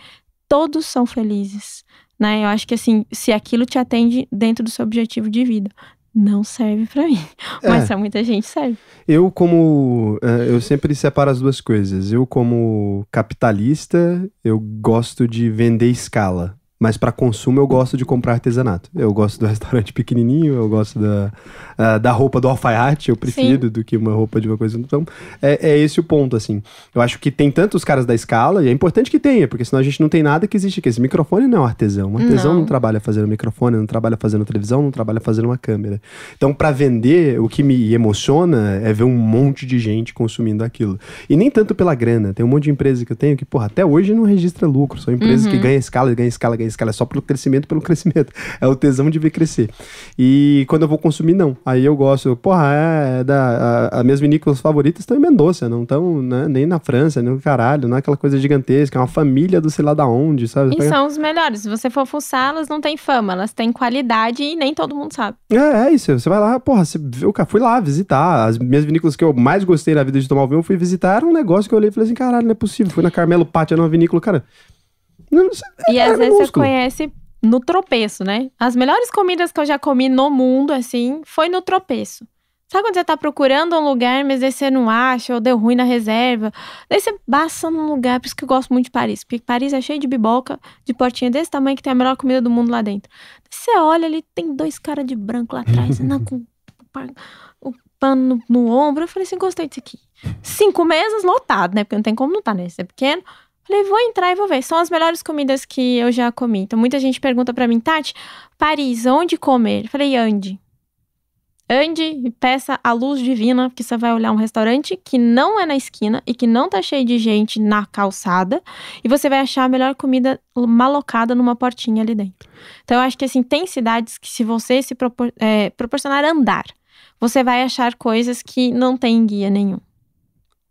Todos são felizes, né? Eu acho que assim, se aquilo te atende dentro do seu objetivo de vida, não serve pra mim. Mas É. pra muita gente serve. Eu, como. eh, eu sempre separo as duas coisas. Eu, como capitalista, eu gosto de vender escala. Mas para consumo eu gosto de comprar artesanato. Eu gosto do restaurante pequenininho, eu gosto da, ah, da roupa do alfaiate, eu prefiro do que uma roupa de uma coisa. Então, é, é esse o ponto, assim. Eu acho que tem tantos caras da escala, e é importante que tenha, porque senão a gente não tem nada que existe aqui. Esse microfone não é um artesão. Um artesão não, Não. trabalha fazendo microfone, não trabalha fazendo televisão, não trabalha fazendo uma câmera. Então, para vender, o que me emociona é ver um monte de gente consumindo aquilo. E nem tanto pela grana. Tem um monte de empresas que eu tenho que, porra, até hoje não registra lucro. São empresas que ganham escala, ganham escala, ganham escala. É só pelo crescimento, pelo crescimento. É o tesão de ver crescer. E quando eu vou consumir, não. Aí eu gosto, porra, é, é da, a, as minhas vinícolas favoritas estão em Mendoza, não estão né, nem na França, nem no caralho, não é aquela coisa gigantesca, é uma família do sei lá da onde, sabe? E são os melhores. Se você for fuçar, elas não têm fama, elas têm qualidade e nem todo mundo sabe. É, é isso. Você vai lá, porra, você, eu fui lá visitar. As minhas vinícolas que eu mais gostei na vida de tomar vinho, eu fui visitar. Era um negócio que eu olhei e falei assim: caralho, não é possível. Fui na Carmelo Pátio, numa vinícoula, cara. Sei, E é às vezes você minúsculo. conhece no tropeço, né? As melhores comidas que eu já comi no mundo, assim, foi no tropeço. Sabe quando você tá procurando um lugar, mas aí você não acha, ou deu ruim na reserva? Daí você passa num lugar, por isso que eu gosto muito de Paris. Porque Paris é cheio de biboca, de portinha desse tamanho, que tem a melhor comida do mundo lá dentro. Daí você olha ali, tem dois caras de branco lá atrás, não, com o pa- o pano no, no ombro. Eu falei assim, gostei disso aqui. Cinco mesas lotado, né? Porque não tem como não tá, né? Isso é pequeno. Falei, vou entrar e vou ver. São as melhores comidas que eu já comi. Então, muita gente pergunta pra mim, Tati, Paris, onde comer? Falei, ande. Ande e peça a luz divina, porque você vai olhar um restaurante que não é na esquina e que não tá cheio de gente na calçada, e você vai achar a melhor comida malocada numa portinha ali dentro. Então, eu acho que assim, tem cidades que, se você se propor- é, proporcionar andar, você vai achar coisas que não tem guia nenhum.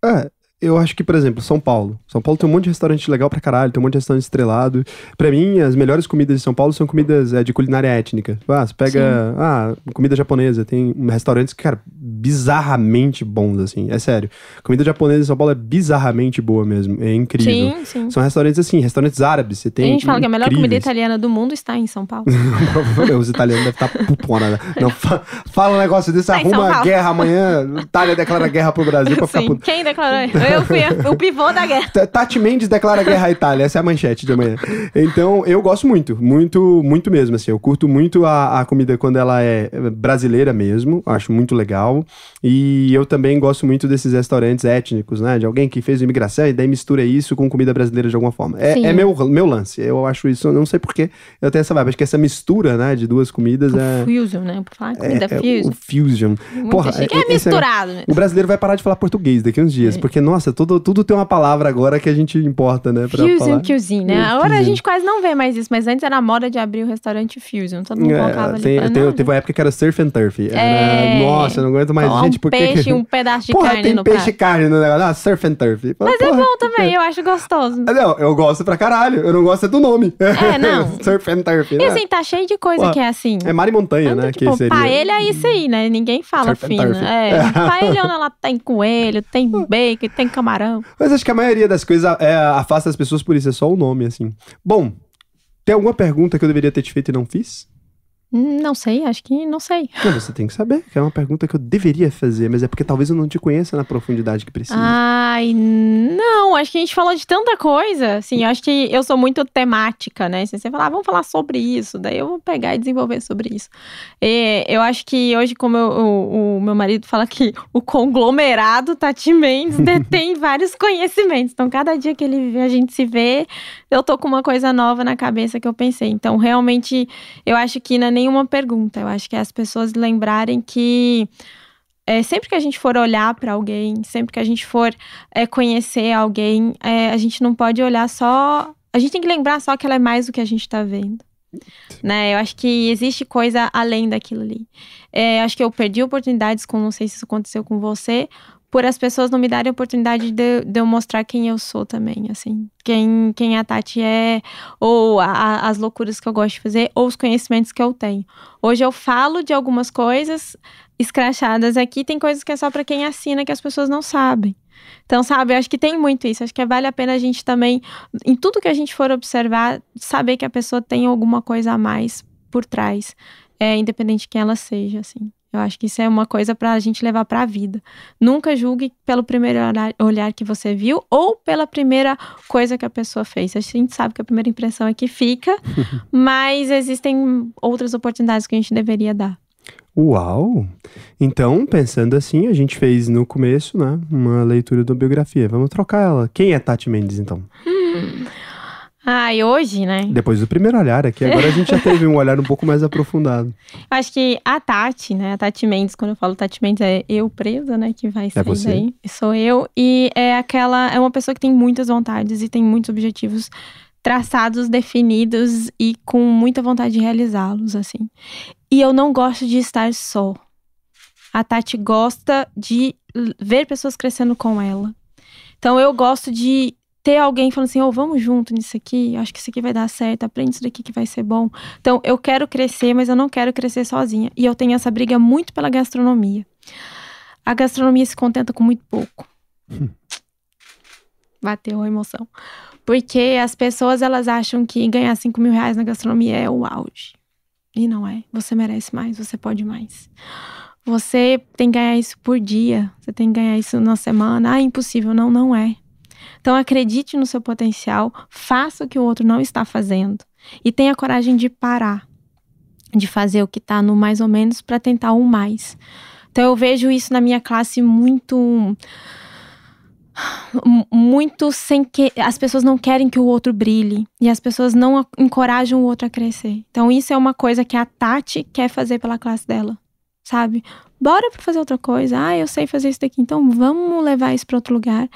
É, eu acho que, por exemplo, São Paulo. São Paulo tem um monte de restaurante legal pra caralho, tem um monte de restaurante estrelado. Pra mim, as melhores comidas de São Paulo são comidas é, de culinária étnica. Ah, você pega, ah, comida japonesa, tem restaurantes, cara, bizarramente bons, assim, é sério. Comida japonesa em São Paulo é bizarramente boa mesmo, é incrível. Sim, sim. São restaurantes assim, restaurantes árabes, você tem a gente fala que a melhor comida incríveis. italiana do mundo está em São Paulo. Os italianos devem estar pupona, né? Não, fa- fala um negócio desse, Tá arruma guerra amanhã, Itália declara guerra pro Brasil pra ficar Sim. puto. Quem declarou? Eu fui o pivô da guerra. Tati Mendes declara guerra à Itália, essa é a manchete de amanhã. Então, eu gosto muito, muito, muito mesmo, assim. Eu curto muito a, a comida quando ela é brasileira mesmo, acho muito legal. E eu também gosto muito desses restaurantes étnicos, né? De alguém que fez imigração e daí mistura isso com comida brasileira de alguma forma. É, é meu, meu lance, eu acho isso, eu não sei porquê, eu tenho essa vibe. Acho que essa mistura, né, de duas comidas é... Fusion, né? Por falar comida é, é fusion. o fusion. Muito porra, chique. é- É, é- misturado, né? O brasileiro vai parar de falar português daqui uns dias, porque, nossa, tudo, tudo tem uma palavra agora que a gente importa, né? Pra Fusion falar. Cuisine, né? Agora a gente quase não vê mais isso, mas antes era a moda de abrir o restaurante Fusion. Todo mundo colocava ali. tem- falando, tem- não, teve uma época que era surf and turf. Era. Nossa, eu não aguento mais. Colocar gente, um por que peixe e um pedaço de Porra, carne tem no peixe e prato. carne no negócio. Ah, surf and turf. Mas é bom também, eu acho gostoso. Não, eu gosto pra caralho. Eu não gosto é do nome. É, não. surf and turf. E né? assim, tá cheio de coisa Porra, que é assim. É mar e montanha, Anda, né? tipo, que seria... paella é isso aí, né? Ninguém fala Surf fino. turf. É, paella ela tem coelho, tem bacon, tem camarão. Mas acho que a maioria das coisas é, afasta as pessoas por isso. É só o nome, assim. Bom, tem alguma pergunta que eu deveria ter te feito e não fiz? Não sei, acho que não sei. Não, você tem que saber, que é uma pergunta que eu deveria fazer, mas é porque talvez eu não te conheça na profundidade que precisa. Ai, não, acho que a gente falou de tanta coisa. Assim, eu acho que eu sou muito temática, né? Se você falar, ah, vamos falar sobre isso, daí eu vou pegar e desenvolver sobre isso. E eu acho que hoje, como eu- o, o meu marido fala que o conglomerado Tati Mendes detém vários conhecimentos. Então, cada dia que ele a gente se vê, eu tô com uma coisa nova na cabeça que eu pensei. Então, realmente, eu acho que é nenhuma pergunta. Eu acho que é as pessoas lembrarem que é, sempre que a gente for olhar para alguém, sempre que a gente for é, conhecer alguém, é, a gente não pode olhar só. A gente tem que lembrar só que ela é mais do que a gente tá vendo. Né? Eu acho que existe coisa além daquilo ali. É, acho que eu perdi oportunidades com, não sei se isso aconteceu com você, por as pessoas não me darem a oportunidade de, de eu mostrar quem eu sou também, assim. Quem, quem a Tati é, ou a- a- as loucuras que eu gosto de fazer, ou os conhecimentos que eu tenho. Hoje eu falo de algumas coisas escrachadas aqui, tem coisas que é só pra quem assina que as pessoas não sabem. Então, sabe, eu acho que tem muito isso. Acho que vale a pena a gente também, em tudo que a gente for observar, saber que a pessoa tem alguma coisa a mais por trás, é, independente de quem ela seja, assim. Eu acho que isso é uma coisa pra gente levar pra vida. Nunca julgue pelo primeiro olhar, que você viu ou pela primeira coisa que a pessoa fez. A gente sabe que a primeira impressão é que fica, mas existem outras oportunidades que a gente deveria dar. Uau! Então, pensando assim, a gente fez no começo, né, uma leitura da biografia. Vamos trocar ela. Quem é Tati Mendes, então? Ah, e hoje, né? Depois do primeiro olhar aqui, agora a gente já teve um olhar um pouco mais aprofundado. Acho que a Tati, né? A Tati Mendes, quando eu falo Tati Mendes, é eu presa, né? Que vai sair você. daí. Sou eu. E é aquela. É uma pessoa que tem muitas vontades e tem muitos objetivos traçados, definidos e com muita vontade de realizá-los, assim. E eu não gosto de estar só. A Tati gosta de ver pessoas crescendo com ela. Então eu gosto de ter alguém falando assim, ô, vamos junto nisso aqui, acho que isso aqui vai dar certo, aprende isso daqui que vai ser bom. Então, eu quero crescer, mas eu não quero crescer sozinha. E eu tenho essa briga muito pela gastronomia. A gastronomia se contenta com muito pouco. Bateu a emoção. Porque as pessoas, elas acham que ganhar 5 mil reais na gastronomia é o auge. E não é. Você merece mais, você pode mais. Você tem que ganhar isso por dia. Você tem que ganhar isso na semana. Ah, impossível. Não, não é. Então acredite no seu potencial, faça o que o outro não está fazendo e tenha coragem de parar, de fazer o que está no mais ou menos para tentar um mais. Então eu vejo isso na minha classe muito muito sem que as pessoas não querem que o outro brilhe e as pessoas não encorajam o outro a crescer. Então isso é uma coisa que a Tati quer fazer pela classe dela, sabe? Bora pra fazer outra coisa. Ah, eu sei fazer isso daqui, então vamos levar isso para outro lugar.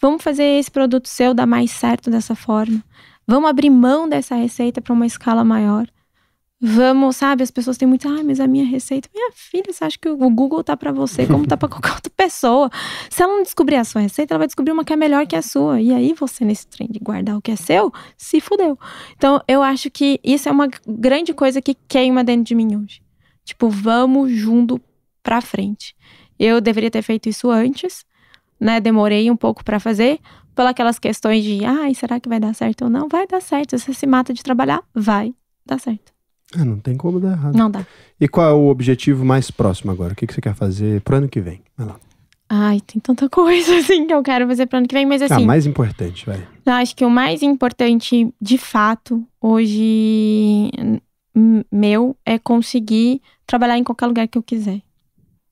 Vamos fazer esse produto seu dar mais certo dessa forma. Vamos abrir mão dessa receita para uma escala maior. Vamos, sabe? As pessoas têm muito, ah, mas a minha receita. Minha filha, você acha que o Google tá para você como tá para qualquer outra pessoa? Se ela não descobrir a sua receita, ela vai descobrir uma que é melhor que a sua. E aí você, nesse trem de guardar o que é seu, se fudeu. Então, eu acho que isso é uma grande coisa que queima dentro de mim hoje. Tipo, vamos junto pra frente. Eu deveria ter feito isso antes, né? Demorei um pouco para fazer, pelas aquelas questões de, ai, será que vai dar certo ou não? Vai dar certo. Se você se mata de trabalhar, vai dar certo. Ah, não tem como dar errado. Não dá. E qual é o objetivo mais próximo agora? O que, que você quer fazer pro ano que vem? Vai lá. Ai, tem tanta coisa assim que eu quero fazer pro ano que vem, mas assim. Ah, mais importante, vai. Acho que o mais importante, de fato, hoje meu é conseguir trabalhar em qualquer lugar que eu quiser.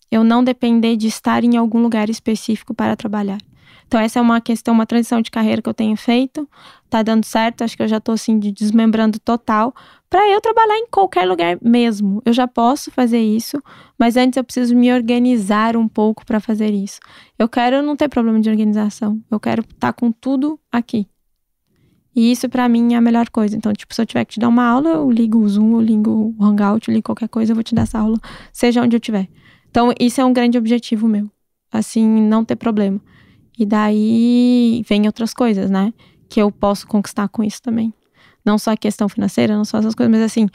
Eu não depender de estar em algum lugar específico para trabalhar. Então, essa é uma questão, uma transição de carreira que eu tenho feito. Tá dando certo, acho que eu já tô assim, de desmembrando total. para eu trabalhar em qualquer lugar mesmo. Eu já posso fazer isso, mas antes eu preciso me organizar um pouco para fazer isso. Eu quero não ter problema de organização. Eu quero estar tá com tudo aqui. E isso para mim é a melhor coisa. Então, tipo, se eu tiver que te dar uma aula, eu ligo o Zoom, eu ligo o Hangout, eu ligo qualquer coisa, eu vou te dar essa aula, seja onde eu estiver. Então, isso é um grande objetivo meu. Assim, não ter problema. E daí vem outras coisas, né? Que eu posso conquistar com isso também. Não só a questão financeira, não só essas coisas, mas assim,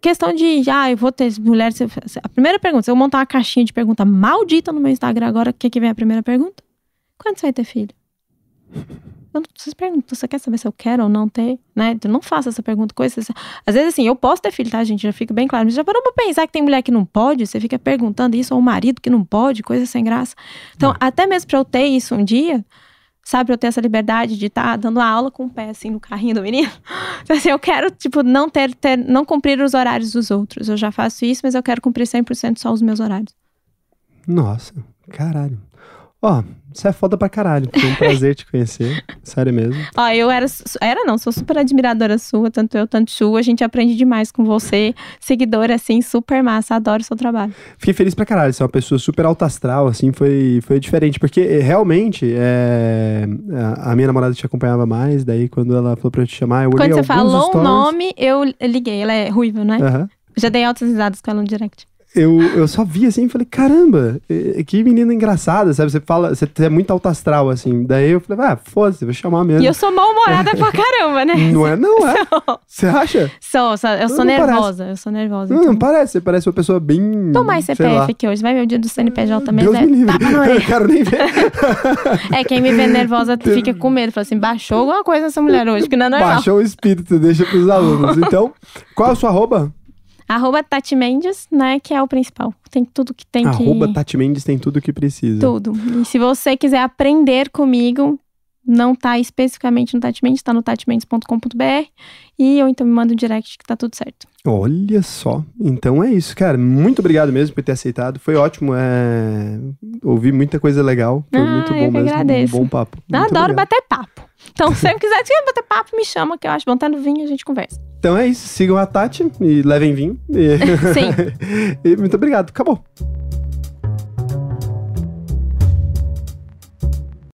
questão de, ah, eu vou ter mulheres. A primeira pergunta, se eu montar uma caixinha de pergunta maldita no meu Instagram agora, o que, que vem a primeira pergunta? Quando você vai ter filho? Eu não, vocês perguntam, você quer saber se eu quero ou não ter, né? Eu não faço essa pergunta, coisa. Às vezes, assim, eu posso ter filho, tá, gente? Já fica bem claro. Mas já parou pra pensar que tem mulher que não pode? Você fica perguntando isso, ou o marido que não pode, coisa sem graça. Então, não. até mesmo pra eu ter isso um dia, sabe, pra eu ter essa liberdade de estar tá dando aula com o pé, assim, no carrinho do menino. Então, assim, eu quero, tipo, não ter, ter, não cumprir os horários dos outros. Eu já faço isso, mas eu quero cumprir 100% só os meus horários. Nossa, caralho. Ó, você é foda pra caralho. Foi um prazer te conhecer. Sério mesmo. Ó, eu era. Era não, sou super admiradora sua, tanto eu, tanto Chu. A gente aprende demais com você. Seguidora, assim, super massa. Adoro o seu trabalho. Fiquei feliz pra caralho. Você é uma pessoa super alta astral, assim, foi, foi diferente. Porque eh, realmente é, a minha namorada te acompanhava mais. Daí, quando ela falou pra eu te chamar, eu olhei Quando você falou o nome, eu liguei. Ela é ruiva, né? Uhum. Já dei altas risadas com ela no direct eu, eu só vi assim e falei, caramba, que menina engraçada, sabe? Você fala, você é muito alto astral, assim. Daí eu falei, ah, foda-se, vou chamar mesmo. E eu sou mal-humorada pra caramba, né? Não é, não é. Você acha? Sou, sou eu sou não nervosa, parece. eu sou nervosa. Não, então. não parece, você parece uma pessoa bem. Tô mais CPF aqui hoje, vai ver o dia do CNPJ também. Deus me livre. Eu quero nem ver. é, quem me vê nervosa fica com medo, fala assim, baixou alguma coisa essa mulher hoje, que não é normal. Baixou o espírito, deixa pros alunos. Então, qual é a sua arroba? Arroba Tati Mendes, né? Que é o principal. Tem tudo que tem Arroba que... Arroba Tati Mendes tem tudo que precisa. Tudo. E se você quiser aprender comigo, não tá especificamente no Tati Mendes, tá no tatimendes.com.br. E eu então me manda um direct que tá tudo certo. Olha só. Então é isso, cara. Muito obrigado mesmo por ter aceitado. Foi ótimo. É... Ouvi muita coisa legal. Foi ah, muito bom mesmo. Agradeço. Um bom papo. Muito Adoro obrigado. bater papo. Então, se você quiser bater papo, me chama, que eu acho bom. Tá no vinho, a gente conversa. Então é isso. Sigam a Tati e levem vinho. E... Sim. e muito obrigado. Acabou.